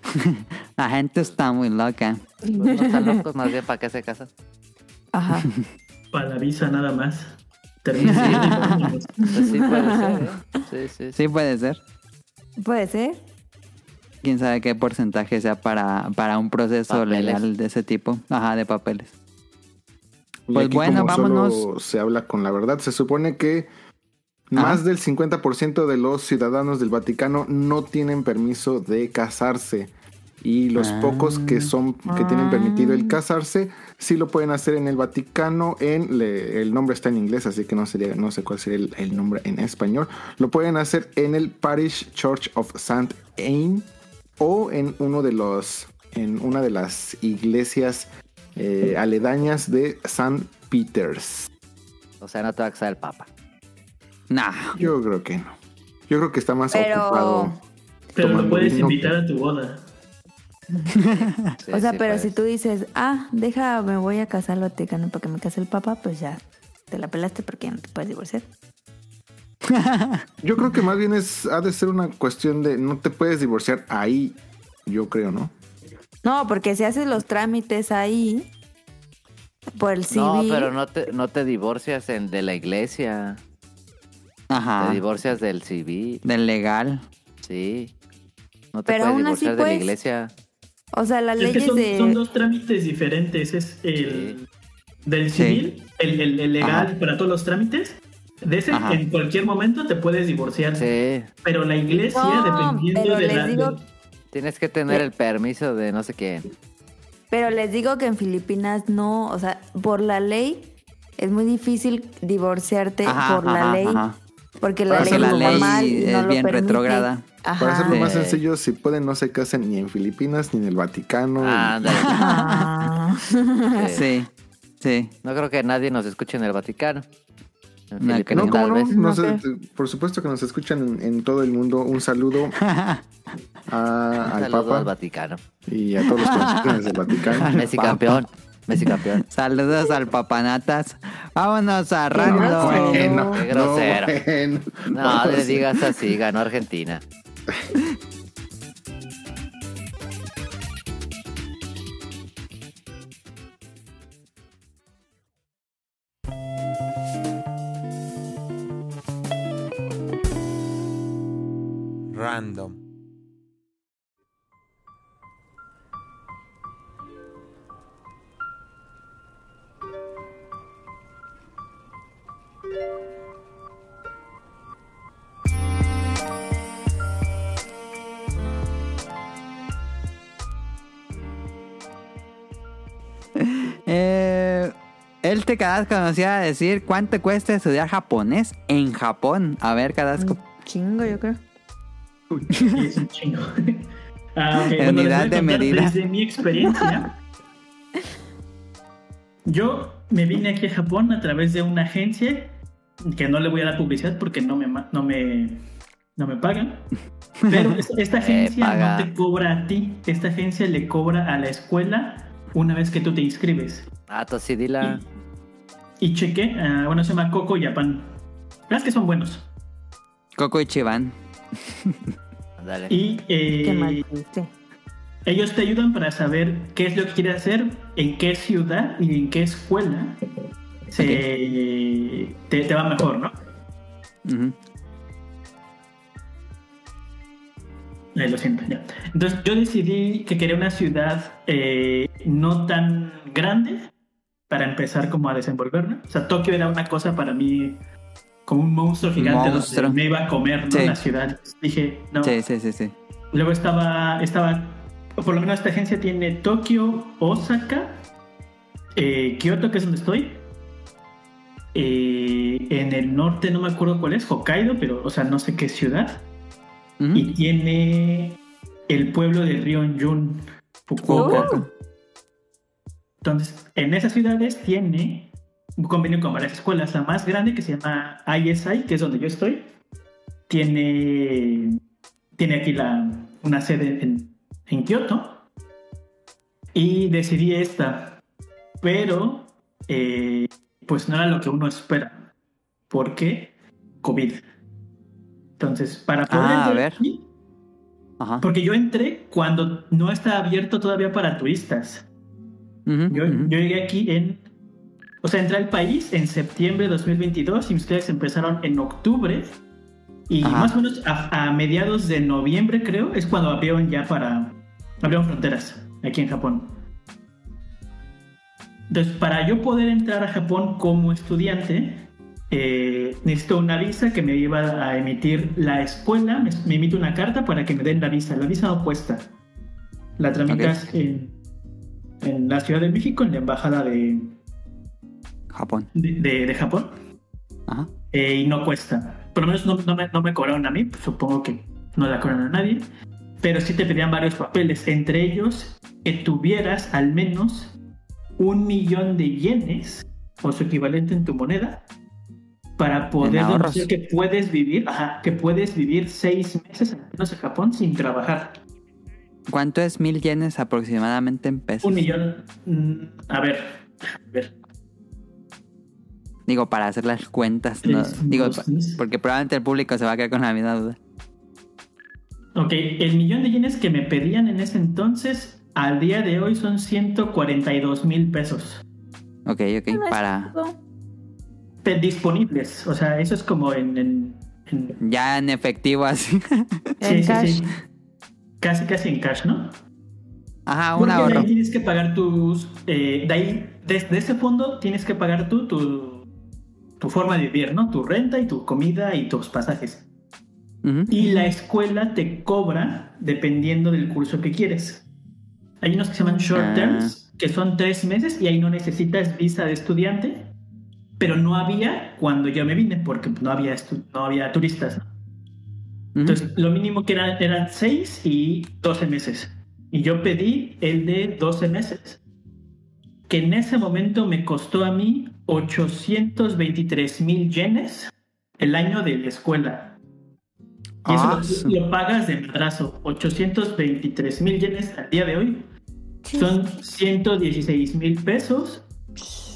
Speaker 1: [laughs]
Speaker 2: La gente está muy loca.
Speaker 5: Pues no están locos, más bien para qué se casan.
Speaker 1: Ajá. [laughs]
Speaker 3: Para la visa nada más. Termina [laughs]
Speaker 5: Pues sí puede ser, ¿eh? Sí, sí, sí.
Speaker 2: Sí puede ser.
Speaker 1: Puede ser.
Speaker 2: Quién sabe qué porcentaje sea para, para un proceso
Speaker 5: Papeles.
Speaker 2: legal de ese tipo. Ajá, de papeles.
Speaker 4: Y
Speaker 2: Pues
Speaker 4: aquí
Speaker 2: bueno,
Speaker 4: como solo
Speaker 2: vámonos.
Speaker 4: se habla con la verdad. Se supone que más del 50% de los ciudadanos del Vaticano no tienen permiso de casarse. Y los
Speaker 2: Ah.
Speaker 4: pocos que son que tienen permitido el casarse sí lo pueden hacer en el Vaticano en le- el nombre está en inglés así que no sería no sé cuál sería el, el nombre en español lo pueden hacer en el Parish Church of Saint Anne o en uno de los en una de las iglesias eh, aledañas de St. Peters.
Speaker 5: O sea, no te va a casar el papa.
Speaker 2: Nah.
Speaker 4: Yo creo que no. Yo creo que está más
Speaker 1: Pero-
Speaker 4: ocupado.
Speaker 3: Pero lo puedes
Speaker 4: vino.
Speaker 3: invitar a tu boda. [laughs]
Speaker 5: Sí,
Speaker 1: o sea,
Speaker 5: sí
Speaker 1: pero si tú dices, ah, deja, me voy a casar al Vaticano para que me case el Papa, pues ya te la pelaste porque ya no te puedes divorciar. [laughs]
Speaker 4: Yo creo que más bien es ha de ser una cuestión de no te puedes divorciar ahí. Yo creo, ¿no?
Speaker 1: No, porque si haces los trámites ahí, por el civil.
Speaker 5: No, pero no te, no te divorcias en, de la iglesia. Te
Speaker 2: Ajá.
Speaker 5: divorcias del civil.
Speaker 2: Del legal.
Speaker 5: Sí. No te
Speaker 1: Pero
Speaker 5: puedes
Speaker 1: aún así,
Speaker 5: divorciar de la
Speaker 1: pues,
Speaker 5: iglesia.
Speaker 1: O sea, las
Speaker 3: Es que
Speaker 1: leyes
Speaker 3: son,
Speaker 1: de.
Speaker 3: son dos trámites diferentes. Es el del
Speaker 2: Sí.
Speaker 3: civil, el, el- el legal
Speaker 2: Ajá.
Speaker 3: para todos los trámites. De ese,
Speaker 2: Ajá.
Speaker 3: en cualquier momento te puedes divorciar.
Speaker 5: Sí.
Speaker 3: Pero la iglesia,
Speaker 1: No,
Speaker 3: dependiendo
Speaker 1: pero
Speaker 3: de
Speaker 1: les
Speaker 3: la.
Speaker 1: digo-
Speaker 5: Tienes que tener el permiso de no sé quién.
Speaker 1: Pero les digo que en Filipinas no, o sea, por la ley es muy difícil divorciarte
Speaker 2: Ajá,
Speaker 1: por la
Speaker 2: ajá,
Speaker 1: ley.
Speaker 2: ajá.
Speaker 1: Porque la ley
Speaker 4: la
Speaker 1: es
Speaker 4: ley
Speaker 1: y no lo
Speaker 2: bien retrógrada.
Speaker 4: Para hacerlo más sencillo, si pueden, no se casen ni en Filipinas, ni en el Vaticano.
Speaker 1: Ah.
Speaker 5: Sí.
Speaker 2: Sí. Sí.
Speaker 5: No creo que nadie nos escuche en el Vaticano. En
Speaker 2: No,
Speaker 5: Filipinas,
Speaker 4: No, por supuesto que nos escuchan en, en todo el mundo. Un saludo [laughs] a-
Speaker 5: Un
Speaker 4: al
Speaker 5: saludo al
Speaker 4: Papa
Speaker 5: Vaticano.
Speaker 4: y a todos los que nos escuchan desde el Vaticano.
Speaker 5: Messi campeón. Messi campeón. [laughs]
Speaker 2: Saludos al papanatas. Vámonos a. Random.
Speaker 4: Bueno,
Speaker 5: Qué grosero.
Speaker 4: no, bueno.
Speaker 5: No,
Speaker 4: Vamos.
Speaker 5: le digas así, ganó Argentina. [laughs]
Speaker 2: Cadasco nos iba a decir cuánto cuesta estudiar japonés en Japón. A ver, Cadasco.
Speaker 1: Chingo, yo creo.
Speaker 3: Es un chingo. [laughs] Ah, bueno,
Speaker 2: unidad de medida.
Speaker 3: Desde mi experiencia, yo me vine aquí a Japón a través de una agencia que no le voy a dar publicidad porque no me, no me, no me pagan. Pero es- [laughs] esta agencia no te cobra a ti, esta agencia le cobra a la escuela una vez que tú te inscribes.
Speaker 5: Ah, tú sí, dila.
Speaker 3: Y cheque, ah, bueno, se llama Coco Japan. La es que son buenos.
Speaker 2: Coco y Chivan.
Speaker 5: Dale.
Speaker 3: Y eh,
Speaker 1: Qué mal.
Speaker 3: Ellos te ayudan para saber qué es lo que quieres hacer, en qué ciudad y en qué escuela se, te, te va mejor, ¿no? Eh, lo siento, ya. Entonces yo decidí que quería una ciudad eh, no tan grande para empezar como a desenvolverme. O sea, Tokio era una cosa para mí como un monstruo gigante
Speaker 2: Monstruo.
Speaker 3: donde me iba a comer, ¿no?
Speaker 2: Sí.
Speaker 3: La ciudad. Dije, no.
Speaker 2: Sí, sí, sí, sí.
Speaker 3: Luego estaba, estaba, por lo menos esta agencia tiene Tokio, Osaka, eh, Kioto, que es donde estoy. Eh, en el norte no me acuerdo cuál es, Hokkaido, pero, o sea, no sé qué ciudad. Y tiene el pueblo de Ryonjun, Fukuoka.
Speaker 2: Fukuoka.
Speaker 3: Entonces, en esas ciudades tiene un convenio con varias escuelas. La más grande, que se llama ISI, que es donde yo estoy, tiene, tiene aquí la, una sede en, en Kioto. Y decidí esta. Pero, eh, pues no era lo que uno espera. ¿Por qué? COVID. Entonces, para poder
Speaker 2: Ah, a ver.
Speaker 3: aquí-
Speaker 2: Ajá.
Speaker 3: porque yo entré cuando no está abierto todavía para turistas. Yo, yo llegué aquí en... O sea, entré al país en septiembre de 2022 y ustedes empezaron en octubre. Y
Speaker 2: Ajá.
Speaker 3: más o menos a, a mediados de noviembre, creo, es cuando abrieron ya para... Abrieron fronteras aquí en Japón. Entonces, para yo poder entrar a Japón como estudiante, eh, necesito una visa que me iba a emitir la escuela. Me, me emite una carta para que me den la visa. La visa no cuesta. La tramitas en, en la Ciudad de México, en la embajada de,
Speaker 2: Japón.
Speaker 3: de, de- de Japón,
Speaker 2: Ajá.
Speaker 3: eh, y no cuesta. Por lo menos no, no me, no me cobraron a mí, pues supongo que no la cobraron a nadie, pero sí te pedían varios papeles, entre ellos que tuvieras al menos un millón de yenes, o su equivalente en tu moneda, para poder demostrar que puedes vivir, ajá, que puedes vivir seis meses al menos en Japón sin trabajar.
Speaker 2: ¿Cuánto es mil yenes aproximadamente en pesos?
Speaker 3: Un millón, mm, a ver, a ver,
Speaker 2: Digo, para hacer las cuentas. No,
Speaker 3: Tres,
Speaker 2: digo,
Speaker 3: dos,
Speaker 2: porque probablemente el público se va a quedar con la misma duda.
Speaker 3: Ok, el millón de yenes que me pedían en ese entonces, al día de hoy son 142 mil pesos
Speaker 2: Ok, ok,
Speaker 1: No es
Speaker 2: para...
Speaker 3: disponibles. O sea, eso es como en... en- en-
Speaker 2: Ya en efectivo así. [laughs]
Speaker 1: En cash.
Speaker 3: Casi, casi en cash, ¿no?
Speaker 2: Ajá, un
Speaker 3: Porque de
Speaker 2: ahorro.
Speaker 3: ahí tienes que pagar tus... eh, de ahí, desde ese fondo tienes que pagar tú tu, tu forma de vivir, ¿no? Tu renta y tu comida y tus pasajes. Y la escuela te cobra dependiendo del curso que quieres. Hay unos que se llaman short
Speaker 2: Ah.
Speaker 3: terms, que son tres meses y ahí no necesitas visa de estudiante, pero no había cuando yo me vine porque no había, no había turistas. ¿no? Entonces, lo mínimo que era- eran seis y 12 meses. Y yo pedí el de 12 meses, que en ese momento me costó a mí 823 mil yenes el año de la escuela. Y eso
Speaker 2: Ah,
Speaker 3: lo-
Speaker 2: su-
Speaker 3: lo, pagas de madrazo. 823 mil yenes al día de hoy son 116 mil pesos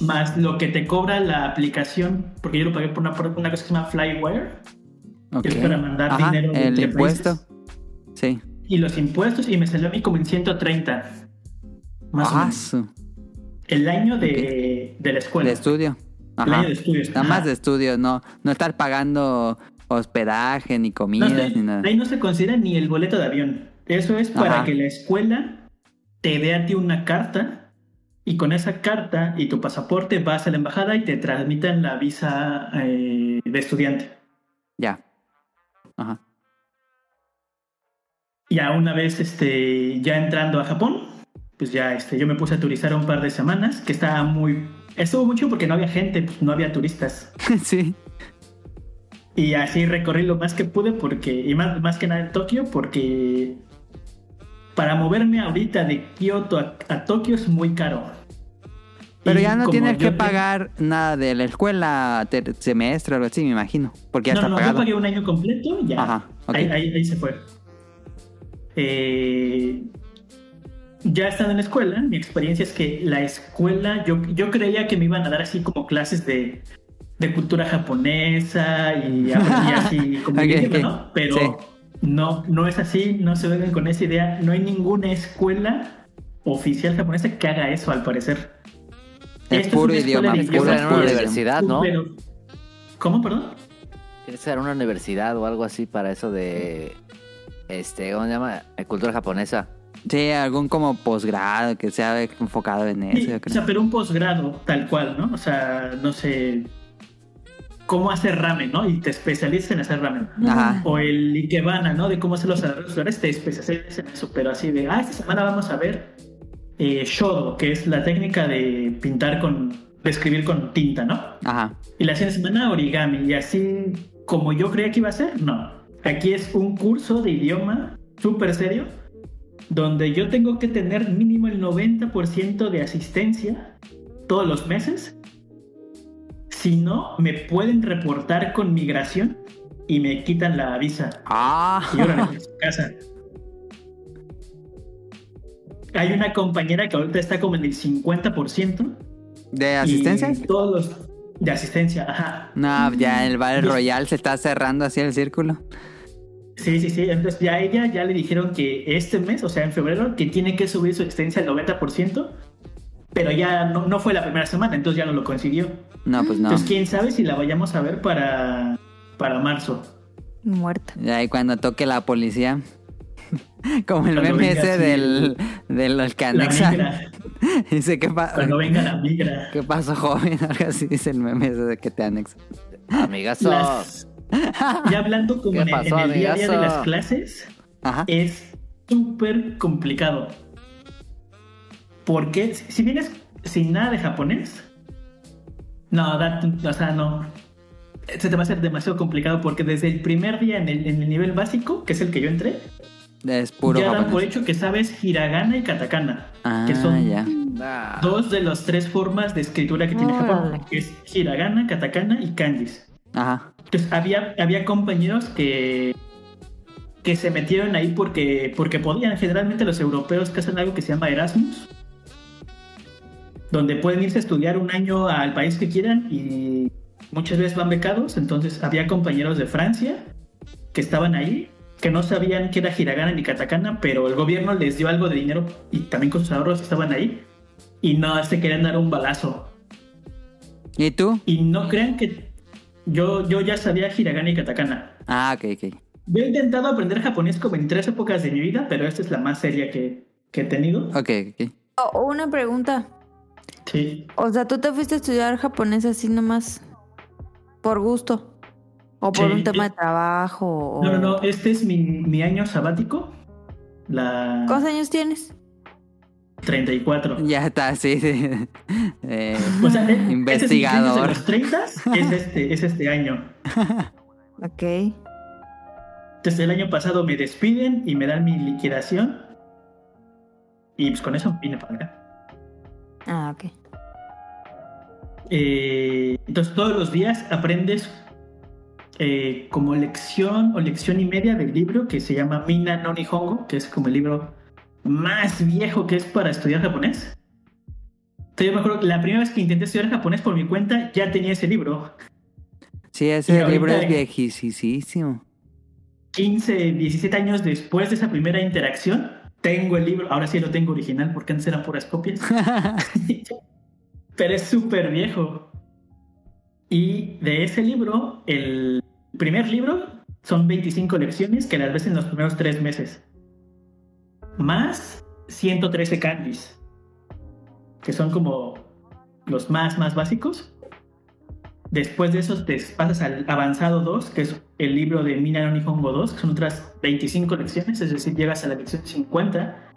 Speaker 3: más lo que te cobra la aplicación, porque yo lo pagué por una, por una cosa que se llama Flywire, Es para mandar
Speaker 2: Ajá,
Speaker 3: dinero
Speaker 2: el impuesto.
Speaker 3: países.
Speaker 2: Sí.
Speaker 3: y los impuestos, y me salió a mí como en 130. Más o
Speaker 2: Ah,
Speaker 3: menos.
Speaker 2: su-
Speaker 3: El año de, de la escuela.
Speaker 2: de estudio.
Speaker 3: El año de estudios.
Speaker 2: Nada más de estudio, no, no estar pagando hospedaje, ni
Speaker 3: No estoy-
Speaker 2: ni nada.
Speaker 3: ahí no se considera ni el boleto de avión. Eso es para
Speaker 2: Ajá.
Speaker 3: que la escuela te dé a ti una carta y con esa carta y tu pasaporte vas a la embajada y te transmitan la visa eh, de estudiante.
Speaker 2: Ya. Ajá.
Speaker 3: Ya una vez este, ya entrando a Japón, pues ya este, yo me puse a turizar un par de semanas, que estaba muy... Estuvo mucho porque no había gente, pues no había turistas. [laughs]
Speaker 2: sí.
Speaker 3: Y así recorrí lo más que pude porque, y más, más que nada en Tokio, porque para moverme ahorita de Kioto a, a Tokio es muy caro.
Speaker 2: Pero
Speaker 3: Y
Speaker 2: ya no tienes que
Speaker 3: te-
Speaker 2: pagar nada de la escuela, semestre o algo así, me imagino. Porque ya
Speaker 3: No,
Speaker 2: está
Speaker 3: no, yo pagué un año completo, ya.
Speaker 2: Ajá,
Speaker 3: ahí, ahí- ahí se fue. Eh, ya estando en la escuela, mi experiencia es que la escuela, yo, yo creía que me iban a dar así como clases de, de cultura japonesa y, [laughs] y así como
Speaker 2: Ok,
Speaker 3: el idioma,
Speaker 2: ok.
Speaker 3: ¿no? Pero
Speaker 2: Sí.
Speaker 3: no, no es así, no se vengan con esa idea. No hay ninguna escuela oficial japonesa que haga eso, al parecer.
Speaker 2: Es
Speaker 3: Esto
Speaker 2: puro idioma, puro
Speaker 5: en una universidad, ¿no?
Speaker 3: Pero- ¿Cómo, perdón?
Speaker 5: Tienes que una universidad o algo así para eso de. Este, ¿cómo se llama? Eh, Cultura japonesa.
Speaker 2: Sí, algún como posgrado que sea enfocado en eso,
Speaker 3: Sí,
Speaker 2: yo
Speaker 3: o sea, pero un posgrado tal cual, ¿no? O sea, no sé cómo hacer ramen, ¿no? Y te especializas en hacer ramen.
Speaker 2: Ajá.
Speaker 3: O el Ikebana, ¿no? De cómo hacer los arreglos florales, te especializas en eso, pero así de, ah, esta semana vamos a ver eh, Shodo, que es la técnica de pintar con, de escribir con tinta, ¿no?
Speaker 2: Ajá.
Speaker 3: Y la siguiente semana origami, y así como yo creía que iba a ser, no. Aquí es un curso de idioma súper serio, donde yo tengo que tener mínimo el 90% de asistencia todos los meses Si no, me pueden reportar con migración y me quitan la visa.
Speaker 2: Ah,
Speaker 3: Y órale, a su casa. Hay una compañera que ahorita está como en el 50%.
Speaker 2: ¿de
Speaker 3: y
Speaker 2: asistencias?
Speaker 3: Todos los de asistencia, ajá.
Speaker 2: No, ya el Battle Royale se está cerrando así el círculo.
Speaker 3: Sí, sí, sí. Entonces ya a ella ya le dijeron que este mes, o sea, en febrero, que tiene que subir su existencia al 90%, pero ya no, no fue la primera semana, entonces ya no lo consiguió.
Speaker 2: No, pues no.
Speaker 3: Entonces, quién sabe si la vayamos a ver para, para marzo.
Speaker 1: Muerta.
Speaker 2: Y ahí cuando toque la policía. [laughs] Como el
Speaker 3: Cuando
Speaker 2: meme ese del, de los que anexan. [laughs] Dice, ¿qué, pa-
Speaker 3: cuando venga la migra. [laughs]
Speaker 2: ¿qué pasó, joven? Algo así dice el meme ese de que te anexan.
Speaker 5: Amigazo.
Speaker 3: Las- ya hablando como
Speaker 5: ¿Qué
Speaker 3: en,
Speaker 5: pasó,
Speaker 3: en el día a día de las clases,
Speaker 2: Ajá.
Speaker 3: es súper complicado. Porque si vienes sin nada de japonés, no, o sea, no. Se te va a hacer demasiado complicado porque desde el primer día en el, en el nivel básico, que es el que yo entré,
Speaker 2: Es puro
Speaker 3: ya dan por hecho que sabes hiragana y katakana,
Speaker 2: Ah,
Speaker 3: que son
Speaker 2: ya.
Speaker 5: Ah,
Speaker 3: dos de las tres formas de escritura que tiene Japón,
Speaker 1: Órale.
Speaker 3: que es hiragana, katakana y kanjis.
Speaker 2: Ajá.
Speaker 3: Entonces había, había compañeros que, que se metieron ahí porque, porque podían. Generalmente los europeos que hacen algo que se llama Erasmus, donde pueden irse a estudiar un año al país que quieran y muchas veces van becados. Entonces había compañeros de Francia que estaban ahí, que no sabían que era hiragana ni katakana, pero el gobierno les dio algo de dinero y también con sus ahorros estaban ahí y no se querían dar un balazo.
Speaker 2: ¿Y tú?
Speaker 3: Y no crean que yo, yo ya sabía hiragana y katakana.
Speaker 2: Ah, ok, ok.
Speaker 3: Yo he intentado aprender japonés como en tres épocas de mi vida, pero esta es la más seria que, que he tenido.
Speaker 2: Ok, ok.
Speaker 1: Oh, una pregunta.
Speaker 3: Sí.
Speaker 1: O sea, ¿tú te fuiste a estudiar japonés así nomás por gusto? ¿O por
Speaker 3: Sí.
Speaker 1: un tema de trabajo? O...
Speaker 3: No, no, no, este es mi, mi año sabático. La
Speaker 1: ¿Cuántos años tienes?
Speaker 3: 34.
Speaker 2: Ya está, sí, sí. [laughs] Eh,
Speaker 3: O sea, eh,
Speaker 2: Investigador.
Speaker 3: es los 30 es este, es este año. [laughs]
Speaker 1: Ok.
Speaker 3: Entonces el año pasado me despiden y me dan mi liquidación. Y pues con eso vine para acá.
Speaker 1: Ah, ok.
Speaker 3: Eh, entonces todos los días aprendes eh, como lección o lección y media del libro que se llama Mina no Nihongo, que es como el libro más viejo que es para estudiar japonés. Entonces yo me acuerdo que la primera vez que intenté estudiar japonés por mi cuenta ya tenía ese libro.
Speaker 2: sí, ese libro es viejísimo.
Speaker 3: 15, 17 años después de esa primera interacción, tengo el libro. Ahora sí lo tengo original porque antes eran puras copias. [laughs] [laughs] Pero es súper viejo. Y de ese libro, el primer libro son 25 lecciones que las ves en los primeros tres meses. Más 113 kanjis. Que son como los más, más básicos. Después de esos te pasas al avanzado 2, que es el libro de Mina no Nihongo 2, que son otras 25 lecciones, es decir, llegas a la lección 50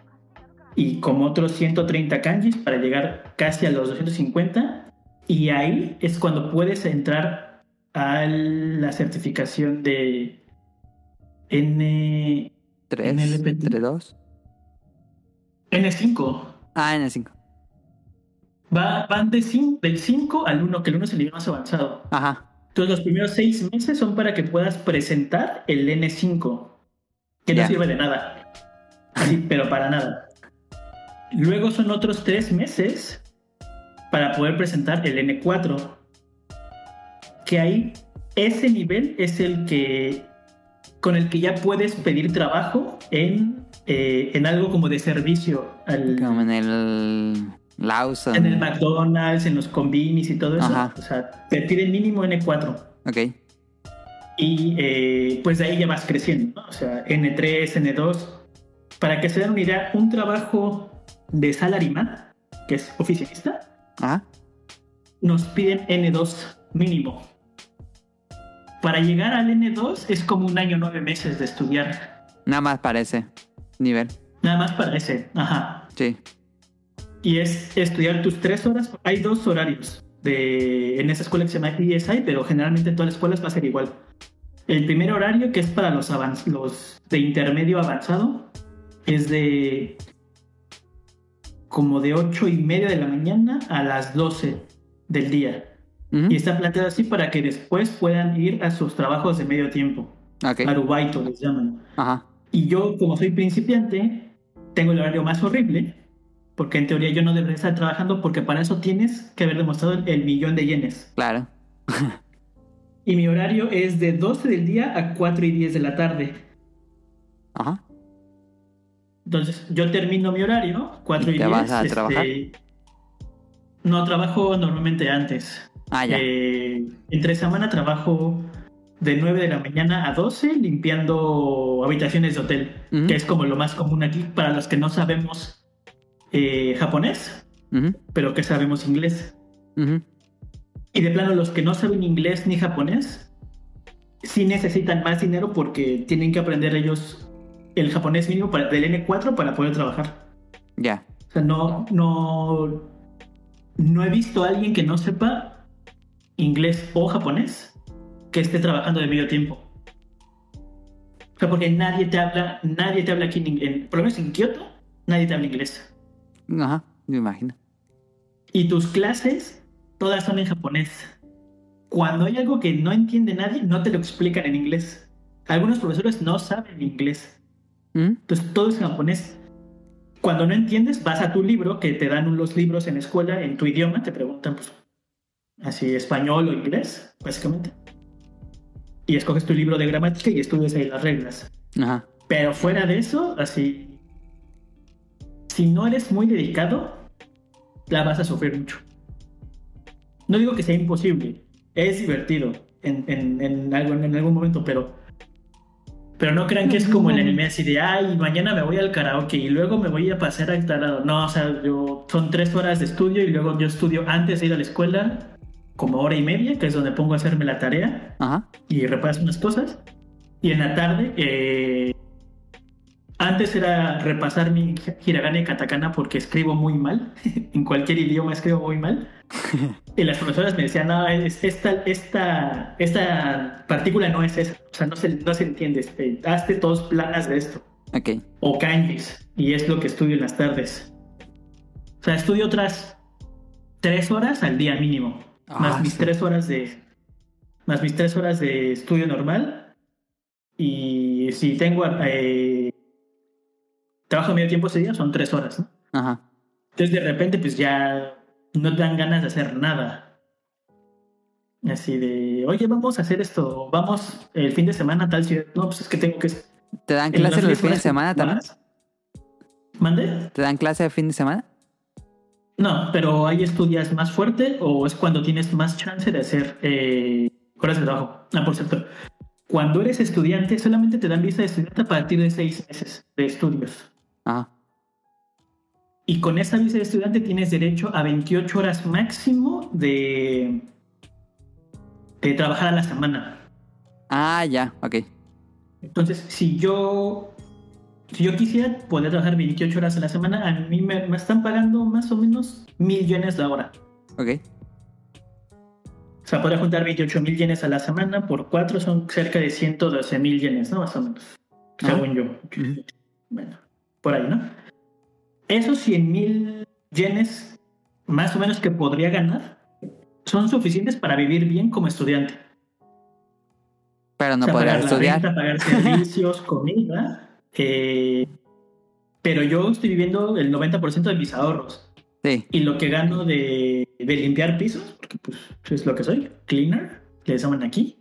Speaker 3: y como otros 130 kanjis para llegar casi a los 250 y ahí es cuando puedes entrar a la certificación de N
Speaker 2: ¿Tres?
Speaker 3: NLPT.
Speaker 2: ¿Tres, dos?
Speaker 3: N5.
Speaker 2: Ah, en el cinco.
Speaker 3: Va, van de cin- del 5 al 1, que el 1 es el nivel más avanzado.
Speaker 2: Ajá.
Speaker 3: Entonces los primeros seis meses son para que puedas presentar el N5, que
Speaker 2: Ya.
Speaker 3: no sirve de nada. Así, pero para nada. Luego son otros tres meses para poder presentar el N4. Que ahí ese nivel es el que con el que ya puedes pedir trabajo en, eh, en algo como de servicio al,
Speaker 2: Como en el Lawson.
Speaker 3: en el McDonald's, en los combinis y todo eso.
Speaker 2: Ajá.
Speaker 3: O sea, te piden mínimo N4.
Speaker 2: Ok.
Speaker 3: Y eh, pues de ahí ya vas creciendo, ¿no? O sea, N3, N2. Para que se den una idea, un trabajo de salaryman, que es oficinista,
Speaker 2: Ajá.
Speaker 3: nos piden N2 mínimo. Para llegar al N2 es como un año, nueve meses de estudiar.
Speaker 2: Nada más parece. Nivel.
Speaker 3: Nada más para ese. Ajá.
Speaker 2: Sí.
Speaker 3: Y es estudiar tus tres horas. Hay dos horarios de, en esa escuela que se llama ESI, pero generalmente en todas las escuelas va a ser igual. El primer horario, que es para los, los de intermedio avanzado, es de como de 8 y media de la mañana a las 12 del día. Y está planteado así para que después puedan ir a sus trabajos de medio tiempo. Arubaito les llaman.
Speaker 2: Ajá.
Speaker 3: Y yo, como soy principiante, tengo el horario más horrible, porque en teoría yo no debería estar trabajando, porque para eso tienes que haber demostrado el, el millón de yenes.
Speaker 2: Claro.
Speaker 3: Y mi horario es de 12 del día a 4 y 10 de la tarde.
Speaker 2: Ajá.
Speaker 3: Entonces, yo termino mi horario, 4
Speaker 2: ¿Y
Speaker 3: y,
Speaker 2: te
Speaker 3: 10.
Speaker 2: vas a
Speaker 3: este,
Speaker 2: trabajar?
Speaker 3: No, trabajo normalmente antes.
Speaker 2: Ah, ya.
Speaker 3: Eh, entre semana trabajo de 9 de la mañana a 12 limpiando habitaciones de hotel, que es como lo más común aquí para los que no sabemos eh, japonés, pero que sabemos inglés. Y de plano, los que no saben inglés ni japonés, sí necesitan más dinero porque tienen que aprender ellos el japonés mínimo para, del N4 para poder trabajar.
Speaker 2: Ya.
Speaker 3: O sea, no, no, no he visto a alguien que no sepa inglés o japonés que esté trabajando de medio tiempo. O sea, porque nadie te habla, nadie te habla aquí, en, en- por lo menos en Kioto, nadie te habla inglés.
Speaker 2: Ajá. Me imagino.
Speaker 3: Y tus clases, todas son en japonés. Cuando hay algo que no entiende nadie, no te lo explican en inglés. Algunos profesores no saben inglés.
Speaker 2: ¿Mm?
Speaker 3: Entonces todo es japonés. Cuando no entiendes, vas a tu libro, que te dan los libros en escuela en tu idioma, te preguntan pues así español o inglés, básicamente. Y escoges tu libro de gramática y estudias ahí las reglas.
Speaker 2: Ajá.
Speaker 3: Pero fuera de eso, así, si no eres muy dedicado, la vas a sufrir mucho. No digo que sea imposible, es divertido en, en, en algo, en algún momento, pero, pero no crean que es como el anime así de, ay, mañana me voy al karaoke y luego me voy a pasar al tarado. No, o sea, yo, son tres horas de estudio y luego yo estudio antes de ir a la escuela, como hora y media, que es donde pongo a hacerme la tarea
Speaker 2: Ajá.
Speaker 3: y repaso unas cosas. Y en la tarde, eh, antes era repasar mi hiragana y katakana porque escribo muy mal. [laughs] en cualquier idioma escribo muy mal. [laughs] y las profesoras me decían, no, es- esta, esta, esta partícula no es esa. O sea, no se, no se entiende. este, hazte dos planas de esto.
Speaker 2: Ok.
Speaker 3: O kanjis. Y es lo que estudio en las tardes. O sea, estudio otras tres horas al día mínimo. Más
Speaker 2: Ah,
Speaker 3: mis
Speaker 2: sí.
Speaker 3: tres horas de. Más mis tres horas de estudio normal. Y si tengo eh, trabajo medio tiempo ese día, son tres horas, ¿no?
Speaker 2: Ajá.
Speaker 3: Entonces de repente, pues ya no te dan ganas de hacer nada. Así de, oye, vamos a hacer esto, vamos el fin de semana a tal ciudad. No, pues es que tengo que.
Speaker 2: ¿Te dan
Speaker 3: en las
Speaker 2: clase los
Speaker 3: diez
Speaker 2: fines de semana también?
Speaker 3: ¿Mande?
Speaker 2: ¿Te dan clase de fin de semana?
Speaker 3: No, pero ahí estudias más fuerte o es cuando tienes más chance de hacer eh, horas de trabajo. Ah, por cierto, cuando eres estudiante solamente te dan visa de estudiante a partir de seis meses de estudios.
Speaker 2: Ajá.
Speaker 3: Y con esa visa de estudiante tienes derecho a 28 horas máximo de, de trabajar a la semana.
Speaker 2: Ah, ya. Ok.
Speaker 3: Entonces, si yo, si yo quisiera poder trabajar 28 horas a la semana, a mí me, me están pagando más o menos mil yenes la hora.
Speaker 2: Ok.
Speaker 3: O sea, podría juntar 28 mil yenes a la semana por cuatro son cerca de 112 mil yenes, ¿no? Más o menos. Según yo. Bueno, por ahí, ¿no? Esos 100 mil yenes, más o menos que podría ganar, son suficientes para vivir bien como estudiante.
Speaker 2: Pero no
Speaker 3: O sea, pagar la
Speaker 2: estudiar.
Speaker 3: renta, pagar [laughs] servicios, comida. eh, pero yo estoy viviendo el 90% de mis ahorros.
Speaker 2: Sí.
Speaker 3: Y lo que gano de, de limpiar pisos, porque pues es lo que soy, cleaner, que les llaman aquí,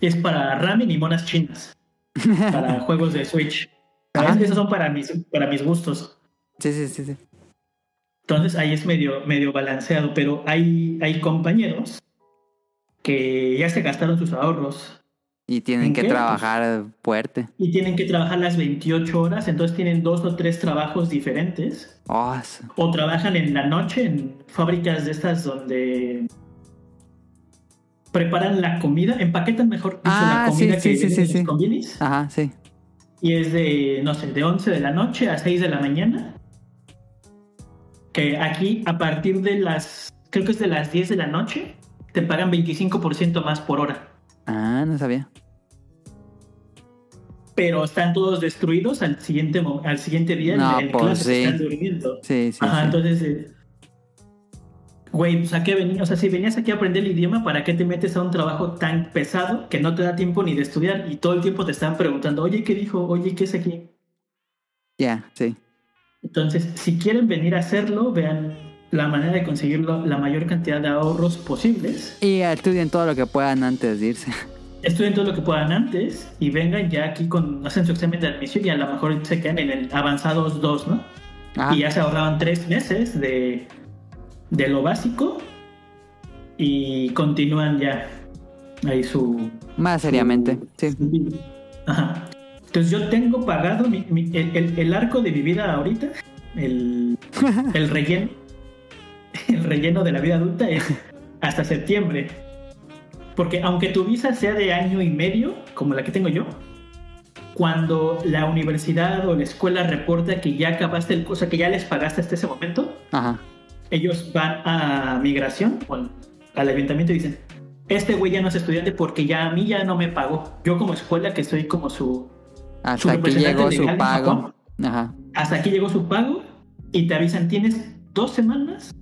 Speaker 3: es para ramen y monas chinas, [laughs] para juegos de Switch.
Speaker 2: Ajá.
Speaker 3: Esos son para mis, para mis gustos.
Speaker 2: Sí, sí, sí, sí.
Speaker 3: Entonces ahí es medio, medio balanceado, pero hay, hay compañeros que ya se gastaron sus ahorros
Speaker 2: Y tienen
Speaker 3: ¿En
Speaker 2: que
Speaker 3: qué?
Speaker 2: trabajar fuerte.
Speaker 3: y tienen que trabajar las 28 horas, entonces tienen dos o tres trabajos diferentes.
Speaker 2: Su-
Speaker 3: O trabajan en la noche en fábricas de estas donde preparan la comida, empaquetan mejor
Speaker 2: Ah,
Speaker 3: la comida
Speaker 2: sí,
Speaker 3: que
Speaker 2: sí, sí, sí, sí. Ajá, sí.
Speaker 3: Y es de, no sé, de 11 de la noche a 6 de la mañana. Que aquí a partir de las, creo que es de las 10 de la noche, te pagan 25% más por hora.
Speaker 2: Ah, no sabía.
Speaker 3: Pero están todos destruidos al siguiente, al siguiente día
Speaker 2: No,
Speaker 3: en,
Speaker 2: pues
Speaker 3: clases,
Speaker 2: sí.
Speaker 3: están durmiendo.
Speaker 2: Sí, sí,
Speaker 3: Ajá, entonces, eh, güey, pues a qué venías, o sea, si venías aquí a aprender el idioma, ¿para qué te metes a un trabajo tan pesado que no te da tiempo ni de estudiar y todo el tiempo te están preguntando, oye, ¿qué dijo? Oye, ¿qué es aquí?
Speaker 2: Ya, sí.
Speaker 3: Entonces, si quieren venir a hacerlo, vean la manera de conseguirlo, la mayor cantidad de ahorros posibles.
Speaker 2: Y estudien todo lo que puedan antes de irse. [laughs]
Speaker 3: Estudien todo lo que puedan antes y vengan ya aquí con, hacen su examen de admisión y a lo mejor se quedan en el avanzados 2, ¿no?
Speaker 2: Ajá.
Speaker 3: Y ya se ahorraban tres meses de, de lo básico y continúan ya ahí su...
Speaker 2: Más seriamente, sí.
Speaker 3: su vida. Ajá. Entonces yo tengo pagado mi- mi- el, el- el arco de mi vida ahorita, el, [laughs] el relleno, el relleno de la vida adulta es hasta septiembre. Porque aunque tu visa sea de año y medio, como la que tengo yo, cuando la universidad o la escuela reporta que ya acabaste el curso, que ya les pagaste hasta ese momento,
Speaker 2: Ajá.
Speaker 3: Ellos van a migración o al, ayuntamiento y dicen, este güey ya no es estudiante porque ya a mí ya no me pagó. Yo como escuela que soy como su...
Speaker 2: Hasta aquí
Speaker 3: representante
Speaker 2: llegó su pago.
Speaker 3: Japón.
Speaker 2: Ajá.
Speaker 3: Hasta aquí llegó su pago y te avisan, tienes dos semanas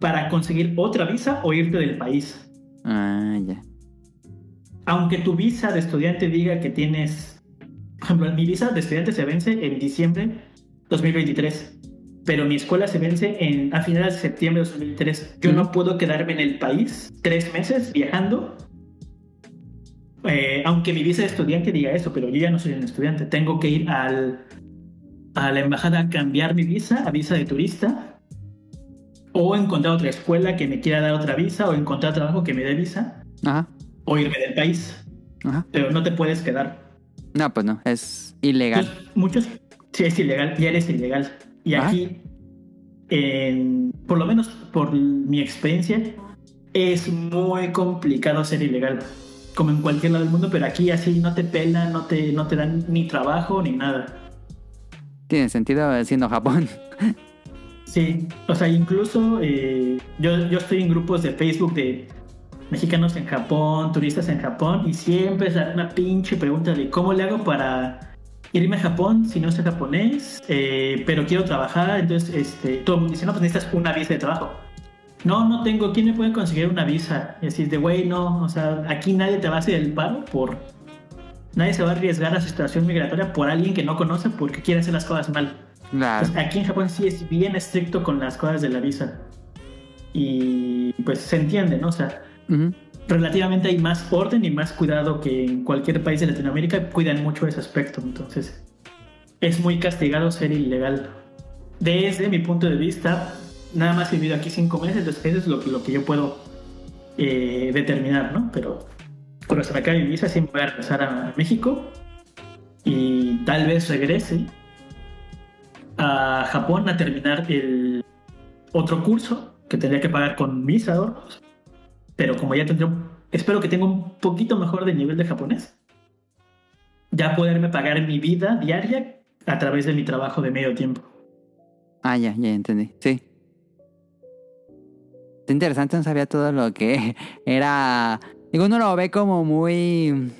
Speaker 3: para conseguir otra visa o irte del país.
Speaker 2: Ah, ya.
Speaker 3: Aunque tu visa de estudiante diga que tienes... Por ejemplo, mi visa de estudiante se vence en diciembre 2023. Pero mi escuela se vence en, a finales de septiembre de 2023. Yo no puedo quedarme en el país tres meses viajando. Eh, aunque mi visa de estudiante diga eso, pero yo ya no soy un estudiante. Tengo que ir al, a la embajada a cambiar mi visa a visa de turista. O encontrar otra escuela que me quiera dar otra visa. O encontrar trabajo que me dé visa.
Speaker 2: Ajá.
Speaker 3: O irme del país.
Speaker 2: Ajá.
Speaker 3: Pero no te puedes quedar.
Speaker 2: No, pues no, es ilegal.
Speaker 3: Entonces, muchos, sí es ilegal, ya eres ilegal. Y
Speaker 2: Ah.
Speaker 3: aquí, por lo menos por mi experiencia, es muy complicado ser ilegal. Como en cualquier lado del mundo, pero aquí así no te pelan, no te, no te dan ni trabajo ni nada.
Speaker 2: Tiene sentido siendo Japón.
Speaker 3: Sí, o sea, incluso eh, yo, yo estoy en grupos de Facebook de mexicanos en Japón, turistas en Japón, y siempre es una pinche pregunta de cómo le hago para irme a Japón si no sé japonés, eh, pero quiero trabajar, entonces este, todo el mundo dice, no, pues necesitas una visa de trabajo. No, no tengo, ¿quién me puede conseguir una visa? Y así de, güey, no, o sea, aquí nadie te va a hacer el paro por... Nadie se va a arriesgar a su situación migratoria por alguien que no conoce porque quiere hacer las cosas mal. Pues aquí en Japón sí es bien estricto con las cosas de la visa. Y pues se entiende, ¿no? O sea,
Speaker 2: Ujú.
Speaker 3: Relativamente hay más orden y más cuidado que en cualquier país de Latinoamérica. Cuidan mucho ese aspecto. Entonces, es muy castigado ser ilegal. Desde mi punto de vista, nada más he vivido aquí cinco meses, entonces eso es lo, lo que yo puedo eh, determinar, ¿no? Pero cuando se me acabe mi visa, sí me voy a regresar a México y tal vez regrese a Japón a terminar el otro curso que tendría que pagar con mis ahorros. Pero como ya tendré, espero que tenga un poquito mejor de nivel de japonés, ya poderme pagar mi vida diaria a través de mi trabajo de medio tiempo.
Speaker 2: Ah, ya, ya entendí. Sí. Interesante, no sabía todo lo que [laughs] era. Digo, uno lo ve como muy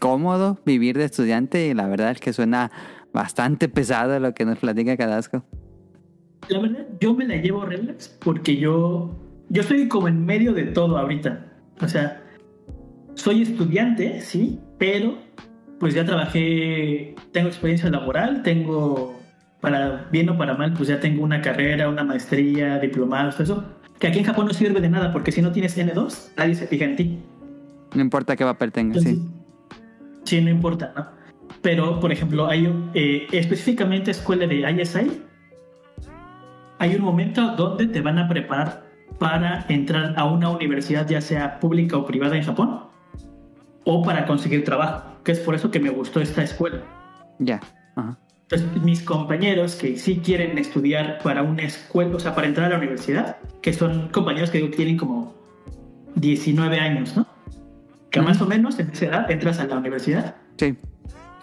Speaker 2: cómodo vivir de estudiante y la verdad es que suena bastante pesado lo que nos platica Cadasco.
Speaker 3: La verdad, yo me la llevo relax porque yo, yo estoy como en medio de todo ahorita. O sea, soy estudiante, sí, pero pues ya trabajé, tengo experiencia laboral, tengo, para bien o para mal, pues ya tengo una carrera, una maestría, diplomados, todo eso, que aquí en Japón no sirve de nada porque si no tienes N2, nadie se fija en ti.
Speaker 2: No importa qué papel tenga,
Speaker 3: Entonces,
Speaker 2: sí.
Speaker 3: sí, no importa, ¿no? Pero, por ejemplo, hay eh, específicamente escuela de ISI, hay un momento donde te van a preparar para entrar a una universidad, ya sea pública o privada en Japón, o para conseguir trabajo, que es por eso que me gustó esta escuela.
Speaker 2: Ya. Ajá.
Speaker 3: Entonces, mis compañeros que sí quieren estudiar para una escuela, o sea, para entrar a la universidad, que son compañeros que tienen como 19 años, ¿no? Que más o menos en esa edad entras a la universidad,
Speaker 2: Sí.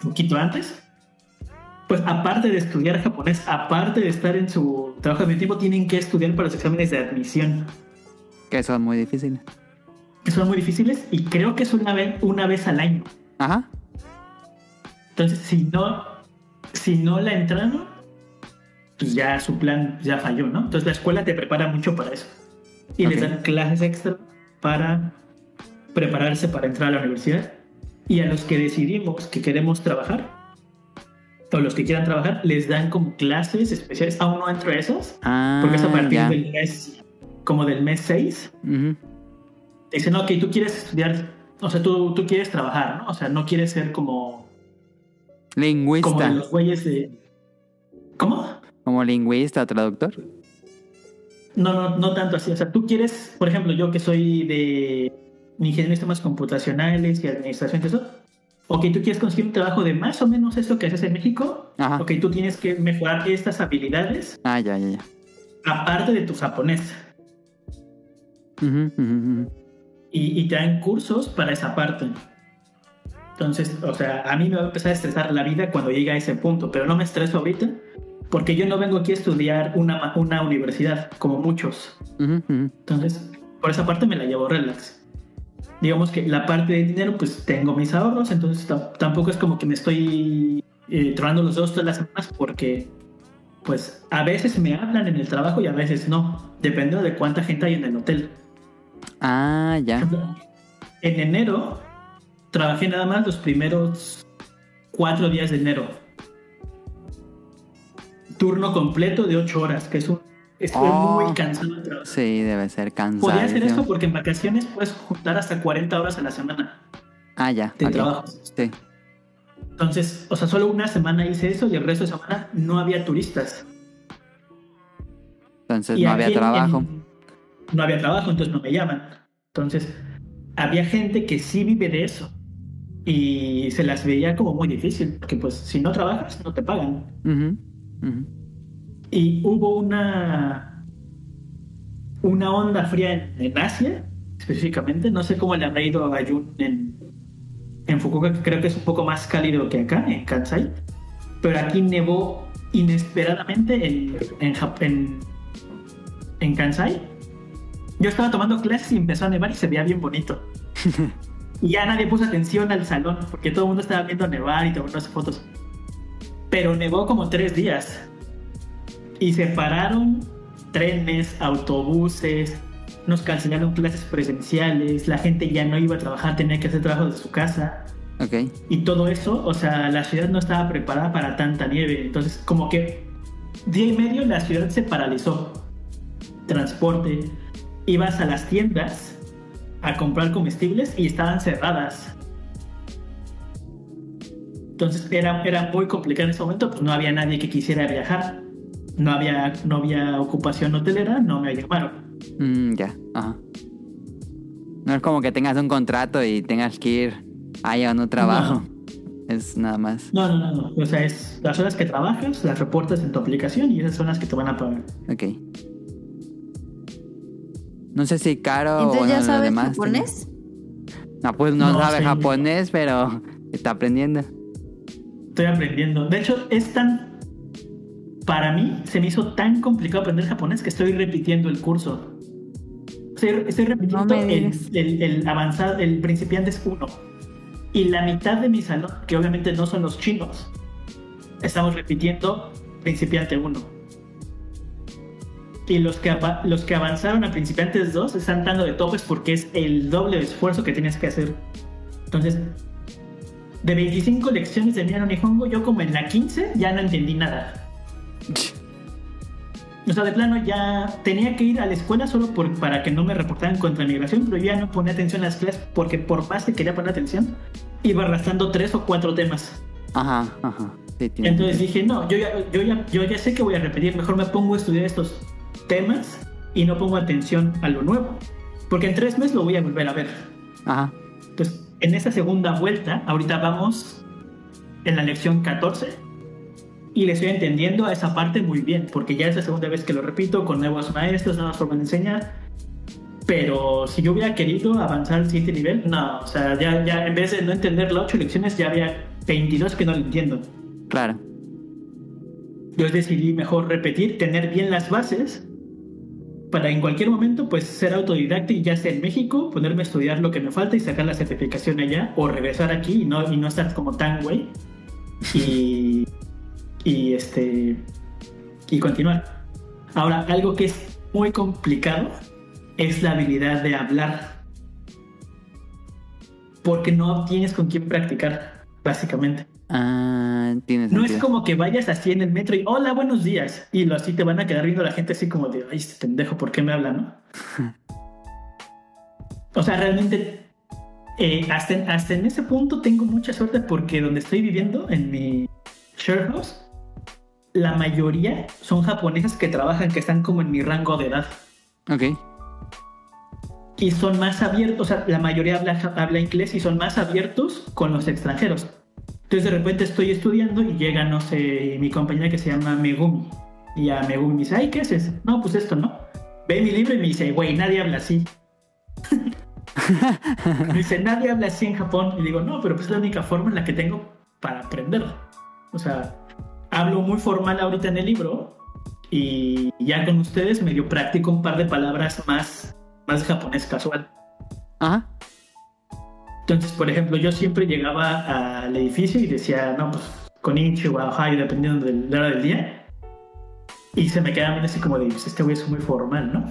Speaker 3: un poquito antes. Pues aparte de estudiar japonés, aparte de estar en su trabajo de tiempo, tienen que estudiar para los exámenes de admisión,
Speaker 2: Que son muy difíciles.
Speaker 3: que son muy difíciles y creo que es una vez, una vez al año.
Speaker 2: Ajá.
Speaker 3: Entonces, si no, si no la entraron, pues ya su plan ya falló, ¿no? Entonces la escuela te prepara mucho para eso. Y les dan clases extra para prepararse para entrar a la universidad. Y a los que decidimos que queremos trabajar, o los que quieran trabajar, les dan como clases especiales. Aún no entro a esas,
Speaker 2: Ah,
Speaker 3: porque es a partir
Speaker 2: ya.
Speaker 3: del mes, como del mes 6.
Speaker 2: Ujú.
Speaker 3: Dicen, ok, tú quieres estudiar, o sea, tú, tú quieres trabajar, ¿no? O sea, no quieres ser como, como
Speaker 2: Lingüista.
Speaker 3: de los güeyes de... ¿Cómo?
Speaker 2: Como lingüista traductor.
Speaker 3: No, no, no tanto así. O sea, tú quieres, por ejemplo, yo que soy de ingeniería de sistemas computacionales y administración eso. Ok, tú quieres conseguir un trabajo de más o menos esto que haces en México.
Speaker 2: Ajá.
Speaker 3: Ok, tú tienes que mejorar estas habilidades
Speaker 2: Ah, ya, ya, ya.
Speaker 3: aparte de tu japonés. Y, y te dan cursos para esa parte. Entonces, o sea, a mí me va a empezar a estresar la vida cuando llegue a ese punto, pero no me estreso ahorita porque yo no vengo aquí a estudiar una, una universidad como muchos. Entonces, por esa parte me la llevo relax. Digamos que la parte de dinero, pues tengo mis ahorros, entonces tam- tampoco es como que me estoy eh, tronando los dedos todas las semanas porque, pues, a veces me hablan en el trabajo y a veces no, dependiendo de cuánta gente hay en el hotel.
Speaker 2: Ah, ya.
Speaker 3: En enero trabajé nada más los primeros cuatro días de enero. Turno completo de ocho horas, que es un... Estuve
Speaker 2: Oh.
Speaker 3: muy cansado de trabajar.
Speaker 2: Sí, debe ser cansado.
Speaker 3: Podía hacer eso porque en vacaciones puedes juntar hasta 40 horas a la semana
Speaker 2: Ah, ya.
Speaker 3: de
Speaker 2: ok.
Speaker 3: trabajo.
Speaker 2: Sí.
Speaker 3: Entonces, o sea, solo una semana hice eso y el resto de semana no había turistas.
Speaker 2: Entonces
Speaker 3: Y
Speaker 2: no había trabajo.
Speaker 3: en- no había trabajo, entonces no me llaman. Entonces, había gente que sí vive de eso. Y se las veía como muy difícil, porque pues si no trabajas, no te pagan.
Speaker 2: Ujú, ujú.
Speaker 3: Y hubo una, una onda fría en, en Asia, específicamente. No sé cómo le habrá ido a Ayun en, en Fukuoka, que creo que es un poco más cálido que acá, en Kansai. Pero aquí nevó inesperadamente en, en, en, en Kansai. Yo estaba tomando clases y empezó a nevar y se veía bien bonito. [laughs] y ya nadie puso atención al salón porque todo el mundo estaba viendo nevar y tomándose fotos. Pero nevó como tres días y se pararon trenes, autobuses, nos cancelaron clases presenciales, la gente ya no iba a trabajar, tenía que hacer trabajo de su casa
Speaker 2: Ok.
Speaker 3: y todo eso, o sea, la ciudad no estaba preparada para tanta nieve, entonces como que día y medio la ciudad se paralizó. Transporte, ibas a las tiendas a comprar comestibles y estaban cerradas. Entonces era, era muy complicado en ese momento, pues no había nadie que quisiera viajar. No había, no había ocupación hotelera, no me llamaron.
Speaker 2: Mm, ya. Ajá. No es como que tengas un contrato y tengas que ir ahí a un trabajo. Es nada más.
Speaker 3: No, no, no, no. O sea, es las horas que trabajas, las reportas en tu aplicación y esas son las que te van a pagar.
Speaker 2: Ok. No sé si Caro o
Speaker 1: Entonces ya
Speaker 2: bueno, los
Speaker 1: sabes
Speaker 2: demás.
Speaker 1: japonés.
Speaker 2: No, pues no,
Speaker 3: No,
Speaker 2: sabe
Speaker 3: sí.
Speaker 2: japonés, pero está aprendiendo.
Speaker 3: Estoy aprendiendo. De hecho, es tan. Para mí se me hizo tan complicado aprender japonés que estoy repitiendo el curso. Estoy, estoy repitiendo
Speaker 1: No
Speaker 3: el, el- el avanzado, el principiantes 1. Y la mitad de mi salón, que obviamente no son los chinos, estamos repitiendo principiante 1. Y los que, los que avanzaron a principiantes 2 están dando de topes porque es el doble de esfuerzo que tienes que hacer. Entonces, de 25 lecciones de Miyano Nihongo, yo como en la 15 ya no entendí nada. O sea, de plano ya tenía que ir a la escuela solo por, para que no me reportaran contra migración, pero ya no ponía atención a las clases porque por más que quería poner atención, iba arrastrando tres o cuatro temas.
Speaker 2: Ajá, ajá. Sí,
Speaker 3: Entonces dije, no, yo ya, yo, ya, yo ya sé que voy a repetir, mejor me pongo a estudiar estos temas y no pongo atención a lo nuevo. Porque en tres meses lo voy a volver a ver.
Speaker 2: Ajá.
Speaker 3: Entonces, en esa segunda vuelta, ahorita vamos en la lección 14 y le estoy entendiendo a esa parte muy bien, porque ya es la segunda vez que lo repito con nuevos maestros, nuevas formas de enseñar. Pero si yo hubiera querido avanzar al siguiente nivel, no, o sea, ya, ya en vez de no entender las 8 lecciones, ya había 22 que no lo entiendo.
Speaker 2: Claro.
Speaker 3: Yo decidí mejor repetir, tener bien las bases para en cualquier momento pues ser autodidacta y ya sea en México ponerme a estudiar lo que me falta y sacar la certificación allá o regresar aquí y no, y no estar como tan güey y, y este y continuar. Ahora, algo que es muy complicado es la habilidad de hablar. Porque no tienes con quién practicar, básicamente.
Speaker 2: Ah, tiene
Speaker 3: No es como que vayas así en el metro y hola, buenos días. Y lo así te van a quedar viendo la gente así como de, ay, este pendejo, ¿por qué me habla, no? [laughs] o sea, realmente, eh, hasta, en- hasta en ese punto tengo mucha suerte porque donde estoy viviendo, en mi share house, la mayoría son japoneses que trabajan, que están como en mi rango de edad.
Speaker 2: Ok.
Speaker 3: Y son más abiertos, o sea, la mayoría habla, habla inglés y son más abiertos con los extranjeros. Entonces de repente estoy estudiando y llega, no sé, mi compañera que se llama Megumi. Y a Megumi me dice, ay, ¿qué haces? No, pues esto, ¿no? Ve mi libro y me dice, güey, nadie habla así. [laughs] me dice, nadie habla así en Japón. Y digo, no, pero pues es la única forma en la que tengo para aprender. O sea, hablo muy formal ahorita en el libro y ya con ustedes medio practico un par de palabras más, más japonés casual.
Speaker 2: Ajá.
Speaker 3: Entonces, por ejemplo, yo siempre llegaba al edificio y decía, no, pues con o Ohio, dependiendo de la hora del día. Y se me quedaban así como de, pues este güey es muy formal, ¿no?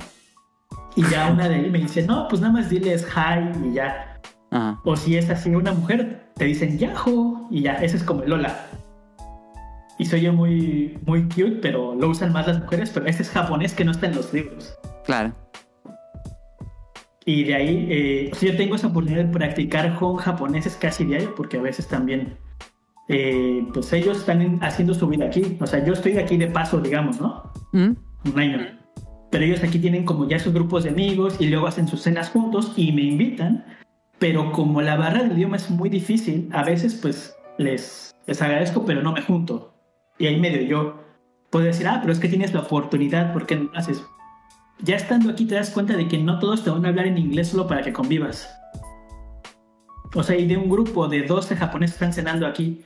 Speaker 3: Y ya [laughs] una de él me dice, no, pues nada más diles hi y ya.
Speaker 2: Ajá.
Speaker 3: O si es así una mujer, te dicen Yahoo y ya, ese es como el Lola. Y soy yo muy, muy cute, pero lo usan más las mujeres, pero este es japonés que no está en los libros.
Speaker 2: Claro.
Speaker 3: Y de ahí, eh, o sea, yo tengo esa oportunidad de practicar con japoneses casi diario, porque a veces también, eh, pues ellos están en- haciendo su vida aquí. O sea, yo estoy aquí de paso, digamos, ¿no?
Speaker 2: Mm,
Speaker 3: Un año. Pero ellos aquí tienen como ya sus grupos de amigos y luego hacen sus cenas juntos y me invitan. Pero como la barra del idioma es muy difícil, a veces pues les, les agradezco, pero no me junto. Y ahí medio yo puedo decir, ah, pero es que tienes la oportunidad, ¿por qué no haces? Ya estando aquí te das cuenta de que no todos te van a hablar en inglés solo para que convivas. O sea, y de un grupo de 12 japoneses que están cenando aquí,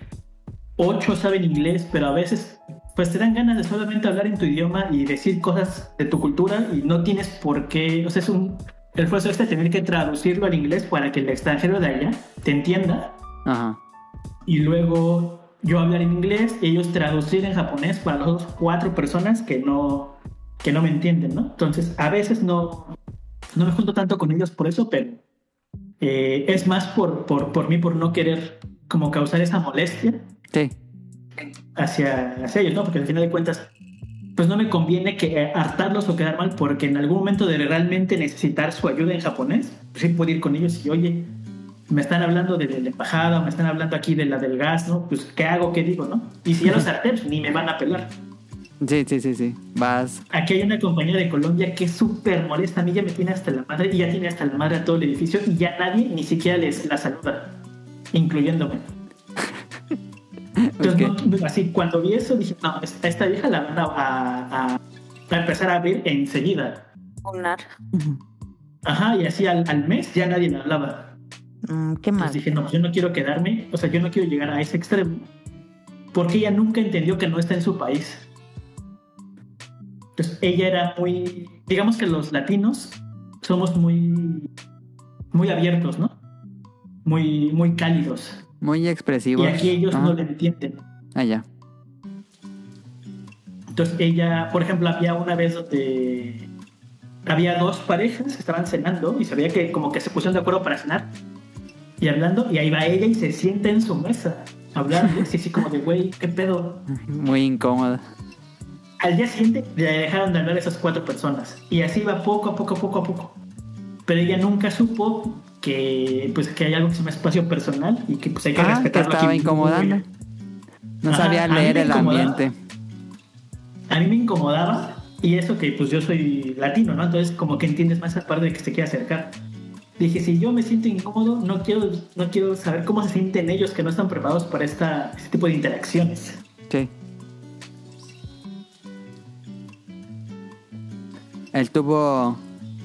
Speaker 3: 8 saben inglés, pero a veces pues te dan ganas de solamente hablar en tu idioma y decir cosas de tu cultura y no tienes por qué, o sea, es un el esfuerzo este de tener que traducirlo al inglés para que el extranjero de allá te entienda
Speaker 2: Ajá.
Speaker 3: y luego yo hablar en inglés y ellos traducir en japonés para las otras cuatro personas que no que no me entienden, ¿no? Entonces, a veces no no me junto tanto con ellos por eso, pero eh, es más por, por, por mí, por no querer como causar esa molestia
Speaker 2: Sí.
Speaker 3: hacia, hacia ellos, ¿no? Porque al final de cuentas, pues no me conviene que eh, hartarlos o quedar mal, porque en algún momento de realmente necesitar su ayuda en japonés, pues sí puedo ir con ellos y, oye, me están hablando de la embajada, o me están hablando aquí de la del gas, ¿no? Pues, ¿qué hago? ¿Qué digo, no? Y si ya los harté, pues ni me van a pelar.
Speaker 2: Sí, sí, sí, sí. Vas.
Speaker 3: Aquí hay una compañía de Colombia que es súper molesta, a mí ya me tiene hasta la madre, y ya tiene hasta la madre a todo el edificio, y ya nadie ni siquiera les la saluda, incluyéndome. Entonces, no, así, cuando vi eso, dije, no, esta, esta vieja la van a, a- a- a empezar a ver enseguida.
Speaker 1: Unar.
Speaker 3: Ajá, y así al, al mes ya nadie me hablaba.
Speaker 1: Mm, qué mal.
Speaker 3: Entonces dije, no, pues yo no quiero quedarme, o sea, yo no quiero llegar a ese extremo, porque ella nunca entendió que no está en su país. Entonces, ella era muy, digamos que los latinos somos muy, muy abiertos, ¿no? Muy, muy cálidos.
Speaker 2: Muy
Speaker 3: Y
Speaker 2: expresivos.
Speaker 3: aquí ellos no le entienden.
Speaker 2: Ah, ya.
Speaker 3: Entonces ella, por ejemplo, había una vez donde había dos parejas que estaban cenando y se veía que como que se pusieron de acuerdo para cenar y hablando y ahí va ella y se sienta en su mesa hablando así, así como de güey, qué pedo.
Speaker 2: Muy incómodo.
Speaker 3: Al día siguiente le dejaron de hablar a esas cuatro personas y así va poco a poco, poco a poco. Pero ella nunca supo que pues que hay algo que se llama espacio personal y que pues hay que
Speaker 2: Ah, que
Speaker 3: respetarlo.
Speaker 2: estaba
Speaker 3: aquí.
Speaker 2: incomodando. No
Speaker 3: Ajá,
Speaker 2: sabía leer el ambiente.
Speaker 3: a mí me incomodaba y eso que pues yo soy latino, ¿no? Entonces como que entiendes más esa parte de que se quiere acercar. Dije, si yo me siento incómodo, no quiero, no quiero saber cómo se sienten ellos que no están preparados para esta, este tipo de interacciones.
Speaker 2: Sí. Él tuvo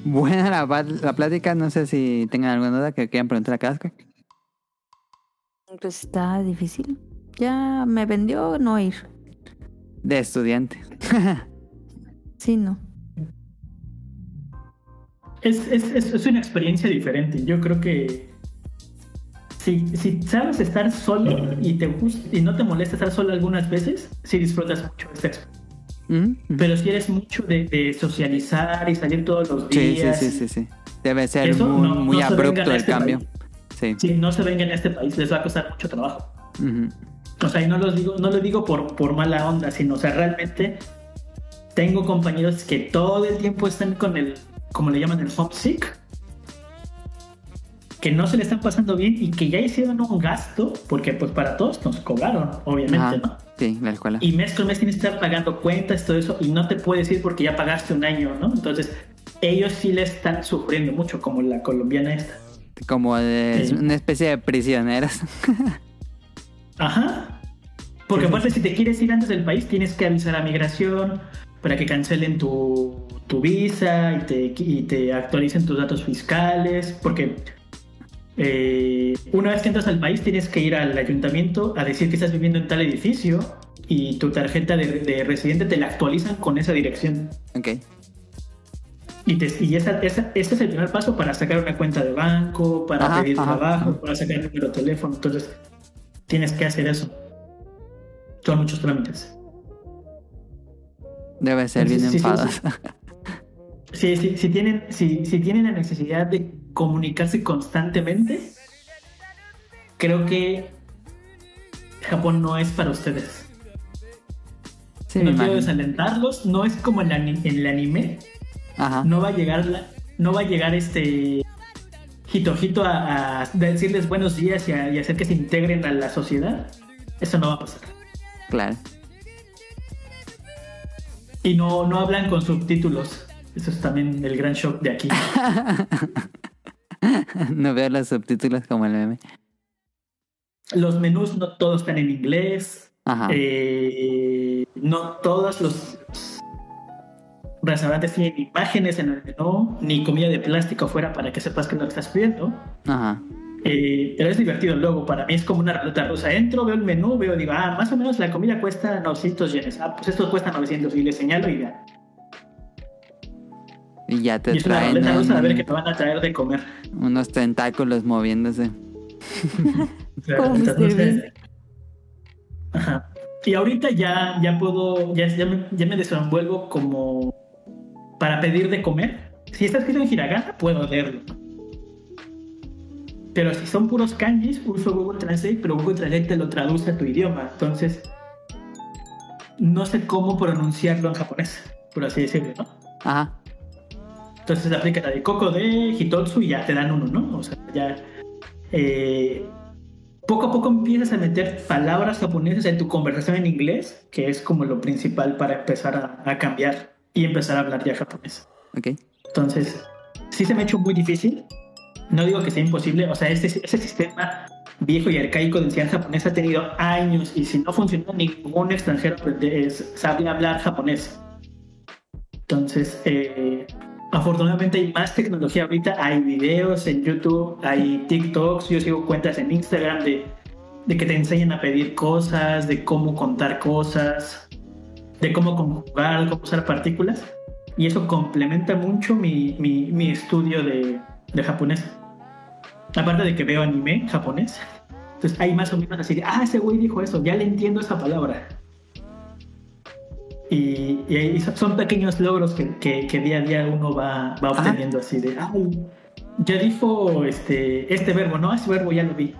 Speaker 2: buena la, la plática. No sé si tengan alguna duda que quieran preguntar a Casca.
Speaker 1: Pues está difícil. Ya me vendió no ir.
Speaker 2: De estudiante. [laughs]
Speaker 1: Sí, no.
Speaker 3: Es, es, es, una experiencia diferente. Yo creo que si, si sabes estar solo y te gusta y no te molesta estar solo algunas veces, sí disfrutas mucho esta experiencia.
Speaker 2: Ujú.
Speaker 3: Pero si eres mucho de, de socializar y salir todos los
Speaker 2: Sí, sí,
Speaker 3: días.
Speaker 2: sí, sí, sí. Debe ser
Speaker 3: Eso
Speaker 2: muy,
Speaker 3: no-
Speaker 2: muy
Speaker 3: no se
Speaker 2: abrupto el
Speaker 3: este
Speaker 2: cambio.
Speaker 3: país.
Speaker 2: Sí.
Speaker 3: Si no se venga en este país, les va a costar mucho trabajo. O sea, y no, los digo, no lo digo por, por mala onda, sino, o sea, realmente tengo compañeros que todo el tiempo están con el, como le llaman, el homesick, que no se le están pasando bien y que ya hicieron un gasto, porque pues para todos nos cobraron, obviamente,
Speaker 2: Ajá.
Speaker 3: ¿no?
Speaker 2: Sí, la escuela.
Speaker 3: Y mes con mes tienes que estar pagando cuentas, todo eso, y no te puedes ir porque ya pagaste un año, ¿no? Entonces, ellos sí le están sufriendo mucho, como la colombiana esta.
Speaker 2: Como de,
Speaker 3: Sí.
Speaker 2: una especie de prisioneros. [laughs]
Speaker 3: Ajá. Porque aparte, si te quieres ir antes del país, tienes que avisar a migración para que cancelen tu, tu visa y te, y te actualicen tus datos fiscales. Porque eh, una vez que entras al país, tienes que ir al ayuntamiento a decir que estás viviendo en tal edificio y tu tarjeta de, de residente te la actualizan con esa dirección.
Speaker 2: ok.
Speaker 3: Y, te- y esa, esa- ese es el primer paso para sacar una cuenta de banco, para
Speaker 2: Ajá,
Speaker 3: pedir
Speaker 2: ajá,
Speaker 3: trabajo,
Speaker 2: ajá.
Speaker 3: para sacar el número de teléfono. Entonces, tienes que hacer eso. Son muchos trámites.
Speaker 2: Debe ser bien
Speaker 3: Sí, sí, sí, si, tienen, si, si tienen la necesidad de comunicarse constantemente, creo que Japón no es para ustedes.
Speaker 2: Sí,
Speaker 3: no quiero desalentarlos, no es como ani- en el anime,
Speaker 2: Ajá.
Speaker 3: no va a llegar la- no va a llegar este Hitojito a, a decirles buenos días y, a- y hacer que se integren a la sociedad. Eso no va a pasar.
Speaker 2: Claro.
Speaker 3: Y no, no hablan con subtítulos. Eso es también el gran shock de aquí. [laughs]
Speaker 2: no veo los subtítulos como el meme.
Speaker 3: Los menús no todos están en inglés.
Speaker 2: Ajá.
Speaker 3: Eh, no todos los restaurantes tienen imágenes en el menú, ni comida de plástico afuera para que sepas que no estás pidiendo.
Speaker 2: Ajá.
Speaker 3: Eh, pero es divertido luego, para mí es como una ruleta rusa. Entro, veo el menú, veo, digo, ah, más o menos la comida cuesta 900 yenes. Ah, pues esto cuesta 900 y le señalo y ya.
Speaker 2: Y ya te
Speaker 3: y es una
Speaker 2: traen
Speaker 3: ruleta rusa a ver
Speaker 2: un-
Speaker 3: qué me van a traer de comer.
Speaker 2: unos tentáculos moviéndose. [laughs]
Speaker 3: La
Speaker 1: Como
Speaker 3: ruleta
Speaker 1: Mr.
Speaker 3: rusa
Speaker 1: Bean.
Speaker 3: es- Ajá. Y ahorita ya, ya puedo, ya, ya, me, ya me desenvuelvo como para pedir de comer. Si está escrito en hiragana, puedo leerlo. Pero si son puros kanjis, uso Google Translate, pero Google Translate te lo traduce a tu idioma. Entonces, no sé cómo pronunciarlo en japonés, por así decirlo, ¿no?
Speaker 2: Ajá.
Speaker 3: Entonces aplica la de Coco de Hitotsu y ya te dan uno, ¿no? O sea, ya. eh, poco a poco empiezas a meter palabras japonesas en tu conversación en inglés, que es como lo principal para empezar a, a cambiar y empezar a hablar ya japonés.
Speaker 2: Ok.
Speaker 3: Entonces, sí se me ha hecho muy difícil. No digo que sea imposible, o sea, este, ese sistema viejo y arcaico de enseñanza japonés ha tenido años y si no funciona, ningún extranjero sabe hablar japonés. Entonces, eh, afortunadamente hay más tecnología ahorita, hay videos en YouTube, hay TikToks, yo sigo cuentas en Instagram de, de que te enseñan a pedir cosas, de cómo contar cosas, de cómo conjugar, cómo usar partículas. Y eso complementa mucho mi, mi estudio de, de japonés. Aparte de que veo anime japonés. Entonces hay más o menos así de, ah, ese güey dijo eso, ya le entiendo esa palabra. Y, y ahí son- pequeños logros que, que, que día a día uno va, va obteniendo así de, ay, ya dijo este, este verbo, no, ese verbo ya lo vi.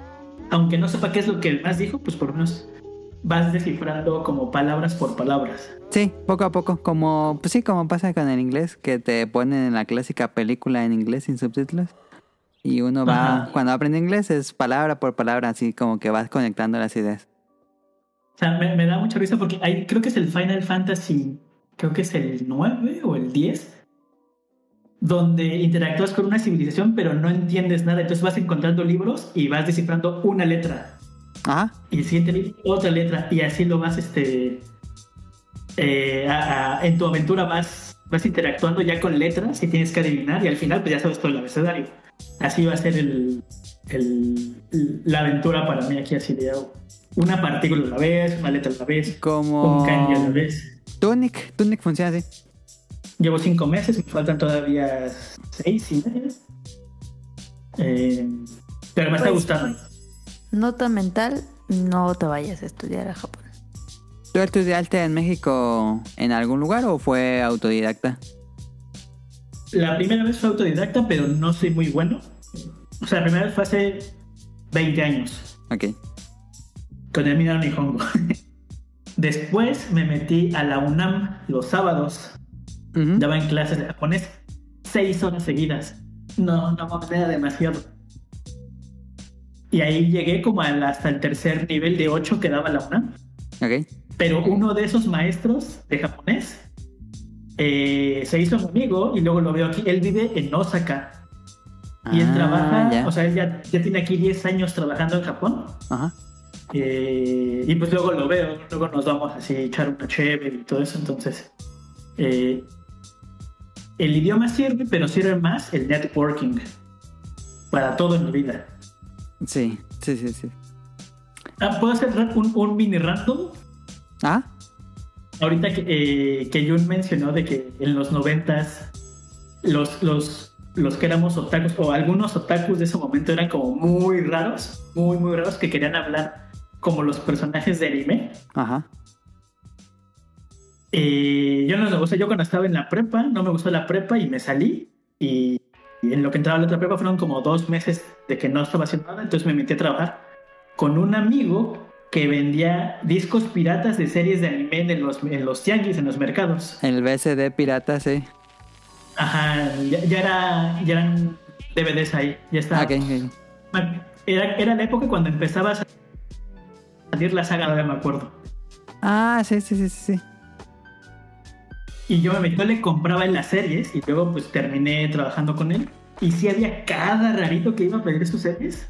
Speaker 3: Aunque no sepa qué es lo que más dijo, pues por lo menos vas descifrando como palabras por palabras.
Speaker 2: Sí, poco a poco, como, pues sí, como pasa con el inglés, que te ponen en la clásica película en inglés sin subtítulos. Y uno va,
Speaker 3: Ajá.
Speaker 2: cuando aprende inglés es palabra por palabra, así como que vas conectando las ideas.
Speaker 3: O sea, me, me da mucha risa porque hay, creo que es el Final Fantasy, creo que es el 9 o el 10, donde interactúas con una civilización pero no entiendes nada. Entonces vas encontrando libros y vas descifrando una letra.
Speaker 2: Ajá,
Speaker 3: Y el siguiente libro, otra letra. Y así lo vas, este... eh, a- a- en tu aventura vas, vas interactuando ya con letras y tienes que adivinar y al final pues ya sabes todo el abecedario. Así va a ser el, el- la aventura para mí aquí así de una partícula a la vez, una letra a la vez,
Speaker 2: como
Speaker 3: un kanji a la vez.
Speaker 2: Tunic, Tunic funciona así.
Speaker 3: Llevo cinco meses, me faltan todavía seis y medio. Eh, pero me está
Speaker 1: Pues,
Speaker 3: gustando.
Speaker 1: Nota mental, no te vayas a estudiar a Japón.
Speaker 2: ¿Tú estudiaste en México en algún lugar o fue autodidacta?
Speaker 3: La primera vez fue autodidacta, pero no soy muy bueno. O sea, la primera vez fue hace 20 años,
Speaker 2: Ok.
Speaker 3: con el Minaro Nihongo. [laughs] Después me metí a la UNAM los sábados. Daba en clases de japonés seis horas seguidas. No, no mames, era demasiado. Y ahí llegué como al- hasta el tercer nivel de 8 que daba la UNAM.
Speaker 2: Ok.
Speaker 3: Pero uno de esos maestros de japonés eh, se hizo mi amigo y luego lo veo aquí. Él vive en Osaka. Y él
Speaker 2: Ah,
Speaker 3: trabaja, o sea, él ya, ya tiene aquí 10 años trabajando en Japón.
Speaker 2: Ajá.
Speaker 3: Eh, y pues luego lo veo, luego nos vamos así a echar una chévere y todo eso. Entonces, eh, el idioma sirve, pero sirve más el networking para todo en la vida.
Speaker 2: Sí, sí, sí, sí.
Speaker 3: Ah, ¿Puedo hacer un, un mini random?
Speaker 2: Ah,
Speaker 3: Ahorita que, eh, que Jun mencionó de que en los noventas los, los, los que éramos otakus o algunos otakus de ese momento eran como muy raros, muy, muy raros que querían hablar como los personajes de anime.
Speaker 2: ajá.
Speaker 3: Eh, yo no, o sea, yo cuando estaba en la prepa, no me gustó la prepa y me salí. Y, y en lo que entraba a la otra prepa fueron como dos meses de que no estaba haciendo nada. Entonces me metí a trabajar con un amigo que vendía discos piratas de series de anime en los, en los tianguis, en los mercados.
Speaker 2: El BCD pirata, sí.
Speaker 3: Ajá, ya, ya era, ya eran DVDs ahí, ya estaba.
Speaker 2: Ok, ok.
Speaker 3: Era, era la época cuando empezaba a salir la saga, ahora me acuerdo.
Speaker 2: Ah, sí, sí, sí, sí.
Speaker 3: Y yo me metí, yo le compraba en las series y luego pues terminé trabajando con él. Y sí había cada rarito que iba a pedir sus series.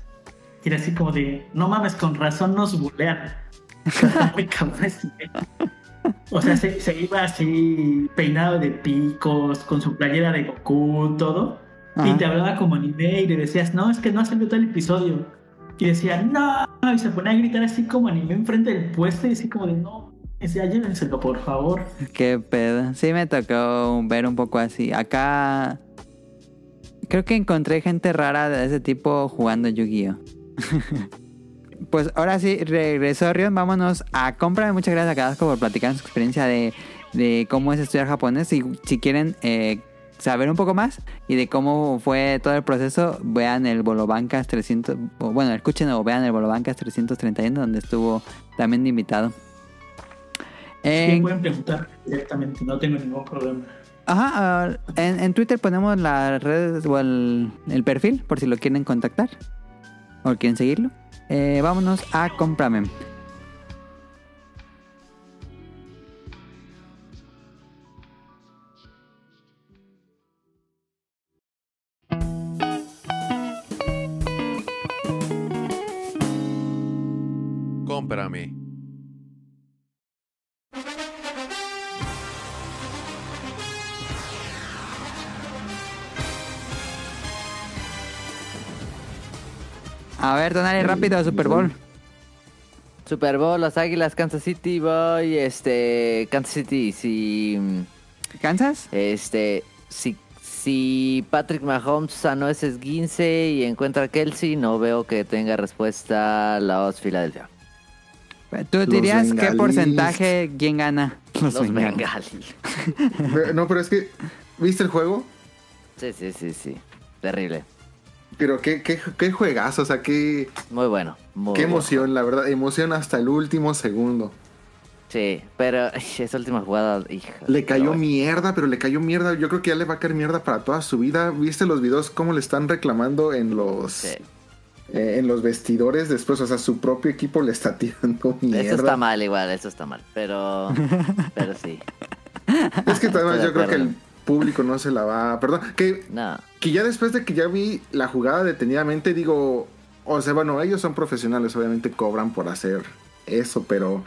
Speaker 3: Y era así como de, no mames, con razón nos bulean. Muy cabrón. O sea, se, se iba así peinado de picos, con su playera de Goku, todo. Y
Speaker 2: Ajá.
Speaker 3: te hablaba como anime y le decías, no, es que no ha salido el episodio. Y decía, no, y se ponía a gritar así como anime enfrente del puesto y así como de, no, decía, llévenselo, por favor.
Speaker 2: Qué pedo. Sí me tocó ver un poco así. Acá creo que encontré gente rara de ese tipo jugando Yu-Gi-Oh. [laughs] pues ahora sí, regresó Rion. Vámonos a cómprame. Muchas gracias a Cadasco por platicar su experiencia de, de cómo es estudiar japonés. Y si quieren eh, saber un poco más y de cómo fue todo el proceso, vean el Bolobancas 300. o, Bueno, escuchen o vean el Bolobancas 331, donde estuvo también invitado.
Speaker 3: Sí, pueden preguntar directamente, no tengo ningún problema.
Speaker 2: Ajá, ah, en, en Twitter ponemos las redes o el, el perfil por si lo quieren contactar o quieren seguirlo. Eh, vámonos a Cómprame.
Speaker 7: Cómprame.
Speaker 2: A ver, Donali, rápido, Super Bowl.
Speaker 5: Super Bowl, los Águilas, Kansas City, voy, este, Kansas City, si,
Speaker 2: ¿Kansas?
Speaker 5: este, si, si Patrick Mahomes sanó ese esguince y encuentra a Kelsey, no veo que tenga respuesta los Philadelphia.
Speaker 2: ¿Tú
Speaker 4: Los
Speaker 2: dirías qué porcentaje quién gana? [laughs]
Speaker 5: Los,
Speaker 2: bengalíes.
Speaker 5: Bengalis.
Speaker 4: No, pero es que, ¿viste el juego?
Speaker 5: Sí, sí, sí, sí. Terrible.
Speaker 4: Pero qué, qué, qué juegazo, o sea, qué,
Speaker 5: Muy bueno. Muy
Speaker 4: qué
Speaker 5: bueno.
Speaker 4: emoción, la verdad. Emoción hasta el último segundo.
Speaker 5: Sí, pero [laughs] esa última jugada, hija.
Speaker 4: Le cayó
Speaker 5: pero-
Speaker 4: mierda, pero le cayó mierda. Yo creo que ya le va a caer mierda para toda su vida. ¿Viste los videos cómo le están reclamando en los
Speaker 5: Sí.
Speaker 4: eh, en los vestidores después? O sea, su propio equipo le está [laughs] tirando mierda.
Speaker 5: Eso está mal igual, eso está mal. Pero, pero sí.
Speaker 4: Es que [laughs] además yo creo que el público no se la va. Perdón, que,
Speaker 5: No.
Speaker 4: que ya después de que ya vi la jugada detenidamente, digo, o sea, bueno, ellos son profesionales, obviamente cobran por hacer eso, pero.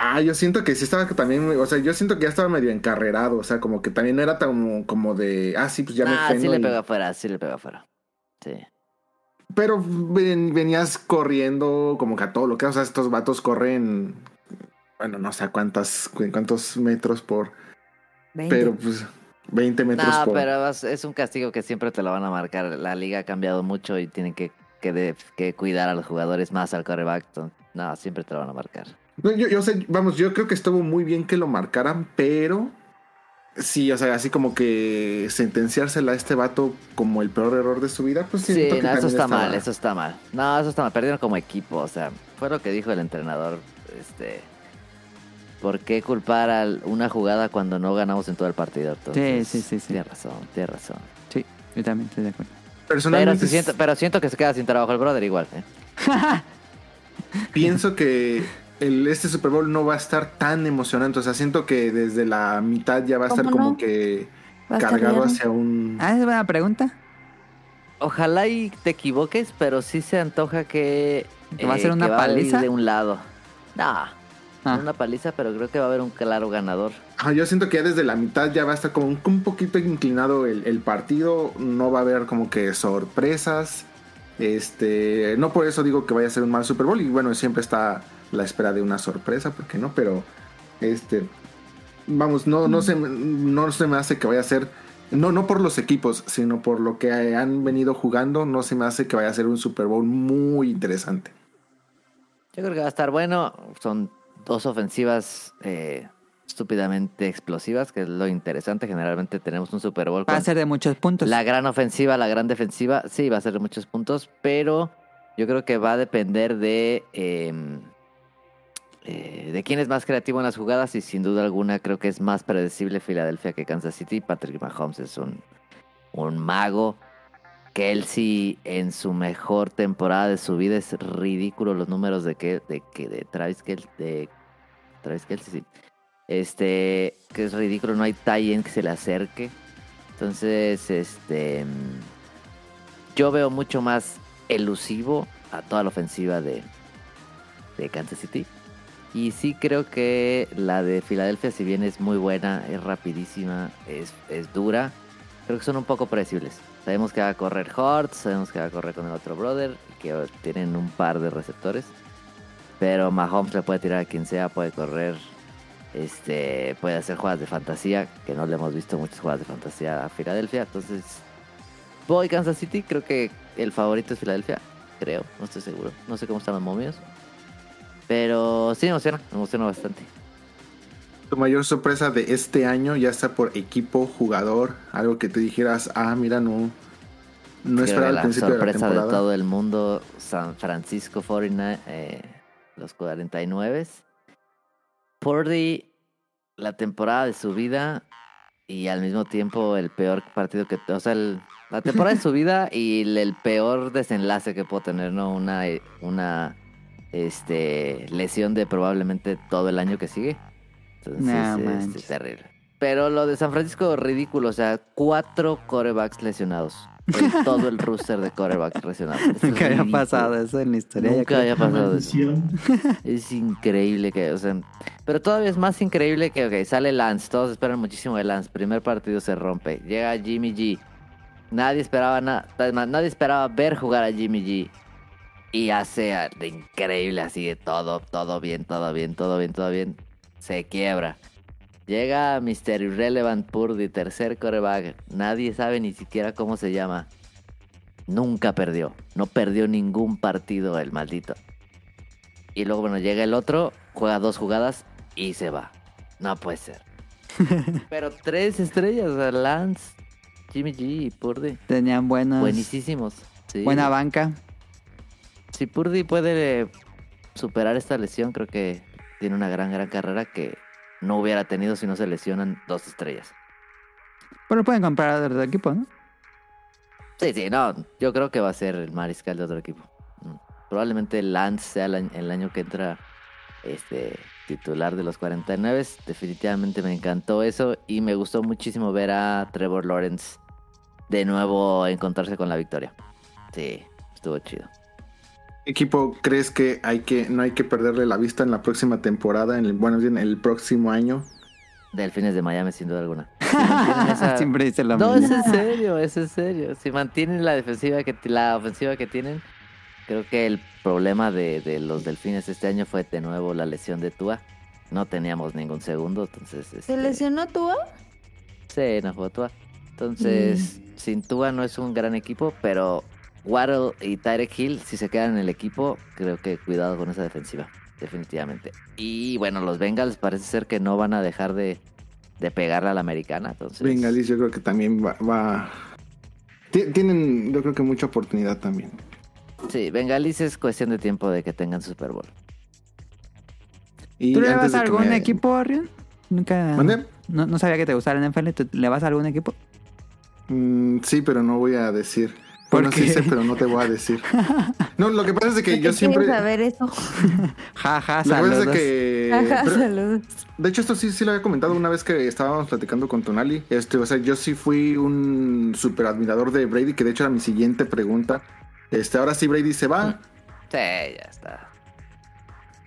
Speaker 4: Ah, yo siento que sí estaba también, o sea, yo siento que ya estaba medio encarrerado, o sea, como que también no era tan como de, ah, sí, pues ya me
Speaker 5: Ah, sí
Speaker 4: ofendo
Speaker 5: le
Speaker 4: y-
Speaker 5: pegó afuera, sí le pegó afuera. Sí.
Speaker 4: Pero ven- venías corriendo como que a todo lo que, o sea, estos vatos corren, bueno, no sé a cuántas, cuántos metros por,
Speaker 1: 20.
Speaker 4: pero pues 20 metros
Speaker 5: No,
Speaker 4: por.
Speaker 5: pero es, un castigo que siempre te lo van a marcar. La liga ha cambiado mucho y tienen que, que, de- que cuidar a los jugadores más al coreback. No, siempre te lo van a marcar.
Speaker 4: No, yo, yo sé, vamos, yo creo que estuvo muy bien que lo marcaran, pero sí, o sea, así como que sentenciársela a este vato como el peor error de su vida, pues
Speaker 5: Sí,
Speaker 4: siento
Speaker 5: no, eso está
Speaker 4: estaba-
Speaker 5: mal, eso está mal. No, eso está mal. Perdieron como equipo, o sea, fue lo que dijo el entrenador. Este, ¿por qué culpar a una jugada cuando no ganamos en todo el partido? Entonces,
Speaker 2: Sí, sí, sí, sí.
Speaker 5: Tienes razón, tienes razón.
Speaker 2: Sí, yo también estoy de acuerdo.
Speaker 5: Pero,
Speaker 4: Personalmente
Speaker 5: sí siento, pero siento que se queda sin trabajo el brother igual. ¿eh? [laughs] [laughs]
Speaker 4: pienso que el, este Super Bowl no va a estar tan emocionante. O sea, siento que desde la mitad ya va a estar
Speaker 1: ¿Cómo
Speaker 4: como que cargado hacia un...
Speaker 2: Ah, es buena pregunta.
Speaker 5: Ojalá y te equivoques, pero sí se antoja que... eh,
Speaker 2: ¿Que va a ser una paliza?
Speaker 5: de un lado. No,
Speaker 2: Ah.
Speaker 5: una paliza, pero creo que va a haber un claro ganador.
Speaker 4: Ajá, yo siento que ya desde la mitad ya va a estar como un, un poquito inclinado el, el partido. No va a haber como que sorpresas. Este, no por eso digo que vaya a ser un mal Super Bowl. Y bueno, siempre está la espera de una sorpresa, ¿por qué no? Pero, este, vamos, no, no, se, me- no se me hace que vaya a ser, no, no por los equipos, sino por lo que han venido jugando, no se me hace que vaya a ser un Super Bowl muy interesante.
Speaker 5: Yo creo que va a estar bueno. Son dos ofensivas eh, estúpidamente explosivas, que es lo interesante. Generalmente tenemos un Super Bowl
Speaker 2: Va a ser de muchos puntos.
Speaker 5: la gran ofensiva, la gran defensiva. Sí, va a ser de muchos puntos, pero yo creo que va a depender de, eh, eh, de quién es más creativo en las jugadas y sin duda alguna creo que es más predecible Filadelfia que Kansas City. Patrick Mahomes es un, un mago. Kelsey en su mejor temporada de su vida es ridículo los números de que de que de Travis Kelsey, Travis Kelce, sí. Este, que es ridículo, no hay tie que se le acerque. Entonces, este yo veo mucho más elusivo a toda la ofensiva de, de Kansas City. Y sí creo que la de Filadelfia, si bien es muy buena, es rapidísima, es, es dura, creo que son un poco predecibles. Sabemos que va a correr Hort, sabemos que va a correr con el otro brother, que tienen un par de receptores. Pero Mahomes le puede tirar a quien sea, puede correr, este, puede hacer jugadas de fantasía, que no le hemos visto muchas jugadas de fantasía a Filadelfia. Entonces, voy Kansas City, creo que el favorito es Filadelfia, creo, no estoy seguro. No sé cómo están los momios. Pero sí me emociona, me emociona bastante.
Speaker 4: Tu mayor sorpresa de este año, ya sea por equipo, jugador, algo que te dijeras, ah, mira, no, no esperaba al principio de la
Speaker 5: sorpresa de, todo el mundo, San Francisco 49, eh, los 49. Purdy, la temporada de su vida y al mismo tiempo el peor partido que... O sea, el- la temporada de su [laughs] vida y el, el peor desenlace que puedo tener, ¿no? Una, una este, lesión de probablemente todo el año que sigue. Entonces,
Speaker 2: No
Speaker 5: este, terrible. Pero lo de San Francisco, ridículo. O sea, cuatro corebacks lesionados. El- [laughs] todo el rooster de corebacks lesionados. Esto
Speaker 2: Nunca había
Speaker 5: ridículo.
Speaker 2: pasado eso en la historia.
Speaker 5: Nunca había pasado eso. [laughs] Es increíble que, o sea, pero todavía es más increíble que, ok, sale Lance, todos esperan muchísimo de Lance, primer partido se rompe, llega Jimmy G, nadie esperaba nada, nadie esperaba ver jugar a Jimmy G y hace de increíble así de todo, todo bien, todo bien, todo bien, todo bien, se quiebra. Llega Mr. Irrelevant Purdy, tercer coreback, nadie sabe ni siquiera cómo se llama. Nunca perdió, no perdió ningún partido el maldito. Y luego, bueno, llega el otro, juega dos jugadas y se va. No puede ser. [laughs] Pero tres estrellas, Lance, Jimmy G y Purdy.
Speaker 2: Tenían buenos,
Speaker 5: Buenísimos. Sí.
Speaker 2: buena banca.
Speaker 5: Si Purdy puede superar esta lesión, creo que tiene una gran, gran carrera que no hubiera tenido si no se lesionan dos estrellas.
Speaker 2: Pero pueden comprar a otro equipo, ¿no?
Speaker 5: Sí, sí, no. Yo creo que va a ser el mariscal de otro equipo. Mm. Probablemente Lance sea el año, el año que entra este titular de los 49. Definitivamente me encantó eso y me gustó muchísimo ver a Trevor Lawrence de nuevo encontrarse con la victoria. Sí, estuvo chido.
Speaker 4: Equipo crees que hay que no hay que perderle la vista en la próxima temporada, en el, bueno, bien el próximo año?
Speaker 5: Delfines de Miami, sin duda alguna. [laughs] Si esa-
Speaker 2: Siempre dice lo
Speaker 5: No, es en serio, es en serio. Si mantienen la defensiva que la ofensiva que tienen, creo que el problema de, de los delfines este año fue de nuevo la lesión de Tua. No teníamos ningún segundo, entonces.
Speaker 1: ¿Se
Speaker 5: este,
Speaker 1: lesionó Tua?
Speaker 5: Sí, no jugó Tua. Entonces, sin Tua no es un gran equipo, pero Waddle y Tyreek Hill, si se quedan en el equipo, creo que cuidado con esa defensiva. definitivamente. Y bueno, los Bengals parece ser que no van a dejar de, de pegarle a la americana. Entonces,
Speaker 4: Bengalis yo creo que también va... va- Ti- Tienen yo creo que mucha oportunidad también.
Speaker 5: Sí, Bengalis es cuestión de tiempo de que tengan Super Bowl.
Speaker 4: Y
Speaker 2: ¿Tú le vas a algún
Speaker 4: me-
Speaker 2: equipo, Rion? Nunca.
Speaker 4: ¿Mande?
Speaker 2: No, no sabía que te gustara el NFL. ¿Tú le vas a algún equipo?
Speaker 4: Mm, sí, pero no voy a decir.
Speaker 2: ¿Por
Speaker 4: Bueno, sí sé, pero no te voy a decir. [laughs] No, lo que pasa es de que
Speaker 1: ¿Por
Speaker 4: yo siempre...
Speaker 1: quieres saber eso? [laughs]
Speaker 2: Ja, ja,
Speaker 4: Lo que pasa es de
Speaker 2: saludos.
Speaker 4: que...
Speaker 1: Ajá, [laughs]
Speaker 4: pero-
Speaker 1: saludos.
Speaker 4: De hecho, esto sí, sí lo había comentado una vez que estábamos platicando con Tonali. Este, o sea, yo sí fui un super admirador de Brady, que de hecho era mi siguiente pregunta. Este, ahora sí Brady se va.
Speaker 5: Sí, ya está.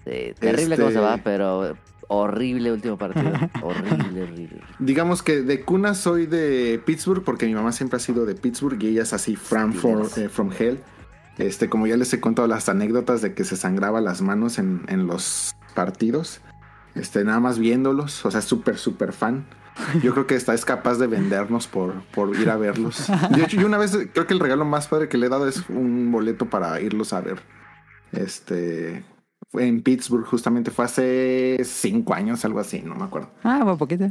Speaker 5: Sí, terrible
Speaker 4: Este-
Speaker 5: cómo se va, pero horrible último partido. [laughs] horrible, horrible.
Speaker 4: Digamos que de cuna soy de Pittsburgh, porque mi mamá siempre ha sido de Pittsburgh y ella es así from, for- eh, from hell. Este, como ya les he contado las anécdotas de que se sangraba las manos en, en los partidos. Este, nada más viéndolos. O sea, súper, súper fan. Yo creo que está es capaz de vendernos por, por ir a verlos. De hecho, yo una vez creo que el regalo más padre que le he dado es un boleto para irlos a ver. Este. Fue en Pittsburgh, justamente fue hace cinco años, algo así, no me acuerdo.
Speaker 2: Ah, fue poquito.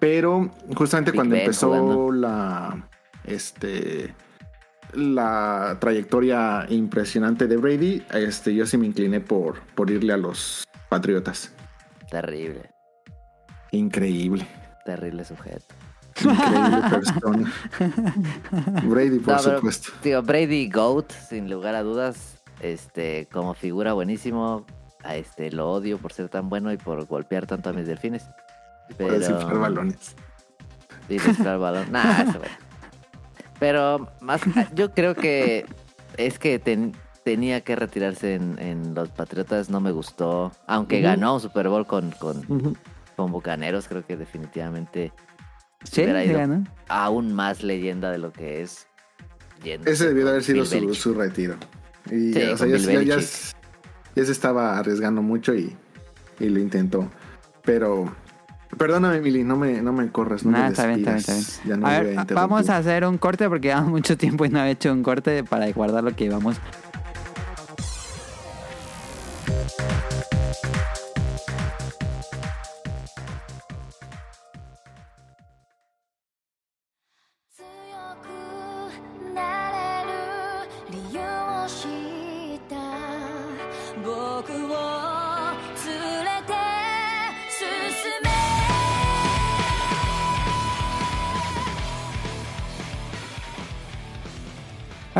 Speaker 4: Pero justamente
Speaker 5: Big
Speaker 4: cuando
Speaker 5: Ben
Speaker 4: empezó
Speaker 5: jugando.
Speaker 4: la este la trayectoria impresionante de Brady, este yo sí me incliné por, por irle a los Patriotas.
Speaker 5: Terrible,
Speaker 4: Increíble.
Speaker 5: terrible sujeto.
Speaker 4: Increíble persona. [laughs] Brady, por
Speaker 5: No, pero,
Speaker 4: supuesto.
Speaker 5: Digo, Brady Goat, sin lugar a dudas. Este, como figura buenísimo. A este lo odio por ser tan bueno y por golpear tanto a mis delfines.
Speaker 4: Por descifrar balones.
Speaker 5: Y descifrar balón. Nah, [laughs] eso bueno. Pero más, yo creo que es que ten- tenía que retirarse en, en los Patriotas, no me gustó. Aunque ganó un Super Bowl con, con, con Bucaneros, creo que definitivamente
Speaker 2: Sí,
Speaker 5: hubiera ido
Speaker 2: ganó.
Speaker 5: aún más leyenda de lo que es.
Speaker 4: Ese debió de haber sido su, su retiro. Y
Speaker 5: Sí,
Speaker 4: o sea,
Speaker 5: con
Speaker 4: ya, ya- ya ya se estaba arriesgando mucho y, y lo intentó. Pero perdóname, Emily, no me, no me corras, no
Speaker 2: Nah,
Speaker 4: me
Speaker 2: está bien, está bien, está bien.
Speaker 4: Ya no
Speaker 2: a ver, vamos a hacer un corte porque llevamos [laughs] mucho tiempo y no he hecho un corte para guardar lo que llevamos.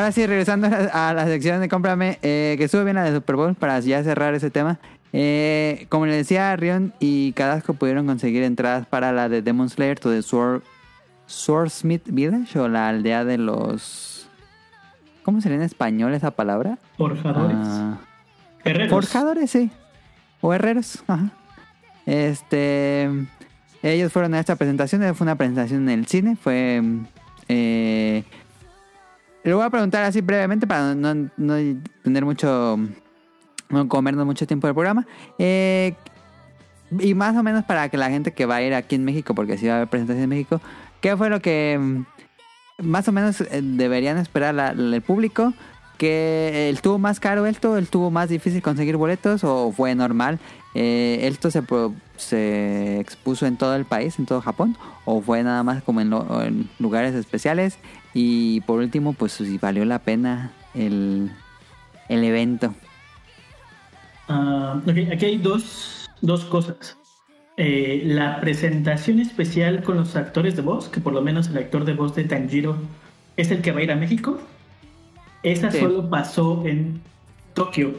Speaker 2: Ahora sí, regresando a la, a la sección de cómprame, eh, que estuvo bien la de Super Bowl para ya cerrar ese tema. Eh, como le decía, Rion y Cadasco pudieron conseguir entradas para la de Demon Slayer to the Sword, Swordsmith Village o la aldea de los... ¿Cómo sería en español esa palabra?
Speaker 3: Forjadores.
Speaker 2: Ah,
Speaker 3: Herreros.
Speaker 2: Forjadores, sí. O herreros, ajá. Este. Ellos fueron a esta presentación. Fue una presentación en el cine. Fue. Eh, le voy a preguntar así brevemente para no, no- tener mucho. No comernos mucho tiempo del programa. Eh, y más o menos para que la gente que va a ir aquí en México, porque si va a haber presentación en México, ¿qué fue lo que mm, más o menos eh, deberían esperar el público? que él tuvo más caro esto, él tuvo más difícil conseguir boletos o fue normal. Eh, esto se, se expuso en todo el país, en todo Japón, o fue nada más como en, lo- en lugares especiales. Y por último, pues si valió la pena el, el evento.
Speaker 3: Ah, aquí hay dos, dos cosas. Eh, la presentación especial con los actores de voz, que por lo menos el actor de voz de Tanjiro es el que va a ir a México. Esa
Speaker 2: Sí.
Speaker 3: solo pasó en Tokio.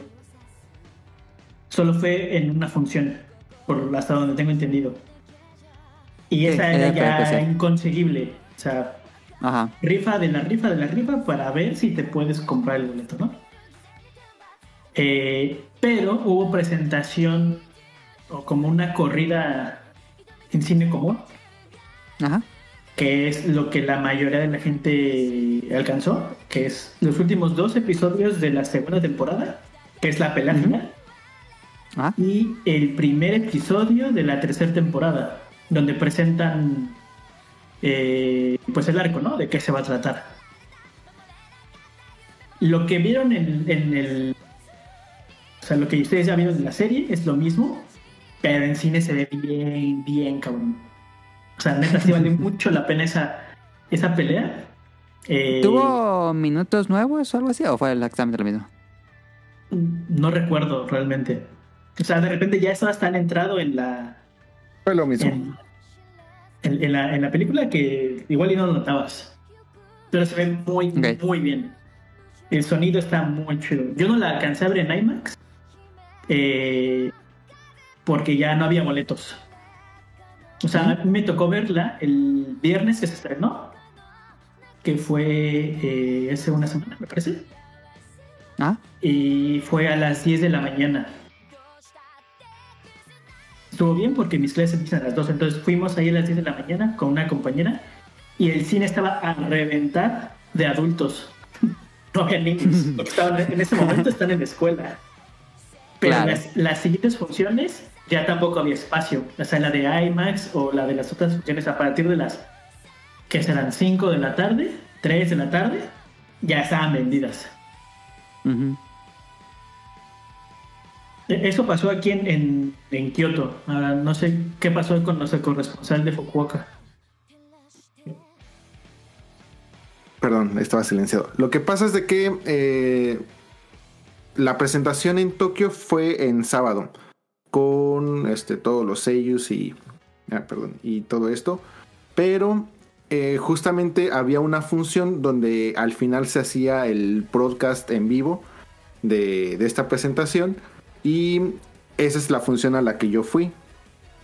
Speaker 3: Solo fue en una función, por hasta donde tengo entendido. Y
Speaker 2: Sí,
Speaker 3: esa
Speaker 2: era
Speaker 3: era ya inconseguible. O sea,
Speaker 2: Ajá.
Speaker 3: rifa de la rifa de la rifa para ver si te puedes comprar el boleto, ¿no? Eh, pero hubo presentación o como una corrida en cine común,
Speaker 2: Ajá.
Speaker 3: que es lo que la mayoría de la gente alcanzó, que es los últimos dos episodios de la segunda temporada, que es la pelea final,
Speaker 2: Ajá.
Speaker 3: y el primer episodio de la tercera temporada, donde presentan eh, pues el arco, ¿no? De qué se va a tratar. Lo que vieron en, en el O sea, lo que ustedes ya vieron en la serie es lo mismo, pero en cine se ve bien, bien cabrón. O sea, neta, sí vale [laughs] mucho la pena esa, esa pelea. Eh,
Speaker 2: ¿Tuvo minutos nuevos o algo así? ¿O fue exactamente lo mismo?
Speaker 3: No recuerdo realmente. O sea, de repente ya estabas tan entrado en la,
Speaker 4: Fue lo mismo.
Speaker 3: en, en- en la, en la película que igual y no lo notabas. Pero se ve muy, muy bien. El sonido está muy chido. Yo no la alcancé a ver en IMAX eh, porque ya no había boletos. O sea, me tocó verla el viernes que se estrenó, que fue eh, hace una semana, me parece.
Speaker 2: ¿Ah?
Speaker 3: Y fue a las 10 de la mañana. Estuvo bien porque mis clases empiezan a las 2, entonces fuimos ahí a las 10 de la mañana con una compañera y el cine estaba a reventar de adultos. [laughs] No había niños, [laughs] porque estaban en ese momento están en la escuela. Pero
Speaker 2: Claro.
Speaker 3: las, las siguientes funciones ya tampoco había espacio. O sea, la de IMAX o la de las otras funciones a partir de las que serán 5 de la tarde, 3 de la tarde, ya estaban vendidas. Eso pasó aquí en, en, en Kioto. Ahora, no sé qué pasó con nuestro corresponsal de Fukuoka.
Speaker 4: Perdón, estaba silenciado. Lo que pasa es de que eh, la presentación en Tokio fue en sábado con este todos los sellos y ah, perdón y todo esto, pero eh, justamente había una función donde al final se hacía el broadcast en vivo de, de esta presentación y esa es la función a la que yo fui.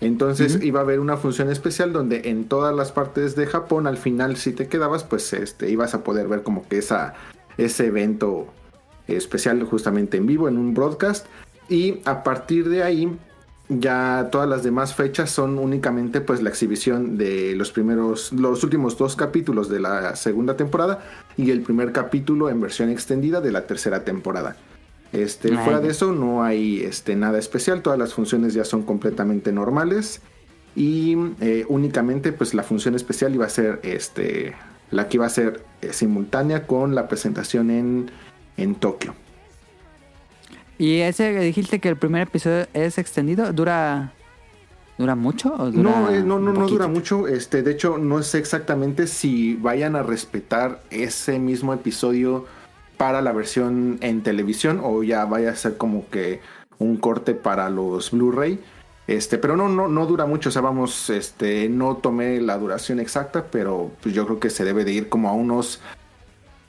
Speaker 4: Entonces iba a haber una función especial donde en todas las partes de Japón, al final, si te quedabas, pues este, ibas a poder ver como que esa, ese evento especial justamente en vivo, en un broadcast. Y a partir de ahí, ya todas las demás fechas son únicamente pues la exhibición de los primeros, los últimos dos capítulos de la segunda temporada y el primer capítulo en versión extendida de la tercera temporada. Este, fuera de eso no hay este, nada especial, todas las funciones ya son completamente normales y eh, únicamente pues la función especial iba a ser este, la que iba a ser eh, simultánea con la presentación en, en Tokio.
Speaker 2: ¿Y ese dijiste que el primer episodio es extendido? ¿Dura dura mucho o dura
Speaker 4: No, eh, no, no, no dura mucho. Este, de hecho, no sé exactamente si vayan a respetar ese mismo episodio para la versión en televisión o ya vaya a ser como que un corte para los Blu-ray. Este, pero no, no, no dura mucho. O sea, vamos, este, no tomé la duración exacta, pero pues yo creo que se debe de ir como a unos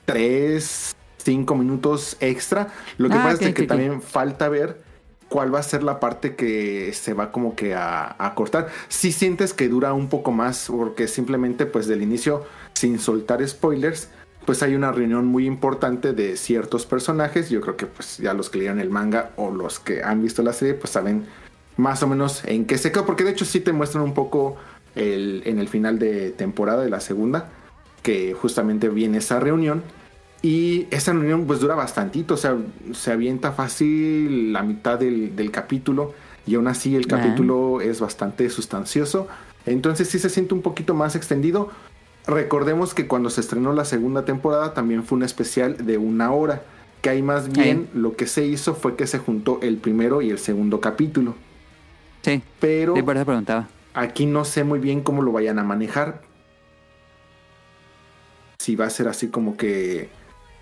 Speaker 4: 3, 5 minutos extra. Lo que
Speaker 2: Ah,
Speaker 4: pasa es que también falta ver cuál va a ser la parte que se va como que a, a cortar. Si sientes que dura un poco más, porque simplemente pues del inicio, sin soltar spoilers, pues hay una reunión muy importante de ciertos personajes. Yo creo que pues ya los que leyeron el manga o los que han visto la serie pues saben más o menos en qué se quedó, porque de hecho sí te muestran un poco el, en el final de temporada de la segunda, que justamente viene esa reunión. Y esa reunión pues dura bastantito, o sea, se avienta fácil la mitad del, del capítulo y aún así el capítulo es bastante sustancioso. Entonces sí se siente un poquito más extendido. Recordemos que cuando se estrenó la segunda temporada también fue un especial de una hora, que ahí más bien lo que se hizo fue que se juntó el primero y el segundo capítulo.
Speaker 2: Sí,
Speaker 4: Pero
Speaker 2: sí, por eso preguntaba.
Speaker 4: Aquí no sé muy bien cómo lo vayan a manejar. Si va a ser así como que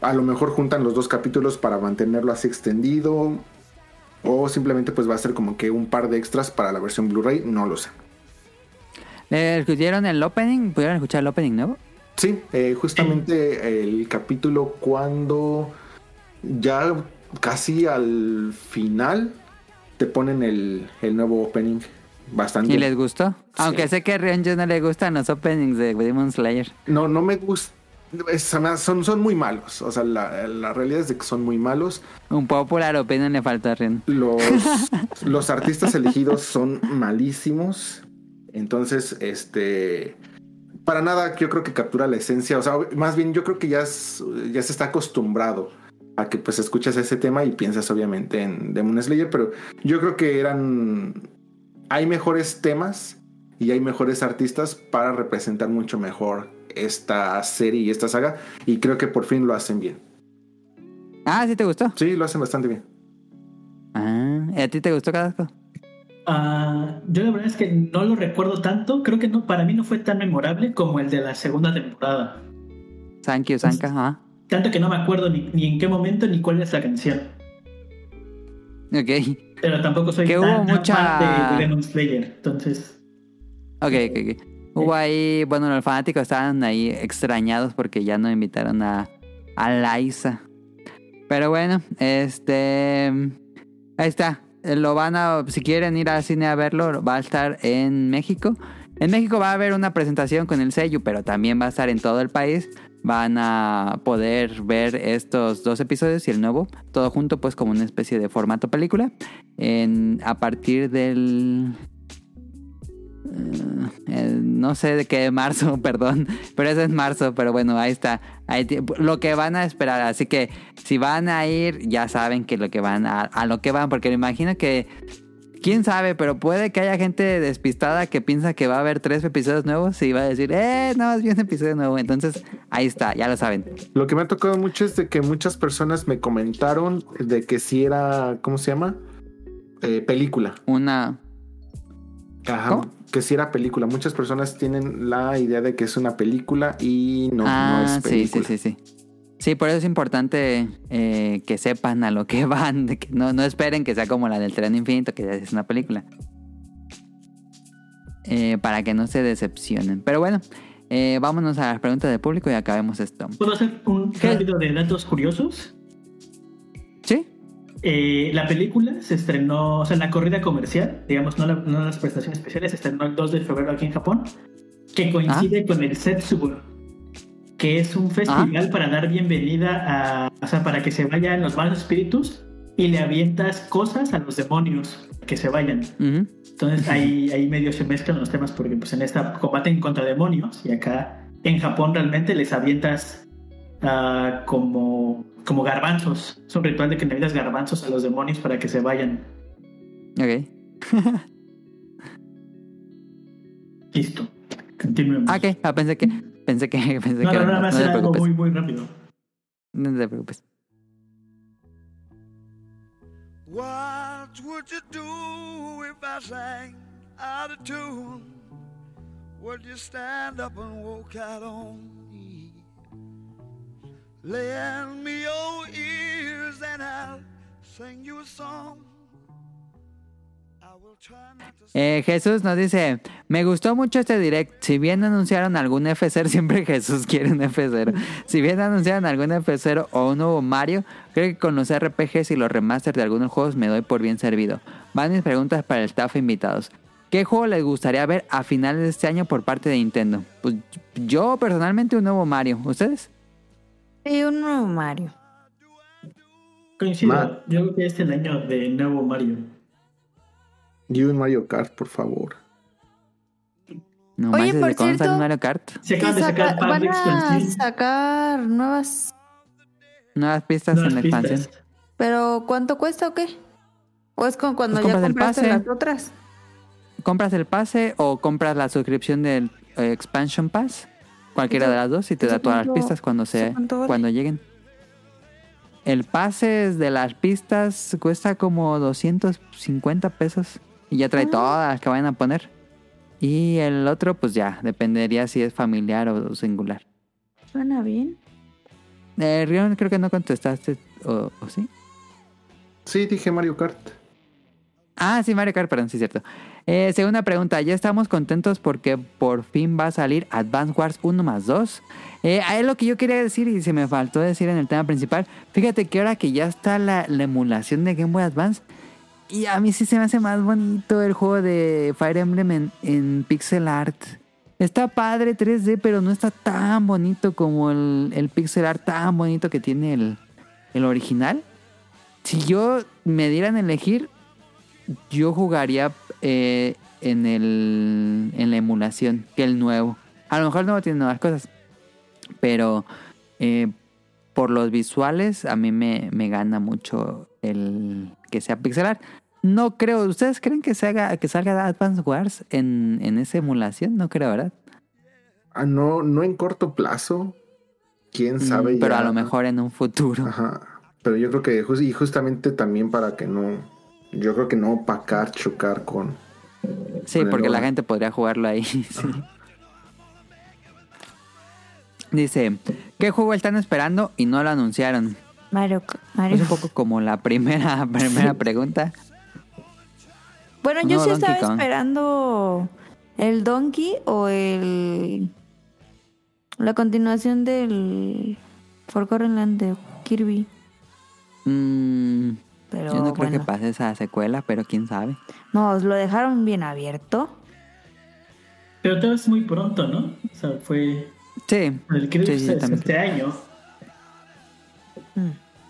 Speaker 4: a lo mejor juntan los dos capítulos para mantenerlo así extendido. O simplemente pues va a ser como que un par de extras para la versión Blu-ray. No lo sé.
Speaker 2: ¿Le ¿Escucharon el opening? ¿Pudieron escuchar el opening nuevo?
Speaker 4: Sí, eh, justamente el capítulo cuando ya casi al final te ponen el, el nuevo opening. Bastante.
Speaker 2: ¿Y les gustó? Aunque sé que a Rianjo no le gustan los openings de Demon Slayer.
Speaker 4: No, no me gusta. Son, son muy malos. O sea, la, la realidad es de que son muy malos.
Speaker 2: Un popular opinion le faltó a Rian.
Speaker 4: Los, [laughs] los artistas elegidos son malísimos. Entonces, este. Para nada, yo creo que captura la esencia. O sea, más bien, yo creo que ya, es- ya se está acostumbrado a que pues escuchas ese tema y piensas obviamente en Demon Slayer. Pero yo creo que eran. Hay mejores temas y hay mejores artistas para representar mucho mejor esta serie y esta saga. Y creo que por fin lo hacen bien.
Speaker 2: Ah, ¿sí te gustó?
Speaker 4: Sí, lo hacen bastante bien.
Speaker 2: Ah, ¿y ¿a ti te gustó Cadasco?
Speaker 3: Ah, yo la verdad es que no lo recuerdo tanto. Creo que no, para mí no fue tan memorable como el de la segunda temporada.
Speaker 2: Thank you, Sanka. Ah,
Speaker 3: Tanto que no me acuerdo ni, ni en qué momento ni cuál es la canción.
Speaker 2: ok.
Speaker 3: Pero tampoco soy
Speaker 2: Que
Speaker 3: tan,
Speaker 2: hubo
Speaker 3: tan
Speaker 2: mucha-
Speaker 3: fan de Demon Slayer. Entonces,
Speaker 2: Ok, ok, ok. Hubo ahí, bueno, los fanáticos estaban ahí extrañados porque ya no invitaron a, a Liza. Pero bueno, este. Ahí está. Lo van a. Si quieren ir al cine a verlo, va a estar en México. En México va a haber una presentación con el sello, pero también va a estar en todo el país. Van a poder ver estos dos episodios y el nuevo, todo junto, pues como una especie de formato película. En, a partir del eh, no sé de qué marzo, [laughs] perdón, pero eso es marzo, pero bueno, ahí está. Ahí lo que van a esperar, así que si van a ir, ya saben que lo que van a, a lo que van, porque me imagino que quién sabe, pero puede que haya gente despistada que piensa que va a haber tres episodios nuevos y va a decir, eh, no, es bien un episodio nuevo. Entonces, ahí está, ya lo saben.
Speaker 4: Lo que me ha tocado mucho es de que muchas personas me comentaron de que si era, ¿cómo se llama? Eh, película.
Speaker 2: Una,
Speaker 4: Ajá.
Speaker 2: ¿Cómo?
Speaker 4: Que si era película. Muchas personas tienen la idea de que es una película y no, no
Speaker 2: ah,
Speaker 4: es
Speaker 2: sí, sí,
Speaker 4: película.
Speaker 2: sí, sí. Sí, por eso es importante eh, que sepan a lo que [laughs] van, de que no, no esperen que sea como la del tren infinito, que es una película. Eh, para que no se decepcionen. Pero bueno, eh, vámonos a las preguntas del público y acabemos esto.
Speaker 3: ¿puedo hacer un
Speaker 2: ¿Qué?
Speaker 3: rápido de datos curiosos?
Speaker 2: ¿Sí?
Speaker 3: Eh, la película se estrenó, o sea, la corrida comercial, digamos, no, la- no las prestaciones especiales, se estrenó el 2 de febrero aquí en Japón, que coincide con el Setsubo, que es un festival para dar bienvenida a, o sea, para que se vayan los malos espíritus y le avientas cosas a los demonios que se vayan.
Speaker 2: Ujú.
Speaker 3: Entonces ahí, ahí medio se mezclan los temas porque pues en esta combaten contra demonios y acá en Japón realmente les avientas ah, como, como garbanzos. Es un ritual de que le avientas garbanzos a los demonios para que se vayan.
Speaker 2: Ok. [laughs]
Speaker 3: Listo. Continuemos.
Speaker 2: Ah, ok. Ah, pensé que. Pensé que. [laughs] Pensé
Speaker 3: No,
Speaker 2: que
Speaker 3: no, más
Speaker 2: no te
Speaker 3: era algo
Speaker 2: preocupes.
Speaker 3: muy, muy rápido.
Speaker 2: No te preocupes.
Speaker 8: What would you do if I sang out of tune? Would you stand up and walk out on? Lend me your ears and I'll sing you a song.
Speaker 2: Eh, Jesús nos dice, me gustó mucho este direct. Si bien anunciaron algún F0, [laughs] siempre Jesús quiere un F0. Si bien anunciaron algún F0 o un nuevo Mario, creo que con los RPGs y los remasters de algunos juegos me doy por bien servido. Van mis preguntas para el staff invitados. ¿Qué juego les gustaría ver a finales de este año por parte de Nintendo? Pues yo personalmente un nuevo Mario. ¿Ustedes?
Speaker 1: Sí, un nuevo Mario.
Speaker 3: Coincido.
Speaker 4: Ma-
Speaker 3: Yo creo que este es el año de nuevo Mario.
Speaker 4: Y un Mario Kart, por favor.
Speaker 2: No
Speaker 1: Oye, por
Speaker 2: ¿de cuándo sale
Speaker 1: cierto-
Speaker 2: Mario Kart?
Speaker 3: Se acaban de sacar
Speaker 1: van a
Speaker 3: expansión.
Speaker 1: sacar nuevas.
Speaker 2: Nuevas pistas
Speaker 3: Nuevas
Speaker 2: en la expansión.
Speaker 3: pistas.
Speaker 1: ¿Pero cuánto cuesta o qué? ¿O es con cuando
Speaker 2: Pues
Speaker 1: ya
Speaker 2: compras el pase.
Speaker 1: las otras?
Speaker 2: compras el pase o compras la suscripción del eh, Expansion Pass. Cualquiera
Speaker 1: ¿Eso-
Speaker 2: de las dos y te da todas las pistas cuando, se, cuando lleguen. El pase de las pistas cuesta como 250 pesos y ya trae
Speaker 1: Ah.
Speaker 2: todas las que vayan a poner. Y el otro, pues ya, dependería si es familiar o singular.
Speaker 1: Suena bien.
Speaker 2: Eh, Rion, creo que no contestaste, ¿o, o sí?
Speaker 4: Sí, dije Mario Kart.
Speaker 2: Ah, sí, Mario Kart, perdón, sí, cierto. Eh, segunda pregunta, ya estamos contentos porque por fin va a salir Advance Wars 1 más 2. Eh, ahí es lo que yo quería decir y se me faltó decir en el tema principal. Fíjate que ahora que ya está la, la emulación de Game Boy Advance, y a mí sí se me hace más bonito el juego de Fire Emblem en, pixel art. Está padre 3D, pero no está tan bonito como el, el pixel art tan bonito que tiene el, el original. Si yo me dieran a elegir, yo jugaría eh, en, el, en la emulación que el nuevo. A lo mejor el nuevo tiene nuevas cosas. Pero eh, por los visuales a mí me, me gana mucho el que sea pixel art. No creo, ¿ustedes creen que se haga, que salga Advance Wars en, en esa emulación? No creo, ¿verdad?
Speaker 4: Ah, no, no en corto plazo. Quién sabe.
Speaker 2: Mm, pero
Speaker 4: ya.
Speaker 2: a lo mejor en un futuro.
Speaker 4: Ajá. Pero yo creo que y justamente también para que no Yo creo que no opacar, chocar con.
Speaker 2: Sí,
Speaker 4: Con
Speaker 2: porque la gente podría jugarlo ahí. [laughs] sí. Dice, ¿qué juego están esperando y no lo anunciaron?
Speaker 1: Mario, Mario.
Speaker 2: Es un poco como la primera, [laughs] primera pregunta.
Speaker 1: Bueno, yo
Speaker 2: No,
Speaker 1: sí
Speaker 2: Donkey
Speaker 1: estaba
Speaker 2: Kong.
Speaker 1: esperando el Donkey o el. La continuación del. Forgotten Land de Kirby.
Speaker 2: Mm,
Speaker 1: Pero
Speaker 2: yo no creo que pase esa secuela, pero quién sabe.
Speaker 1: No, lo dejaron bien abierto.
Speaker 3: Pero todo es muy pronto, ¿no? O sea, fue.
Speaker 2: Sí,
Speaker 3: El
Speaker 2: Sí,
Speaker 3: que
Speaker 2: sí, también.
Speaker 3: este año.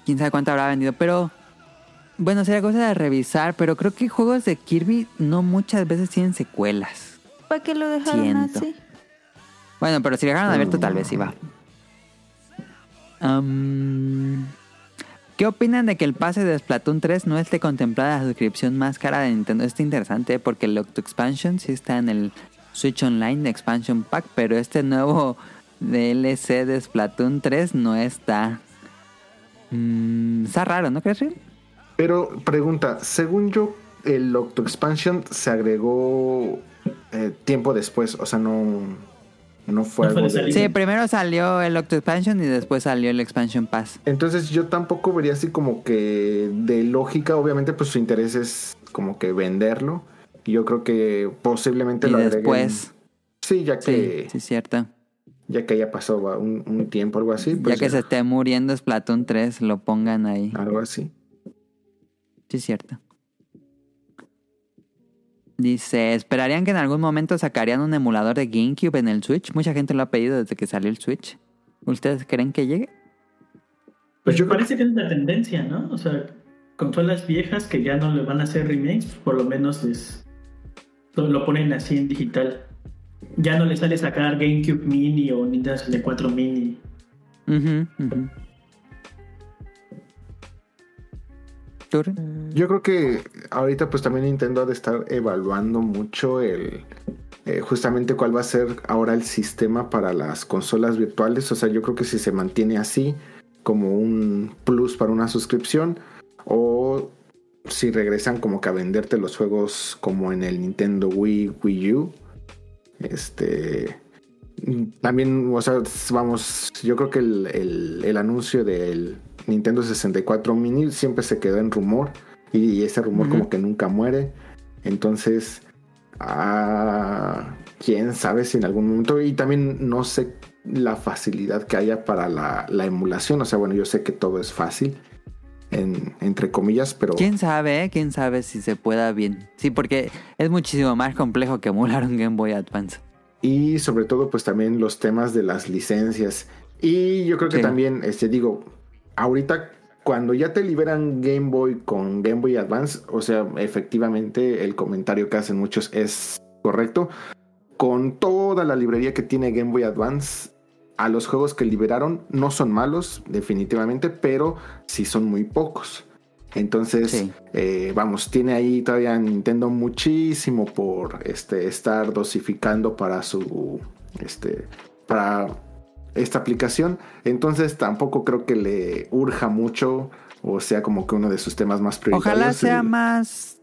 Speaker 2: quién sabe cuánto habrá vendido, pero bueno, sería cosa de revisar, pero creo que juegos de Kirby no muchas veces tienen secuelas.
Speaker 1: ¿Para qué lo dejaron
Speaker 2: Siento.
Speaker 1: así?
Speaker 2: Bueno, pero si lo dejaron abierto tal vez sí va. ¿Qué opinan de que el pase de Splatoon 3 no esté contemplada la suscripción más cara de Nintendo? Está interesante porque el Octo Expansion sí está en el Switch Online Expansion Pack, pero este nuevo [laughs] DLC de Splatoon 3 no está. Mm, está raro, ¿no crees?
Speaker 4: Pero pregunta, según yo, el Octo Expansion se agregó eh, tiempo después, o sea, no, no fue
Speaker 3: No fue
Speaker 4: algo
Speaker 3: de
Speaker 4: de...
Speaker 3: salida.
Speaker 2: Sí, primero salió el Octo Expansion y después salió el Expansion Pass.
Speaker 4: Entonces yo tampoco vería así como que de lógica, obviamente pues su interés es como que venderlo. Y yo creo que posiblemente
Speaker 2: Y
Speaker 4: lo agreguen-
Speaker 2: después,
Speaker 4: Sí, ya
Speaker 2: sí,
Speaker 4: que,
Speaker 2: sí, es cierto.
Speaker 4: ya que ya pasó un, un tiempo, algo así.
Speaker 2: ya
Speaker 4: Pues
Speaker 2: que se esté muriendo Splatoon 3, lo pongan ahí.
Speaker 4: Algo así.
Speaker 2: Sí, es cierto. Dice, ¿esperarían que en algún momento sacarían un emulador de GameCube en el Switch? Mucha gente lo ha pedido desde que salió el Switch. ¿Ustedes creen que llegue?
Speaker 3: Pues
Speaker 4: yo
Speaker 3: parece que es la tendencia, ¿no? O sea, consolas viejas que ya no le van a hacer remakes, por lo menos les lo ponen así en digital. Ya no le sale sacar GameCube Mini o Nintendo 64 Mini.
Speaker 2: Ujú, ujú.
Speaker 4: Yo creo que ahorita pues también Nintendo ha de estar evaluando mucho el eh, justamente cuál va a ser ahora el sistema para las consolas virtuales. O sea, yo creo que si se mantiene así como un plus para una suscripción o si regresan como que a venderte los juegos como en el Nintendo Wii, Wii U. Este también, o sea, vamos, yo creo que el anuncio del Nintendo 64 Mini siempre se quedó en rumor y, ese rumor como que nunca muere. Entonces, ah, quién sabe si en algún momento, y también no sé la facilidad que haya para la, la emulación. O sea, bueno, yo sé que todo es fácil, en- entre comillas, pero...
Speaker 2: ¿Quién sabe? eh? ¿Quién sabe si se pueda bien? Sí, porque es muchísimo más complejo que emular un Game Boy Advance.
Speaker 4: y sobre todo pues también los temas de las licencias y yo creo que
Speaker 2: Sí.
Speaker 4: también este digo ahorita cuando ya te liberan Game Boy con Game Boy Advance o sea efectivamente el comentario que hacen muchos es correcto con toda la librería que tiene Game Boy Advance a los juegos que liberaron no son malos definitivamente pero sí son muy pocos entonces
Speaker 2: Sí.
Speaker 4: eh, vamos, tiene ahí todavía Nintendo muchísimo por este, estar dosificando para su este para esta aplicación. Entonces tampoco creo que le urja mucho o sea como que uno de sus temas más prioritarios.
Speaker 2: Ojalá sea más.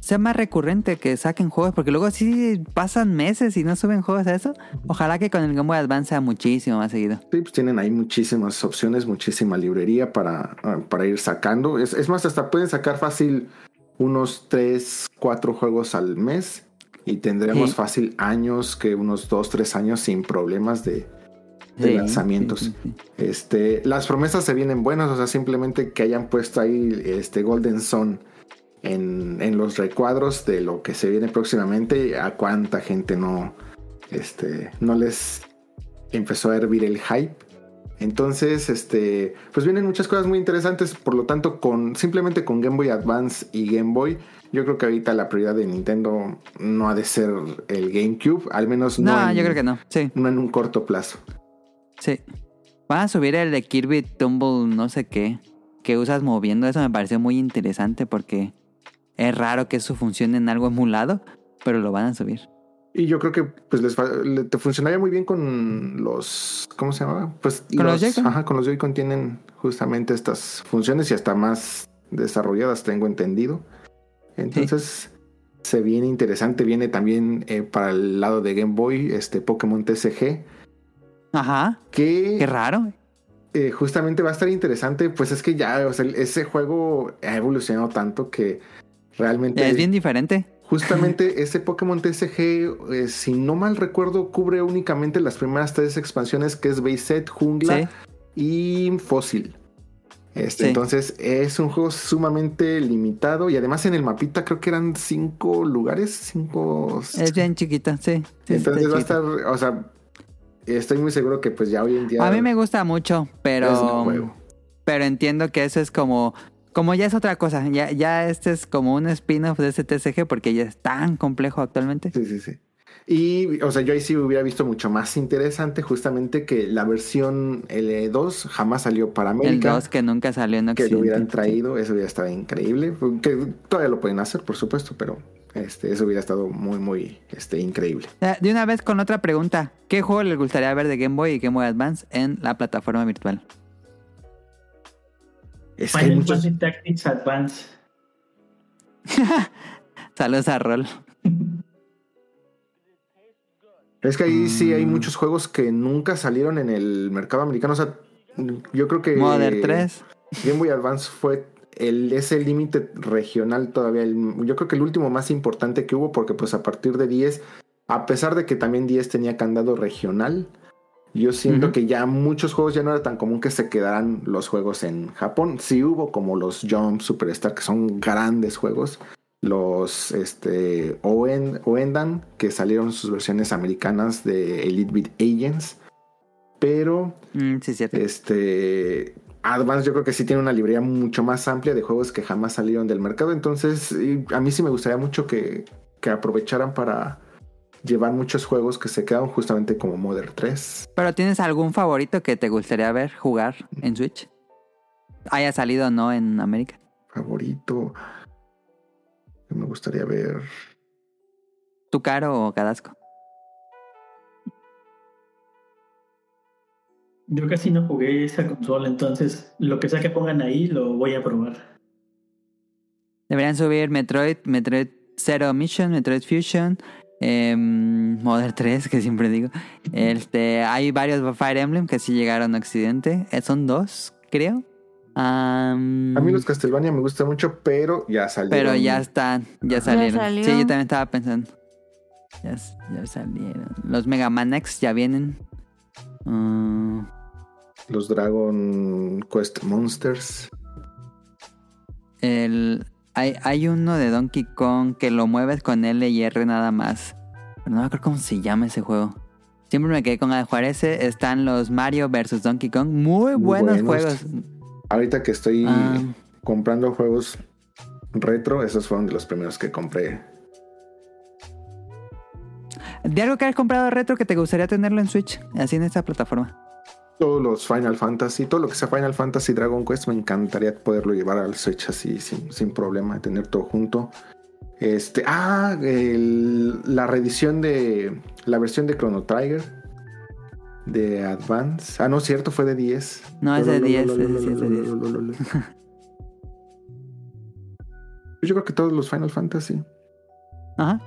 Speaker 2: Sea más recurrente que saquen juegos, porque luego sí pasan meses y no suben juegos a eso. Ojalá que con el Game Boy Advance sea muchísimo más seguido.
Speaker 4: Sí, pues tienen ahí muchísimas opciones, muchísima librería para, ah, para ir sacando. Es, es más, hasta pueden sacar fácil unos 3, 4 juegos al mes y tendremos
Speaker 2: Sí.
Speaker 4: fácil años, que unos 2, 3 años sin problemas de, de
Speaker 2: Sí,
Speaker 4: lanzamientos.
Speaker 2: sí.
Speaker 4: Este, las promesas se vienen buenas, o sea, simplemente que hayan puesto ahí este Golden Sun en, en los recuadros de lo que se viene próximamente, a cuánta gente no, este, no les empezó a hervir el hype. Entonces, este, pues vienen muchas cosas muy interesantes, por lo tanto, con simplemente con Game Boy Advance y Game Boy, yo creo que ahorita la prioridad de Nintendo no ha de ser el GameCube, al menos no,
Speaker 2: No,
Speaker 4: en,
Speaker 2: yo creo que no. Sí,
Speaker 4: no en un corto plazo.
Speaker 2: sí. Van a subir el de Kirby Tumble, no sé qué, que usas moviendo. Eso me pareció muy interesante porque es raro que eso funcione en algo emulado, pero lo van a subir.
Speaker 4: Y yo creo que pues les le- te funcionaría muy bien con los ¿cómo se llamaba? Pues
Speaker 2: ¿Con los Joy-Con?
Speaker 4: Ajá, con los Joy-Con tienen justamente estas funciones y hasta más desarrolladas, tengo entendido. Entonces, se viene interesante. Viene también eh, para el lado de Game Boy, este Pokémon TCG.
Speaker 2: Ajá.
Speaker 4: Que
Speaker 2: Qué raro.
Speaker 4: eh, justamente va a estar interesante. Pues es que ya, o sea, ese juego ha evolucionado tanto que realmente.
Speaker 2: Es bien diferente.
Speaker 4: Justamente [laughs] ese Pokémon TCG, eh, si no mal recuerdo, cubre únicamente las primeras tres expansiones que es Bayset, Jungla
Speaker 2: Sí.
Speaker 4: y Fósil. Este,
Speaker 2: Sí.
Speaker 4: Entonces es un juego sumamente limitado y además en el mapita creo que eran cinco lugares, cinco...
Speaker 2: Es bien chiquito, sí. sí,
Speaker 4: Entonces va a estar, o sea, estoy muy seguro que pues ya hoy en día...
Speaker 2: A mí me gusta mucho,
Speaker 4: es un
Speaker 2: pero
Speaker 4: juego.
Speaker 2: pero entiendo que eso es como como ya es otra cosa, ya ya este es como un spin-off de ese TCG porque ya es tan complejo actualmente.
Speaker 4: Sí, sí, sí. Y, o sea, yo ahí sí hubiera visto mucho más interesante justamente que la versión L2 jamás salió para
Speaker 2: El
Speaker 4: América.
Speaker 2: 2 que nunca salió en
Speaker 4: que
Speaker 2: Occidente.
Speaker 4: lo hubieran traído, eso hubiera estado increíble. Que todavía lo pueden hacer, por supuesto, pero este, eso hubiera estado muy, muy este, increíble.
Speaker 2: Eh, De una vez con otra pregunta, ¿qué juego les gustaría ver de Game Boy y Game Boy Advance en la plataforma virtual?
Speaker 4: Es que hay
Speaker 3: Final
Speaker 4: muchos.
Speaker 3: Fantasy Tactics Advance. [laughs]
Speaker 2: Saludos a Rol. [laughs]
Speaker 4: Es que ahí sí hay
Speaker 2: Mm.
Speaker 4: muchos juegos que nunca salieron en el mercado americano. O sea, yo creo que.
Speaker 2: Modern 3.
Speaker 4: Game Boy Advance fue el, ese límite regional todavía. el- yo creo que el último más importante que hubo, porque pues a partir de 10, a pesar de que también 10 tenía candado regional, yo siento que ya muchos juegos ya no era tan común que se quedaran los juegos en Japón. Sí hubo como los Jump Superstar, que son grandes juegos. Los este, Oen, Oendan, que salieron sus versiones americanas de Elite Beat Agents. Pero
Speaker 2: Mm, sí,
Speaker 4: este Advance yo creo que sí tiene una librería mucho más amplia de juegos que jamás salieron del mercado. Entonces, a mí sí me gustaría mucho que, que aprovecharan para llevar muchos juegos que se quedaron justamente como Modern 3.
Speaker 2: Pero ¿tienes algún favorito que te gustaría ver jugar en Switch? Haya salido o no en América.
Speaker 4: Favorito. Que me gustaría ver.
Speaker 2: ¿Tu caro o Cadasco?
Speaker 3: Yo casi no jugué esa consola, entonces lo que sea que pongan ahí lo voy a probar.
Speaker 2: Deberían subir Metroid, Metroid Zero Mission, Metroid Fusion, em, Modern 3, que siempre digo. Este, hay varios Fire Emblem que sí llegaron a Occidente. Eh, son dos, creo.
Speaker 4: A mí los Castlevania me gustan mucho, pero ya salieron.
Speaker 2: pero ya están, ya salieron.
Speaker 1: salió.
Speaker 2: Sí, yo también estaba pensando. Ya, salieron. Los Mega Man X ya vienen. Mm,
Speaker 4: Los Dragon Quest Monsters.
Speaker 2: el, hay, hay uno de Donkey Kong que lo mueves con L y R nada más. Pero no me acuerdo cómo se llama ese juego. Siempre me quedé con ganas de jugar ese. Están los Mario vs. Donkey Kong. Muy buenos
Speaker 4: Buenos.
Speaker 2: juegos.
Speaker 4: Ahorita que estoy
Speaker 2: Ah.
Speaker 4: comprando juegos retro, esos fueron de los primeros que compré.
Speaker 2: ¿De algo que hayas comprado retro que te gustaría tenerlo en Switch? Así en esta plataforma.
Speaker 4: Todos los Final Fantasy, todo lo que sea Final Fantasy Dragon Quest, me encantaría poderlo llevar al Switch así sin, sin problema, tener todo junto. Este, ah, el- la reedición de la versión de Chrono Trigger de Advance. Ah, no, cierto, fue de 10.
Speaker 2: No, es de 10, ese sí es de 10.
Speaker 4: Yo creo que todos los Final Fantasy.
Speaker 2: Ajá.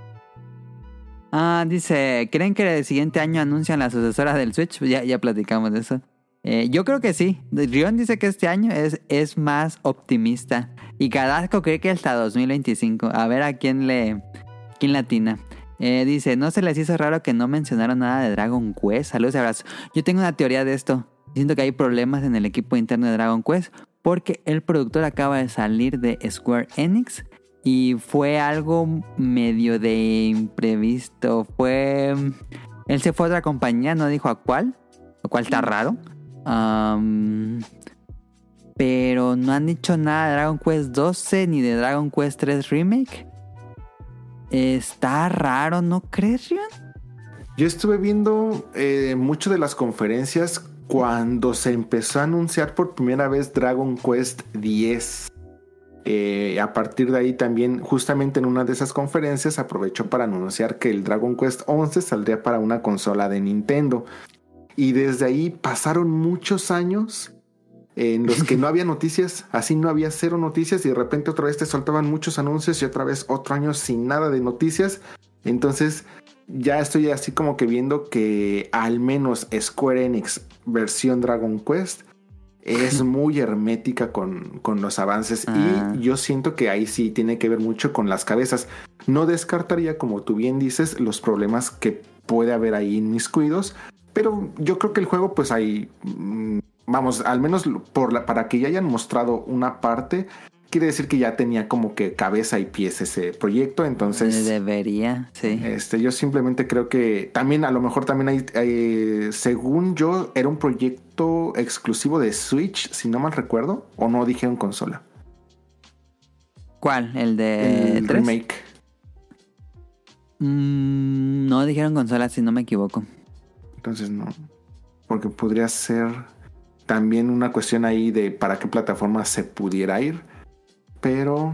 Speaker 2: Ah, dice, ¿creen que el siguiente año anuncian la sucesora del Switch? Ya, ya platicamos de eso. Eh, yo creo que sí. Rion dice que este año es, es más optimista. Y Cadasco cree que hasta 2025. A ver a quién le quién latina. Eh, dice, ¿no se les hizo raro que no mencionaron nada de Dragon Quest? Saludos y abrazos. Yo tengo una teoría de esto. Siento que hay problemas en el equipo interno de Dragon Quest porque el productor acaba de salir de Square Enix y fue algo medio de imprevisto. Fue. Él se fue a otra compañía, no dijo a cuál, lo cual está raro. Pero no han dicho nada de Dragon Quest 12 ni de Dragon Quest 3 Remake. Está raro, ¿no crees, Rion?
Speaker 4: Yo estuve viendo eh, mucho de las conferencias cuando se empezó a anunciar por primera vez Dragon Quest 10. Eh, a partir de ahí también, justamente en una de esas conferencias, aprovechó para anunciar que el Dragon Quest 11 saldría para una consola de Nintendo. Y desde ahí pasaron muchos años en los que [laughs] no había noticias, así no había cero noticias y de repente otra vez te soltaban muchos anuncios y otra vez otro año sin nada de noticias. Entonces ya estoy así como que viendo que al menos Square Enix versión Dragon Quest es [laughs] muy hermética con, con los avances
Speaker 2: Ah.
Speaker 4: y yo siento que ahí sí tiene que ver mucho con las cabezas. No descartaría, como tú bien dices, los problemas que puede haber ahí inmiscuidos, pero yo creo que el juego pues ahí, mm, vamos, al menos por la, para que ya hayan mostrado una parte, quiere decir que ya tenía como que cabeza y pies ese proyecto, entonces...
Speaker 2: Debería, sí.
Speaker 4: Este, yo simplemente creo que también, a lo mejor también hay, hay- según yo, era un proyecto exclusivo de Switch, si no mal recuerdo, o no dijeron consola.
Speaker 2: ¿Cuál? ¿El de
Speaker 4: el
Speaker 2: 3?
Speaker 4: remake.
Speaker 2: Mm, no dijeron consola, si no me equivoco.
Speaker 4: Entonces no. Porque podría ser también una cuestión ahí de para qué plataforma se pudiera ir. Pero.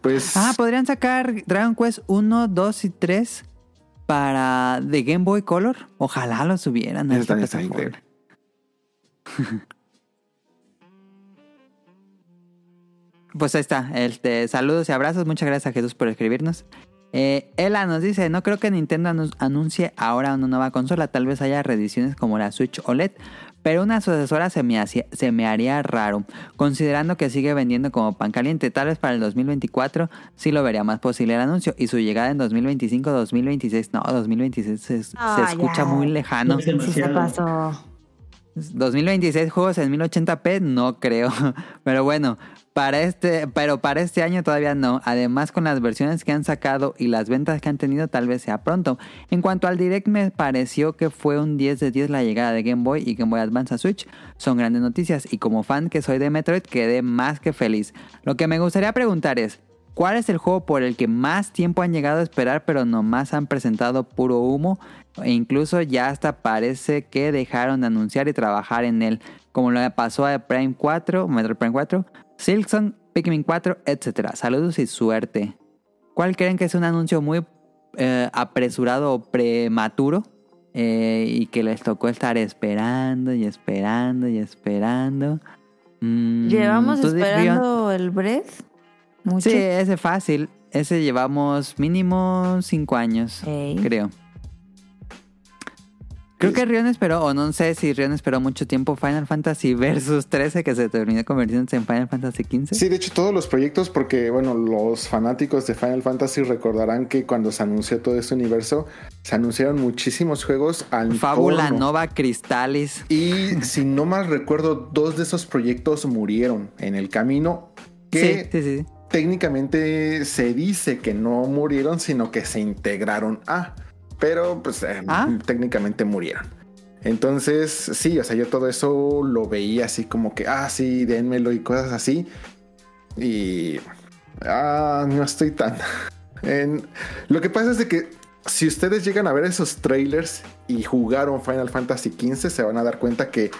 Speaker 4: Pues.
Speaker 2: Ah, podrían sacar Dragon Quest 1, 2 y 3 para de Game Boy Color. Ojalá lo subieran a esta
Speaker 4: está increíble. [laughs]
Speaker 2: Pues ahí está. Este, saludos y abrazos. Muchas gracias a Jesús por escribirnos. Eh, Ela nos dice, no creo que Nintendo anu- anuncie ahora una nueva consola. Tal vez haya reediciones como la Switch OLED. Pero una sucesora se me, hacía- se me haría raro. Considerando que sigue vendiendo como pan caliente. Tal vez para el 2024 sí lo vería más posible el anuncio. Y su llegada en 2025, 2026. No, 2026 se, se
Speaker 1: Ah,
Speaker 2: escucha muy lejano.
Speaker 1: Sí se pasó.
Speaker 2: 2026 juegos en 1080p, no creo. [laughs] Pero bueno, para este, pero para este año todavía no. Además, con las versiones que han sacado y las ventas que han tenido, tal vez sea pronto. En cuanto al Direct, me pareció que fue un 10 de 10 la llegada de Game Boy y Game Boy Advance a Switch. Son grandes noticias y como fan que soy de Metroid, quedé más que feliz. Lo que me gustaría preguntar es. ¿Cuál es el juego por el que más tiempo han llegado a esperar pero nomás han presentado puro humo? E incluso ya hasta parece que dejaron de anunciar y trabajar en él, como lo pasó a Prime 4, Metroid Prime 4, Silksong, Pikmin 4, etc. Saludos y suerte. ¿Cuál creen que es un anuncio muy eh, apresurado o prematuro? Eh, y que les tocó estar esperando y esperando y esperando. Mm,
Speaker 1: Llevamos esperando el Breath. Mucho.
Speaker 2: Sí, ese fácil. Ese llevamos mínimo cinco años, creo. Creo que Rion esperó, o no sé si Rion esperó mucho tiempo Final Fantasy [laughs] Versus 13, que se terminó convirtiéndose en Final Fantasy 15.
Speaker 4: Sí, de hecho todos los proyectos, porque bueno, los fanáticos de Final Fantasy recordarán que cuando se anunció todo este universo, se anunciaron muchísimos juegos al
Speaker 2: Fábula. Nova Crystallis.
Speaker 4: Y si no mal recuerdo, dos de esos proyectos murieron en el camino. Que
Speaker 2: Sí, sí, sí.
Speaker 4: técnicamente se dice que no murieron, sino que se integraron a. Pero pues eh,
Speaker 2: Ah.
Speaker 4: técnicamente murieron. Entonces, sí, o sea, yo todo eso lo veía así como que, ah, sí, dénmelo y cosas así. Y... Ah, no estoy tan... [laughs] en- Lo que pasa es de que si ustedes llegan a ver esos trailers y jugaron Final Fantasy XV, se van a dar cuenta que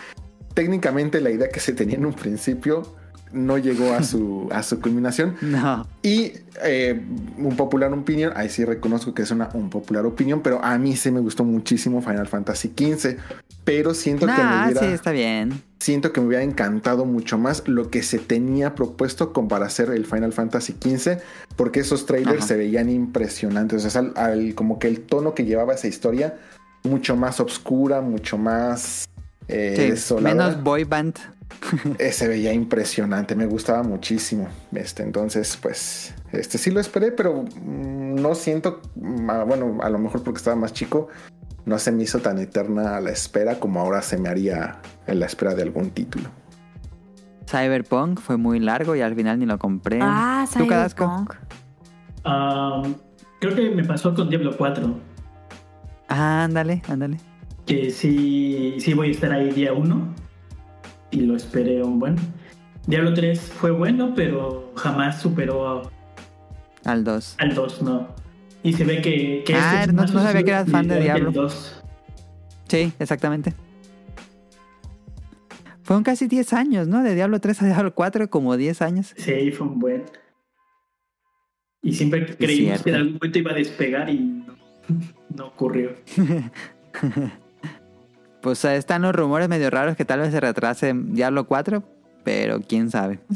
Speaker 4: técnicamente la idea que se tenía en un principio no llegó a su, a su culminación. [laughs]
Speaker 2: No.
Speaker 4: Y eh, un popular opinión, ahí sí reconozco que es una un popular opinión, pero a mí sí me gustó muchísimo Final Fantasy XV. Pero siento que me hubiera,
Speaker 2: sí, está bien.
Speaker 4: siento que me hubiera encantado mucho más lo que se tenía propuesto como para hacer el Final Fantasy XV, porque esos trailers
Speaker 2: Ajá.
Speaker 4: se veían impresionantes. O sea, al- al- como que el tono que llevaba esa historia, mucho más oscura, mucho más eh,
Speaker 2: Sí, menos boy band.
Speaker 4: Eh, se veía impresionante, me gustaba muchísimo. Este, entonces, pues, este sí lo esperé, pero mm, no siento, mm, ah, bueno, a lo mejor porque estaba más chico, no se me hizo tan eterna la espera como ahora se me haría en la espera de algún título.
Speaker 2: Cyberpunk fue muy largo y al final ni lo compré.
Speaker 1: Ah,
Speaker 2: ¿Tú, Cadasco?
Speaker 1: Cyberpunk.
Speaker 3: Creo que me pasó con Diablo 4.
Speaker 2: Ah, ándale, ándale.
Speaker 3: Que sí, sí voy a estar ahí día 1. Y lo esperé un buen. Diablo 3 fue bueno, pero jamás superó
Speaker 2: Al 2.
Speaker 3: al 2, ¿no? Y se ve que, que
Speaker 2: Ah,
Speaker 3: este es
Speaker 2: no- no sabía que eras fan de Diablo.
Speaker 3: del 2.
Speaker 2: Sí, exactamente. Fueron casi 10 años, ¿no? De Diablo 3 a Diablo 4, como 10 años.
Speaker 3: Sí, fue un buen. Y siempre creímos que en algún momento iba a despegar y no, [laughs] no ocurrió. [laughs]
Speaker 2: pues están los rumores medio raros que tal vez se retrase Diablo 4, pero quién sabe. [laughs]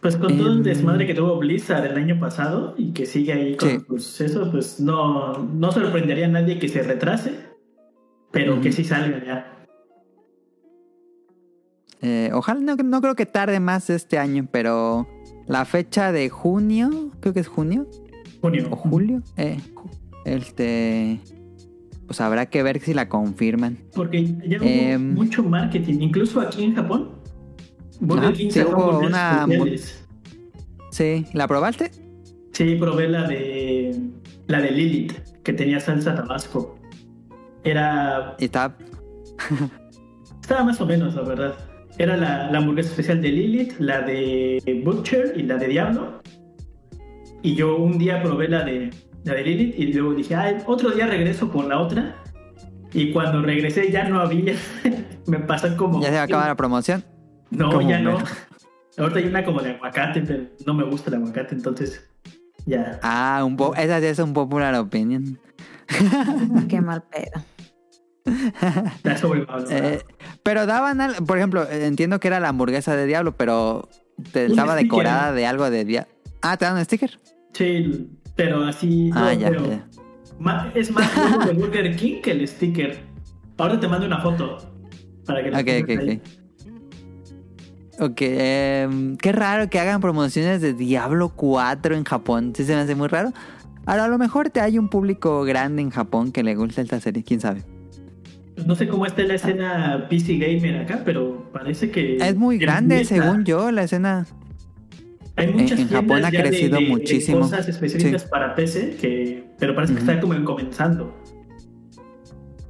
Speaker 3: Pues con todo el
Speaker 2: Em.
Speaker 3: desmadre que tuvo Blizzard el año pasado y que sigue ahí con
Speaker 2: Sí.
Speaker 3: eso, pues no, no sorprendería a nadie que se retrase, pero que sí salga ya.
Speaker 2: Eh, ojalá, no, no creo que tarde más este año, pero la fecha de junio, creo que es junio
Speaker 3: Junio.
Speaker 2: o julio, eh, este, pues habrá que ver si la confirman.
Speaker 3: Porque ya hubo
Speaker 2: Em.
Speaker 3: mucho marketing, incluso aquí en Japón. Burger
Speaker 2: Ajá,
Speaker 3: King
Speaker 2: sí, hubo una. Sí, ¿la probaste?
Speaker 3: Sí, probé la de la de Lilith, que tenía salsa tabasco. Era
Speaker 2: Y está, [laughs]
Speaker 3: estaba más o menos, la verdad. Era la, la hamburguesa especial de Lilith, la de Butcher y la de Diablo. Y yo un día probé la de la de Lilith y luego dije, ah, otro día regreso por la otra. Y cuando regresé ya no había. [laughs] Me pasó como.
Speaker 2: ya se acaba la promoción.
Speaker 3: No,
Speaker 2: como
Speaker 3: ya no. [laughs] Ahorita hay una como de aguacate, pero no me gusta el aguacate, entonces ya.
Speaker 2: Ah, un po esa sí es un popular opinion.
Speaker 1: Qué [laughs] mal pedo.
Speaker 2: Eh, pero daban, al- por ejemplo, eh, entiendo que era la hamburguesa de Diablo, pero te estaba
Speaker 3: sticker.
Speaker 2: decorada de algo de Diablo. Ah, te dan un sticker.
Speaker 3: Sí, pero así.
Speaker 2: Ah,
Speaker 3: no,
Speaker 2: ya,
Speaker 3: pero
Speaker 2: ya.
Speaker 3: es más [laughs] de Burger King que el sticker. Ahora te mando una foto para que la
Speaker 2: Ok, ok,
Speaker 3: pongas ahí.
Speaker 2: ok. Ok, em, qué raro que hagan promociones de Diablo 4 en Japón. Sí se me hace muy raro. Ahora, a lo mejor te hay un público grande en Japón que le gusta esta serie, quién sabe.
Speaker 3: No sé cómo está la escena PC Gamer acá, pero parece que.
Speaker 2: Es muy grande, según yo, la escena.
Speaker 3: Hay muchas
Speaker 2: en Japón
Speaker 3: tiendas
Speaker 2: ha
Speaker 3: de-
Speaker 2: crecido
Speaker 3: de- de
Speaker 2: muchísimo.
Speaker 3: cosas específicas
Speaker 2: Sí.
Speaker 3: para PC, que, pero parece que
Speaker 2: Ujú.
Speaker 3: está como comenzando.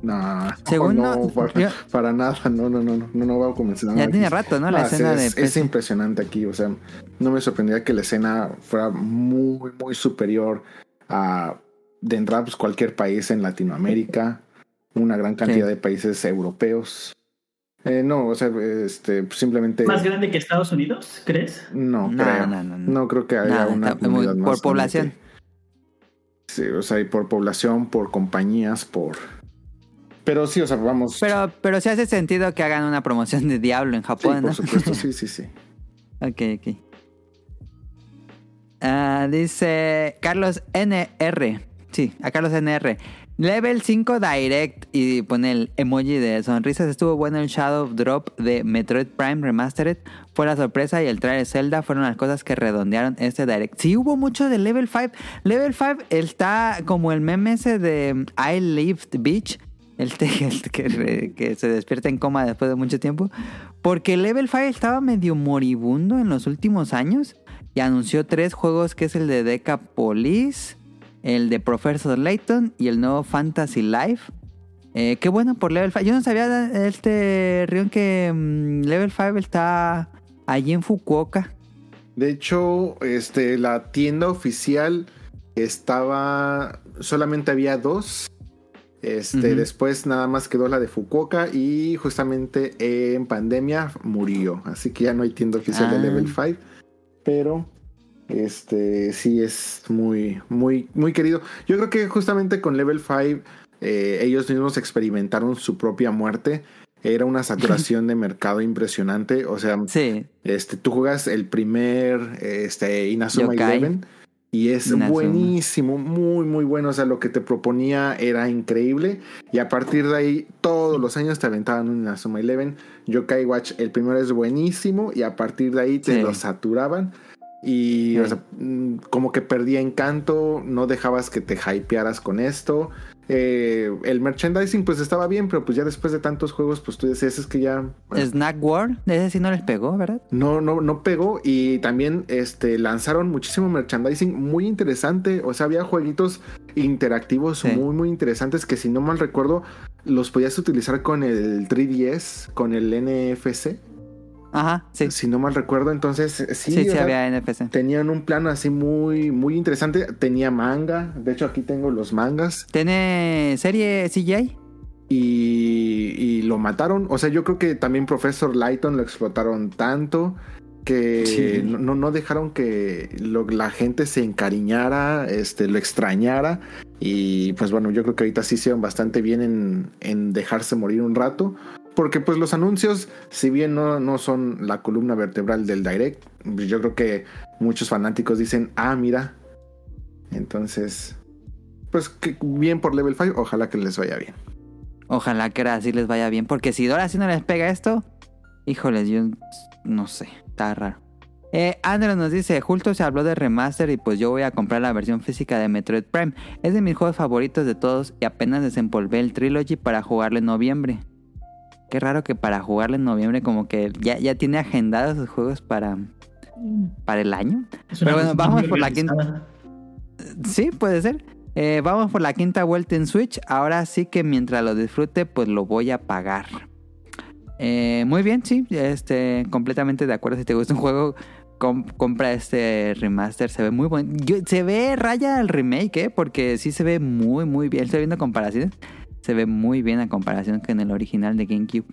Speaker 4: No,
Speaker 2: Según
Speaker 4: no,
Speaker 2: no-
Speaker 4: para,
Speaker 2: yo-
Speaker 4: para nada, no, no, no, no, no, va a comenzar.
Speaker 2: Ya
Speaker 4: aquí.
Speaker 2: tiene rato, ¿no? La
Speaker 4: Ah,
Speaker 2: escena
Speaker 4: es,
Speaker 2: de
Speaker 4: es impresionante aquí, o sea, no me sorprendería que la escena fuera muy, muy superior a de entrada pues, cualquier país en Latinoamérica, una gran cantidad
Speaker 2: Sí.
Speaker 4: de países europeos. Eh, no, o sea, este, simplemente
Speaker 3: ¿Más grande que Estados Unidos, crees?
Speaker 4: no,
Speaker 2: No,
Speaker 4: creo.
Speaker 2: no, no, no.
Speaker 4: creo que haya
Speaker 2: Nada,
Speaker 4: una
Speaker 2: está muy- por
Speaker 4: más grande
Speaker 2: población.
Speaker 4: que- Sí, o sea, y por población, por compañías, por. Pero sí, o sea, vamos.
Speaker 2: Pero, pero sí hace sentido que hagan una promoción de Diablo en
Speaker 4: sí,
Speaker 2: Japón,
Speaker 4: por
Speaker 2: ¿no?
Speaker 4: supuesto, sí, sí, sí. [laughs]
Speaker 2: Ok, ok. Ah, dice Carlos NR. Sí, a Carlos NR. Level 5 Direct y pone el emoji de sonrisas. Estuvo bueno el Shadow Drop de Metroid Prime Remastered. Fue la sorpresa y el trailer Zelda fueron las cosas que redondearon este Direct. Sí, hubo mucho de Level 5. Level 5 está como el meme ese de I Lived Beach. El, [laughs] el que, que se despierta en coma después de mucho tiempo. Porque Level 5 estaba medio moribundo en los últimos años. Y anunció tres juegos que es el de Deca Police, el de Professor Layton y el nuevo Fantasy Life. Eh, qué bueno por Level 5. Yo no sabía, este Rion, que mm, Level 5 está allí en Fukuoka.
Speaker 4: De hecho, este, la tienda oficial estaba. Solamente había dos. Este, después nada más quedó la de Fukuoka y justamente en pandemia murió. Así que ya no hay tienda oficial
Speaker 2: Ah.
Speaker 4: de Level 5. Pero este sí es muy, muy, muy querido. Yo creo que justamente con Level 5 eh, ellos mismos experimentaron su propia muerte. Era una saturación de mercado impresionante. O sea,
Speaker 2: Sí,
Speaker 4: este, tú juegas el primer este, Inazuma
Speaker 2: Yokai.
Speaker 4: Eleven y es
Speaker 2: Inazuma.
Speaker 4: buenísimo, muy, muy bueno. O sea, lo que te proponía era increíble. Y a partir de ahí, todos los años te aventaban un Inazuma Eleven. Yokai Watch, el primero es buenísimo. Y a partir de ahí te
Speaker 2: Sí.
Speaker 4: lo saturaban. Y
Speaker 2: Sí.
Speaker 4: o sea, mm, como que perdía encanto, no dejabas que te hypearas con esto. Eh, el merchandising pues estaba bien, pero pues ya después de tantos juegos, pues tú decías, es que ya... bueno,
Speaker 2: Snack World, ese sí no les pegó, ¿verdad?
Speaker 4: no, no, no pegó y también este, lanzaron muchísimo merchandising muy interesante. O sea, había jueguitos interactivos
Speaker 2: Sí.
Speaker 4: muy, muy interesantes que si no mal recuerdo los podías utilizar con el 3DS, con el NFC,
Speaker 2: Ajá, sí.
Speaker 4: si no mal recuerdo. Entonces, sí,
Speaker 2: Sí, sí,
Speaker 4: sea,
Speaker 2: había NFC.
Speaker 4: tenían un plano así muy, muy interesante. Tenía manga, de hecho aquí tengo los mangas.
Speaker 2: ¿Tiene serie CGI?
Speaker 4: y, y lo mataron. O sea, yo creo que también Professor Lighton lo explotaron tanto que
Speaker 2: Sí.
Speaker 4: no, no dejaron que lo- la gente se encariñara, este, lo extrañara. Y pues bueno, yo creo que ahorita sí hicieron bastante bien en, en dejarse morir un rato. Porque pues los anuncios, si bien no, no son la columna vertebral del Direct, yo creo que muchos fanáticos dicen, ah, mira. Entonces, pues que bien por Level 5, ojalá que les vaya bien.
Speaker 2: Ojalá que ahora sí les vaya bien. Porque si ahora sí no les pega esto, híjoles, yo no sé, está raro. Eh, Andrew nos dice, justo se habló de remaster y pues yo voy a comprar la versión física de Metroid Prime. Es de mis juegos favoritos de todos y apenas desempolvé el Trilogy para jugarlo en noviembre. Qué raro que para jugarlo en noviembre como que ya, ya tiene agendados sus juegos para, para el año. Pero bueno, vamos por la
Speaker 3: organizada.
Speaker 2: Sí, puede ser. Eh, vamos por la quinta vuelta en Switch. Ahora sí que mientras lo disfrute, pues lo voy a pagar. Eh, muy bien, sí. Este, completamente de acuerdo. Si te gusta un juego, com- compra este remaster. Se ve muy bueno. Se ve raya el remake, ¿eh? Porque sí se ve muy, muy bien. Estoy viendo comparaciones. Se ve muy bien a comparación con el original de GameCube.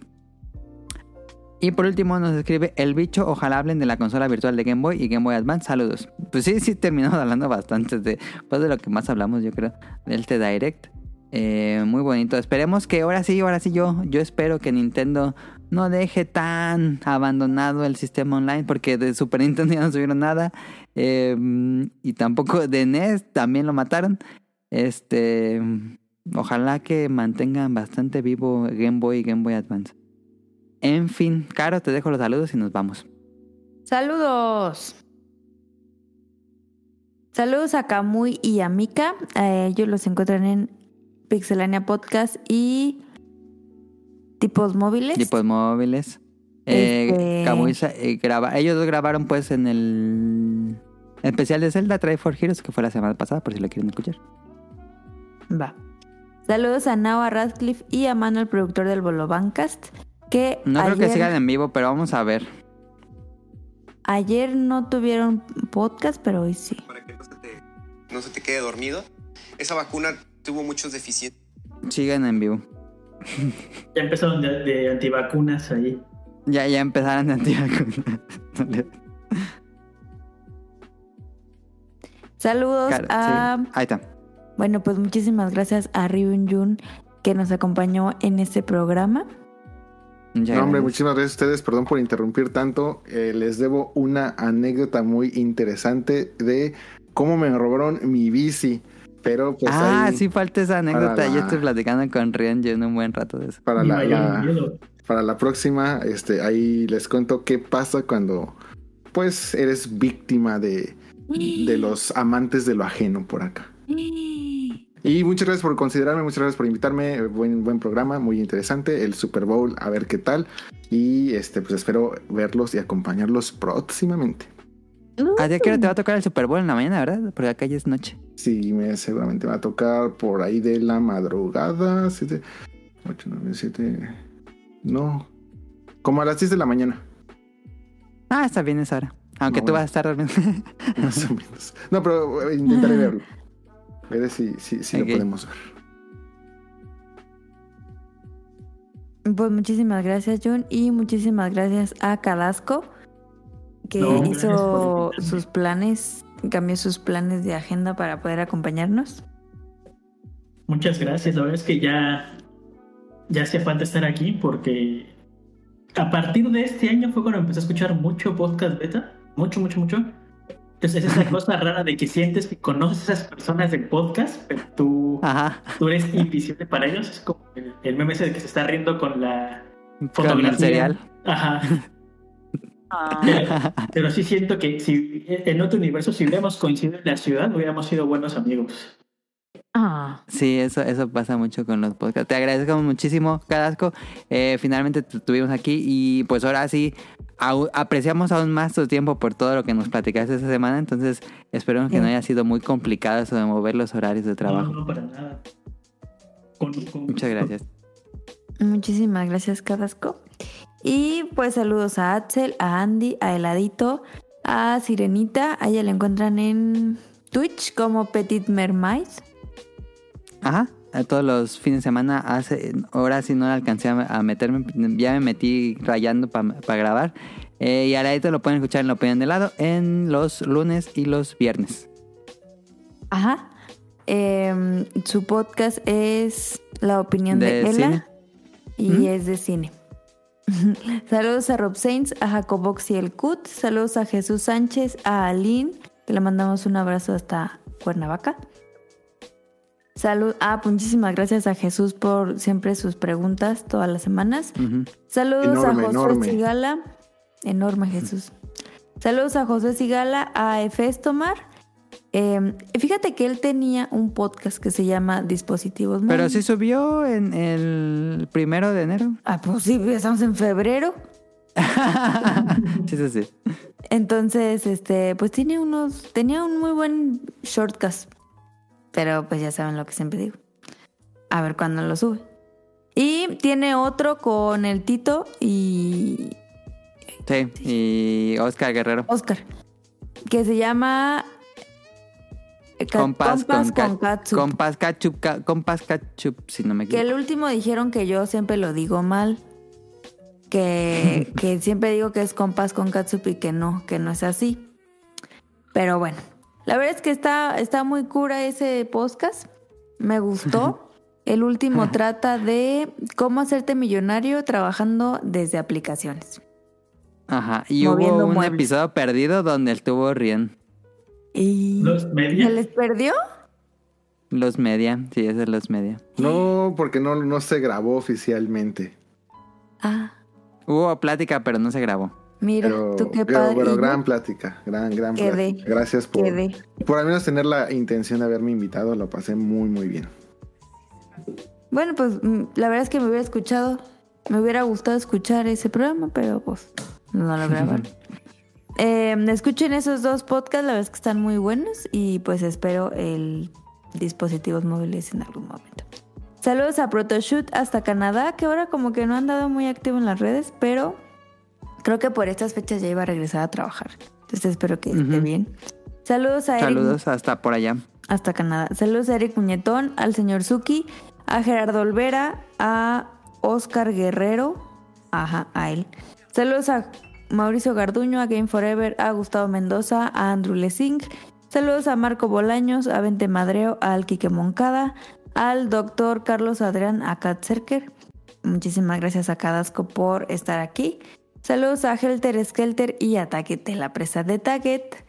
Speaker 2: Y por último nos escribe el bicho, ojalá hablen de la consola virtual de Game Boy y Game Boy Advance. Saludos. Pues sí, sí, terminamos [laughs] hablando bastante de, pues de lo que más hablamos, yo creo, del T Direct. Eh, muy bonito. Esperemos que ahora sí, ahora sí yo, yo espero que Nintendo no deje tan abandonado el sistema online, porque de Super Nintendo ya no subieron nada. Eh, y tampoco de NES también lo mataron. Este, ojalá que mantengan bastante vivo Game Boy y Game Boy Advance. En fin, Caro, te dejo los saludos y nos vamos.
Speaker 1: Saludos. Saludos a Kamui y a Mika. Eh, ellos los encuentran en Pixelania Podcast y Tipos Móviles.
Speaker 2: Tipos móviles. Eh,
Speaker 1: Este-
Speaker 2: eh, graba, ellos dos grabaron pues en el especial de Zelda Try for Heroes que fue la semana pasada, por si lo quieren escuchar.
Speaker 1: Va. Saludos a Nao, a Radcliffe y a Mano, el productor del Bolobancast. Que
Speaker 2: No creo que sigan en vivo, pero vamos a ver.
Speaker 1: Ayer no tuvieron podcast, pero hoy sí.
Speaker 9: para que no se te, no se te quede dormido. Esa vacuna tuvo muchos deficiencias.
Speaker 2: Sigan en vivo.
Speaker 3: Ya empezaron de, de antivacunas ahí.
Speaker 2: Ya, ya empezaron a antivacunas.
Speaker 1: Saludos
Speaker 2: Cara,
Speaker 1: a...
Speaker 2: sí. Ahí está.
Speaker 1: Bueno, pues muchísimas gracias a Ryun Jun que nos acompañó en este programa.
Speaker 4: No, hombre, muchísimas gracias a ustedes. Perdón por interrumpir tanto. Eh, les debo una anécdota muy interesante de cómo me robaron mi bici. Pero pues
Speaker 2: ah,
Speaker 4: ahí,
Speaker 2: sí falta esa anécdota.
Speaker 4: para
Speaker 2: Yo
Speaker 4: la-
Speaker 2: estoy platicando con Rian en un buen rato de eso.
Speaker 4: para la, la- para la próxima, este, ahí les cuento qué pasa cuando pues eres víctima de, de los amantes de lo ajeno por acá. Y muchas gracias por considerarme, muchas gracias por invitarme. Buen, buen programa, muy interesante. El Super Bowl, a ver qué tal. Y este, pues espero verlos y acompañarlos próximamente.
Speaker 2: ¿A ti a qué hora te va a tocar el Super Bowl en la mañana, verdad? Porque acá ya es noche.
Speaker 4: Sí, me, seguramente va a tocar por ahí de la madrugada. 7, 8, 9, 7. No. Como a las 10 de la mañana.
Speaker 2: Ah, está bien esa hora. Aunque
Speaker 4: No,
Speaker 2: tú
Speaker 4: bueno.
Speaker 2: vas a estar durmiendo. [laughs]
Speaker 4: Más o menos. No, pero eh, intentaré verlo. Veré si, si, si lo podemos ver.
Speaker 1: Pues muchísimas gracias, Jun, y muchísimas gracias a Cadasco, que
Speaker 3: No,
Speaker 1: hizo sus planes, cambió sus planes de agenda para poder acompañarnos.
Speaker 3: Muchas gracias. La verdad es que ya, ya hacía falta estar aquí porque a partir de este año fue cuando empecé a escuchar mucho podcast beta. Mucho, mucho, mucho. Entonces es esa cosa [laughs] rara de que sientes que conoces a esas personas del podcast, pero tú,
Speaker 2: Ajá.
Speaker 3: tú eres invisible para ellos. Es como el, el meme ese de que se está riendo con la
Speaker 2: Con el
Speaker 3: fotografía.
Speaker 2: cereal.
Speaker 3: Ajá. Pero, pero sí siento que si en otro universo, si hubiéramos coincidido en la ciudad, hubiéramos sido buenos amigos.
Speaker 1: Ah,
Speaker 2: Sí, eso, eso pasa mucho con los podcasts. Te agradezco muchísimo, Cadasco. Eh, finalmente te tuvimos aquí y pues ahora sí au- apreciamos aún más tu tiempo por todo lo que nos platicaste esta semana. Entonces esperemos que no haya sido muy complicado eso de mover los horarios de
Speaker 3: No,
Speaker 2: trabajo.
Speaker 3: no, para nada. Con- con-
Speaker 2: Muchas gracias.
Speaker 1: muchísimas gracias, Cadasco. Y pues saludos a Axel, a Andy, a Heladito, a Sirenita. A ella la encuentran en Twitch como Petit Mermaid.
Speaker 2: Ajá. A todos los fines de semana, hace, ahora sí no alcancé a, meterme, ya me metí rayando para grabar. Eh, y a ladito lo pueden escuchar en la opinión de lado en los lunes y los viernes.
Speaker 1: Ajá. Eh, su podcast es La opinión de,
Speaker 2: ¿De
Speaker 1: Ela y
Speaker 2: ¿Mm?
Speaker 1: es de cine. [laughs] Saludos a Rob Sainz, a Jacobox y el Cut. Saludos a Jesús Sánchez, a Aline, que le mandamos un abrazo hasta Cuernavaca. Salud, ah, muchísimas gracias a Jesús por siempre sus preguntas todas las semanas. Saludos
Speaker 4: Enorme,
Speaker 1: a José
Speaker 4: enorme.
Speaker 1: Sigala. Enorme Jesús. Saludos a José Sigala, a Efestomar. Eh, fíjate que él tenía un podcast que se llama Dispositivos
Speaker 2: Pero
Speaker 1: Móviles.
Speaker 2: sí subió en el primero de enero.
Speaker 1: Ah, pues sí, estamos en febrero. [laughs]
Speaker 2: sí, sí, sí.
Speaker 1: Entonces, este, pues tiene unos, tenía un muy buen shortcast. Pero pues ya saben lo que siempre digo. A ver cuándo lo sube. Y tiene otro con el Tito y
Speaker 2: Sí, y Oscar Guerrero.
Speaker 1: Oscar. Que se llama eh,
Speaker 2: Compas,
Speaker 1: Compas
Speaker 2: con,
Speaker 1: con Katsup.
Speaker 2: Compas Ketchup, si no me
Speaker 1: Que el
Speaker 2: equivoco.
Speaker 1: último dijeron que yo siempre lo digo mal. Que, [laughs] que siempre digo que es compás con catsup y que no, que no es así. Pero bueno, la verdad es que está, está muy cura ese podcast. Me gustó. El último trata de cómo hacerte millonario trabajando desde aplicaciones.
Speaker 2: Ajá, y
Speaker 1: Moviendo
Speaker 2: hubo un
Speaker 1: muebles.
Speaker 2: episodio perdido donde estuvo Rien.
Speaker 1: Y
Speaker 3: Los
Speaker 1: ¿se
Speaker 3: media.
Speaker 1: les perdió?
Speaker 2: Los Media, sí, ese es Los Media.
Speaker 4: No, porque no, no se grabó oficialmente.
Speaker 1: Ah,
Speaker 2: Hubo plática, pero no se grabó.
Speaker 1: Mira,
Speaker 4: Pero,
Speaker 1: tú qué
Speaker 4: pero,
Speaker 1: padre.
Speaker 4: pero
Speaker 1: ¿Y
Speaker 4: gran plática, gran, gran
Speaker 1: Quedé.
Speaker 4: plática. Gracias por,
Speaker 1: Quedé.
Speaker 4: por al menos tener la intención de haberme invitado. Lo pasé muy, muy bien.
Speaker 1: Bueno, pues mm, la verdad es que me hubiera escuchado, me hubiera gustado escuchar ese programa, pero pues no lo grabaron. [laughs] Eh, escuchen esos dos podcasts, la verdad es que están muy buenos y pues espero el dispositivos móviles en algún momento. Saludos a Protoshoot hasta Canadá, que ahora como que no han dado muy activo en las redes, pero creo que por estas fechas ya iba a regresar a trabajar. Entonces espero que esté bien. Saludos a Eric
Speaker 2: Saludos hasta por allá.
Speaker 1: hasta Canadá. Saludos a Eric Muñetón, al señor Suki, a Gerardo Olvera, a Oscar Guerrero, ajá, a él. Saludos a Mauricio Garduño, a Game Forever, a Gustavo Mendoza, a Andrew Lesing. Saludos a Marco Bolaños, a Vente Madreo, al Quique Moncada, al doctor Carlos Adrián, a Kat Cerker. Muchísimas gracias a Cadasco por estar aquí. Saludos a Helter Skelter y a Taquet la presa de Taquet.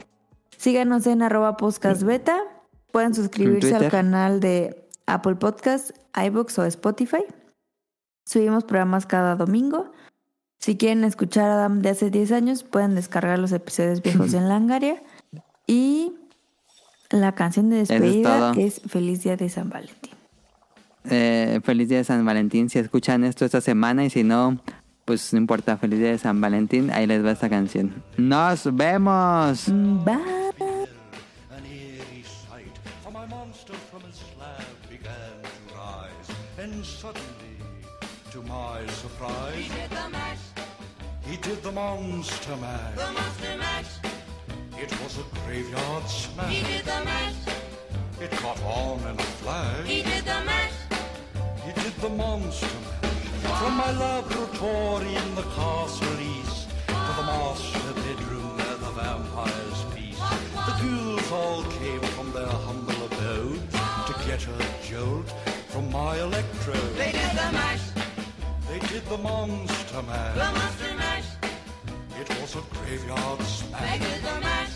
Speaker 1: Síganos en arroba podcast beta. Pueden suscribirse al canal de Apple Podcast, iBooks o Spotify. Subimos programas cada domingo. Si quieren escuchar a Adam de hace 10 años, pueden descargar los episodios viejos en [laughs] Langaria. Y la canción de
Speaker 2: es
Speaker 1: despedida
Speaker 2: todo.
Speaker 1: es Feliz Día de San Valentín.
Speaker 2: Eh, feliz día de San Valentín si escuchan esto esta semana y si no, pues no importa, feliz de San Valentín, ahí les va esta canción. Nos vemos.
Speaker 8: He did the monster mash. The monster mash. It was a graveyard smash. He did the. It caught on in a flash. He did the monster mash. From my laboratory in the castle east to the master bedroom where the vampires feast. The ghouls all came from their humble abode to get a jolt from my electrode. They did the mash. They did the monster mash. The monster mash. It was a graveyard smash. They did the mash.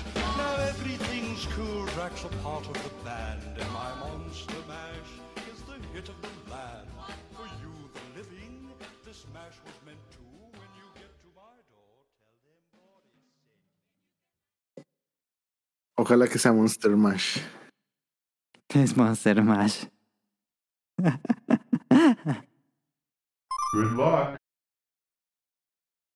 Speaker 8: Now cool. Drax a part of the band. And my Monster Mash is the hit of the land. For you, the living, this mash was meant to. When you get to my door, tell them what is said.
Speaker 4: Ojalá que sea Monster Mash. [laughs]
Speaker 2: Es Monster Mash. [laughs]
Speaker 4: Good luck.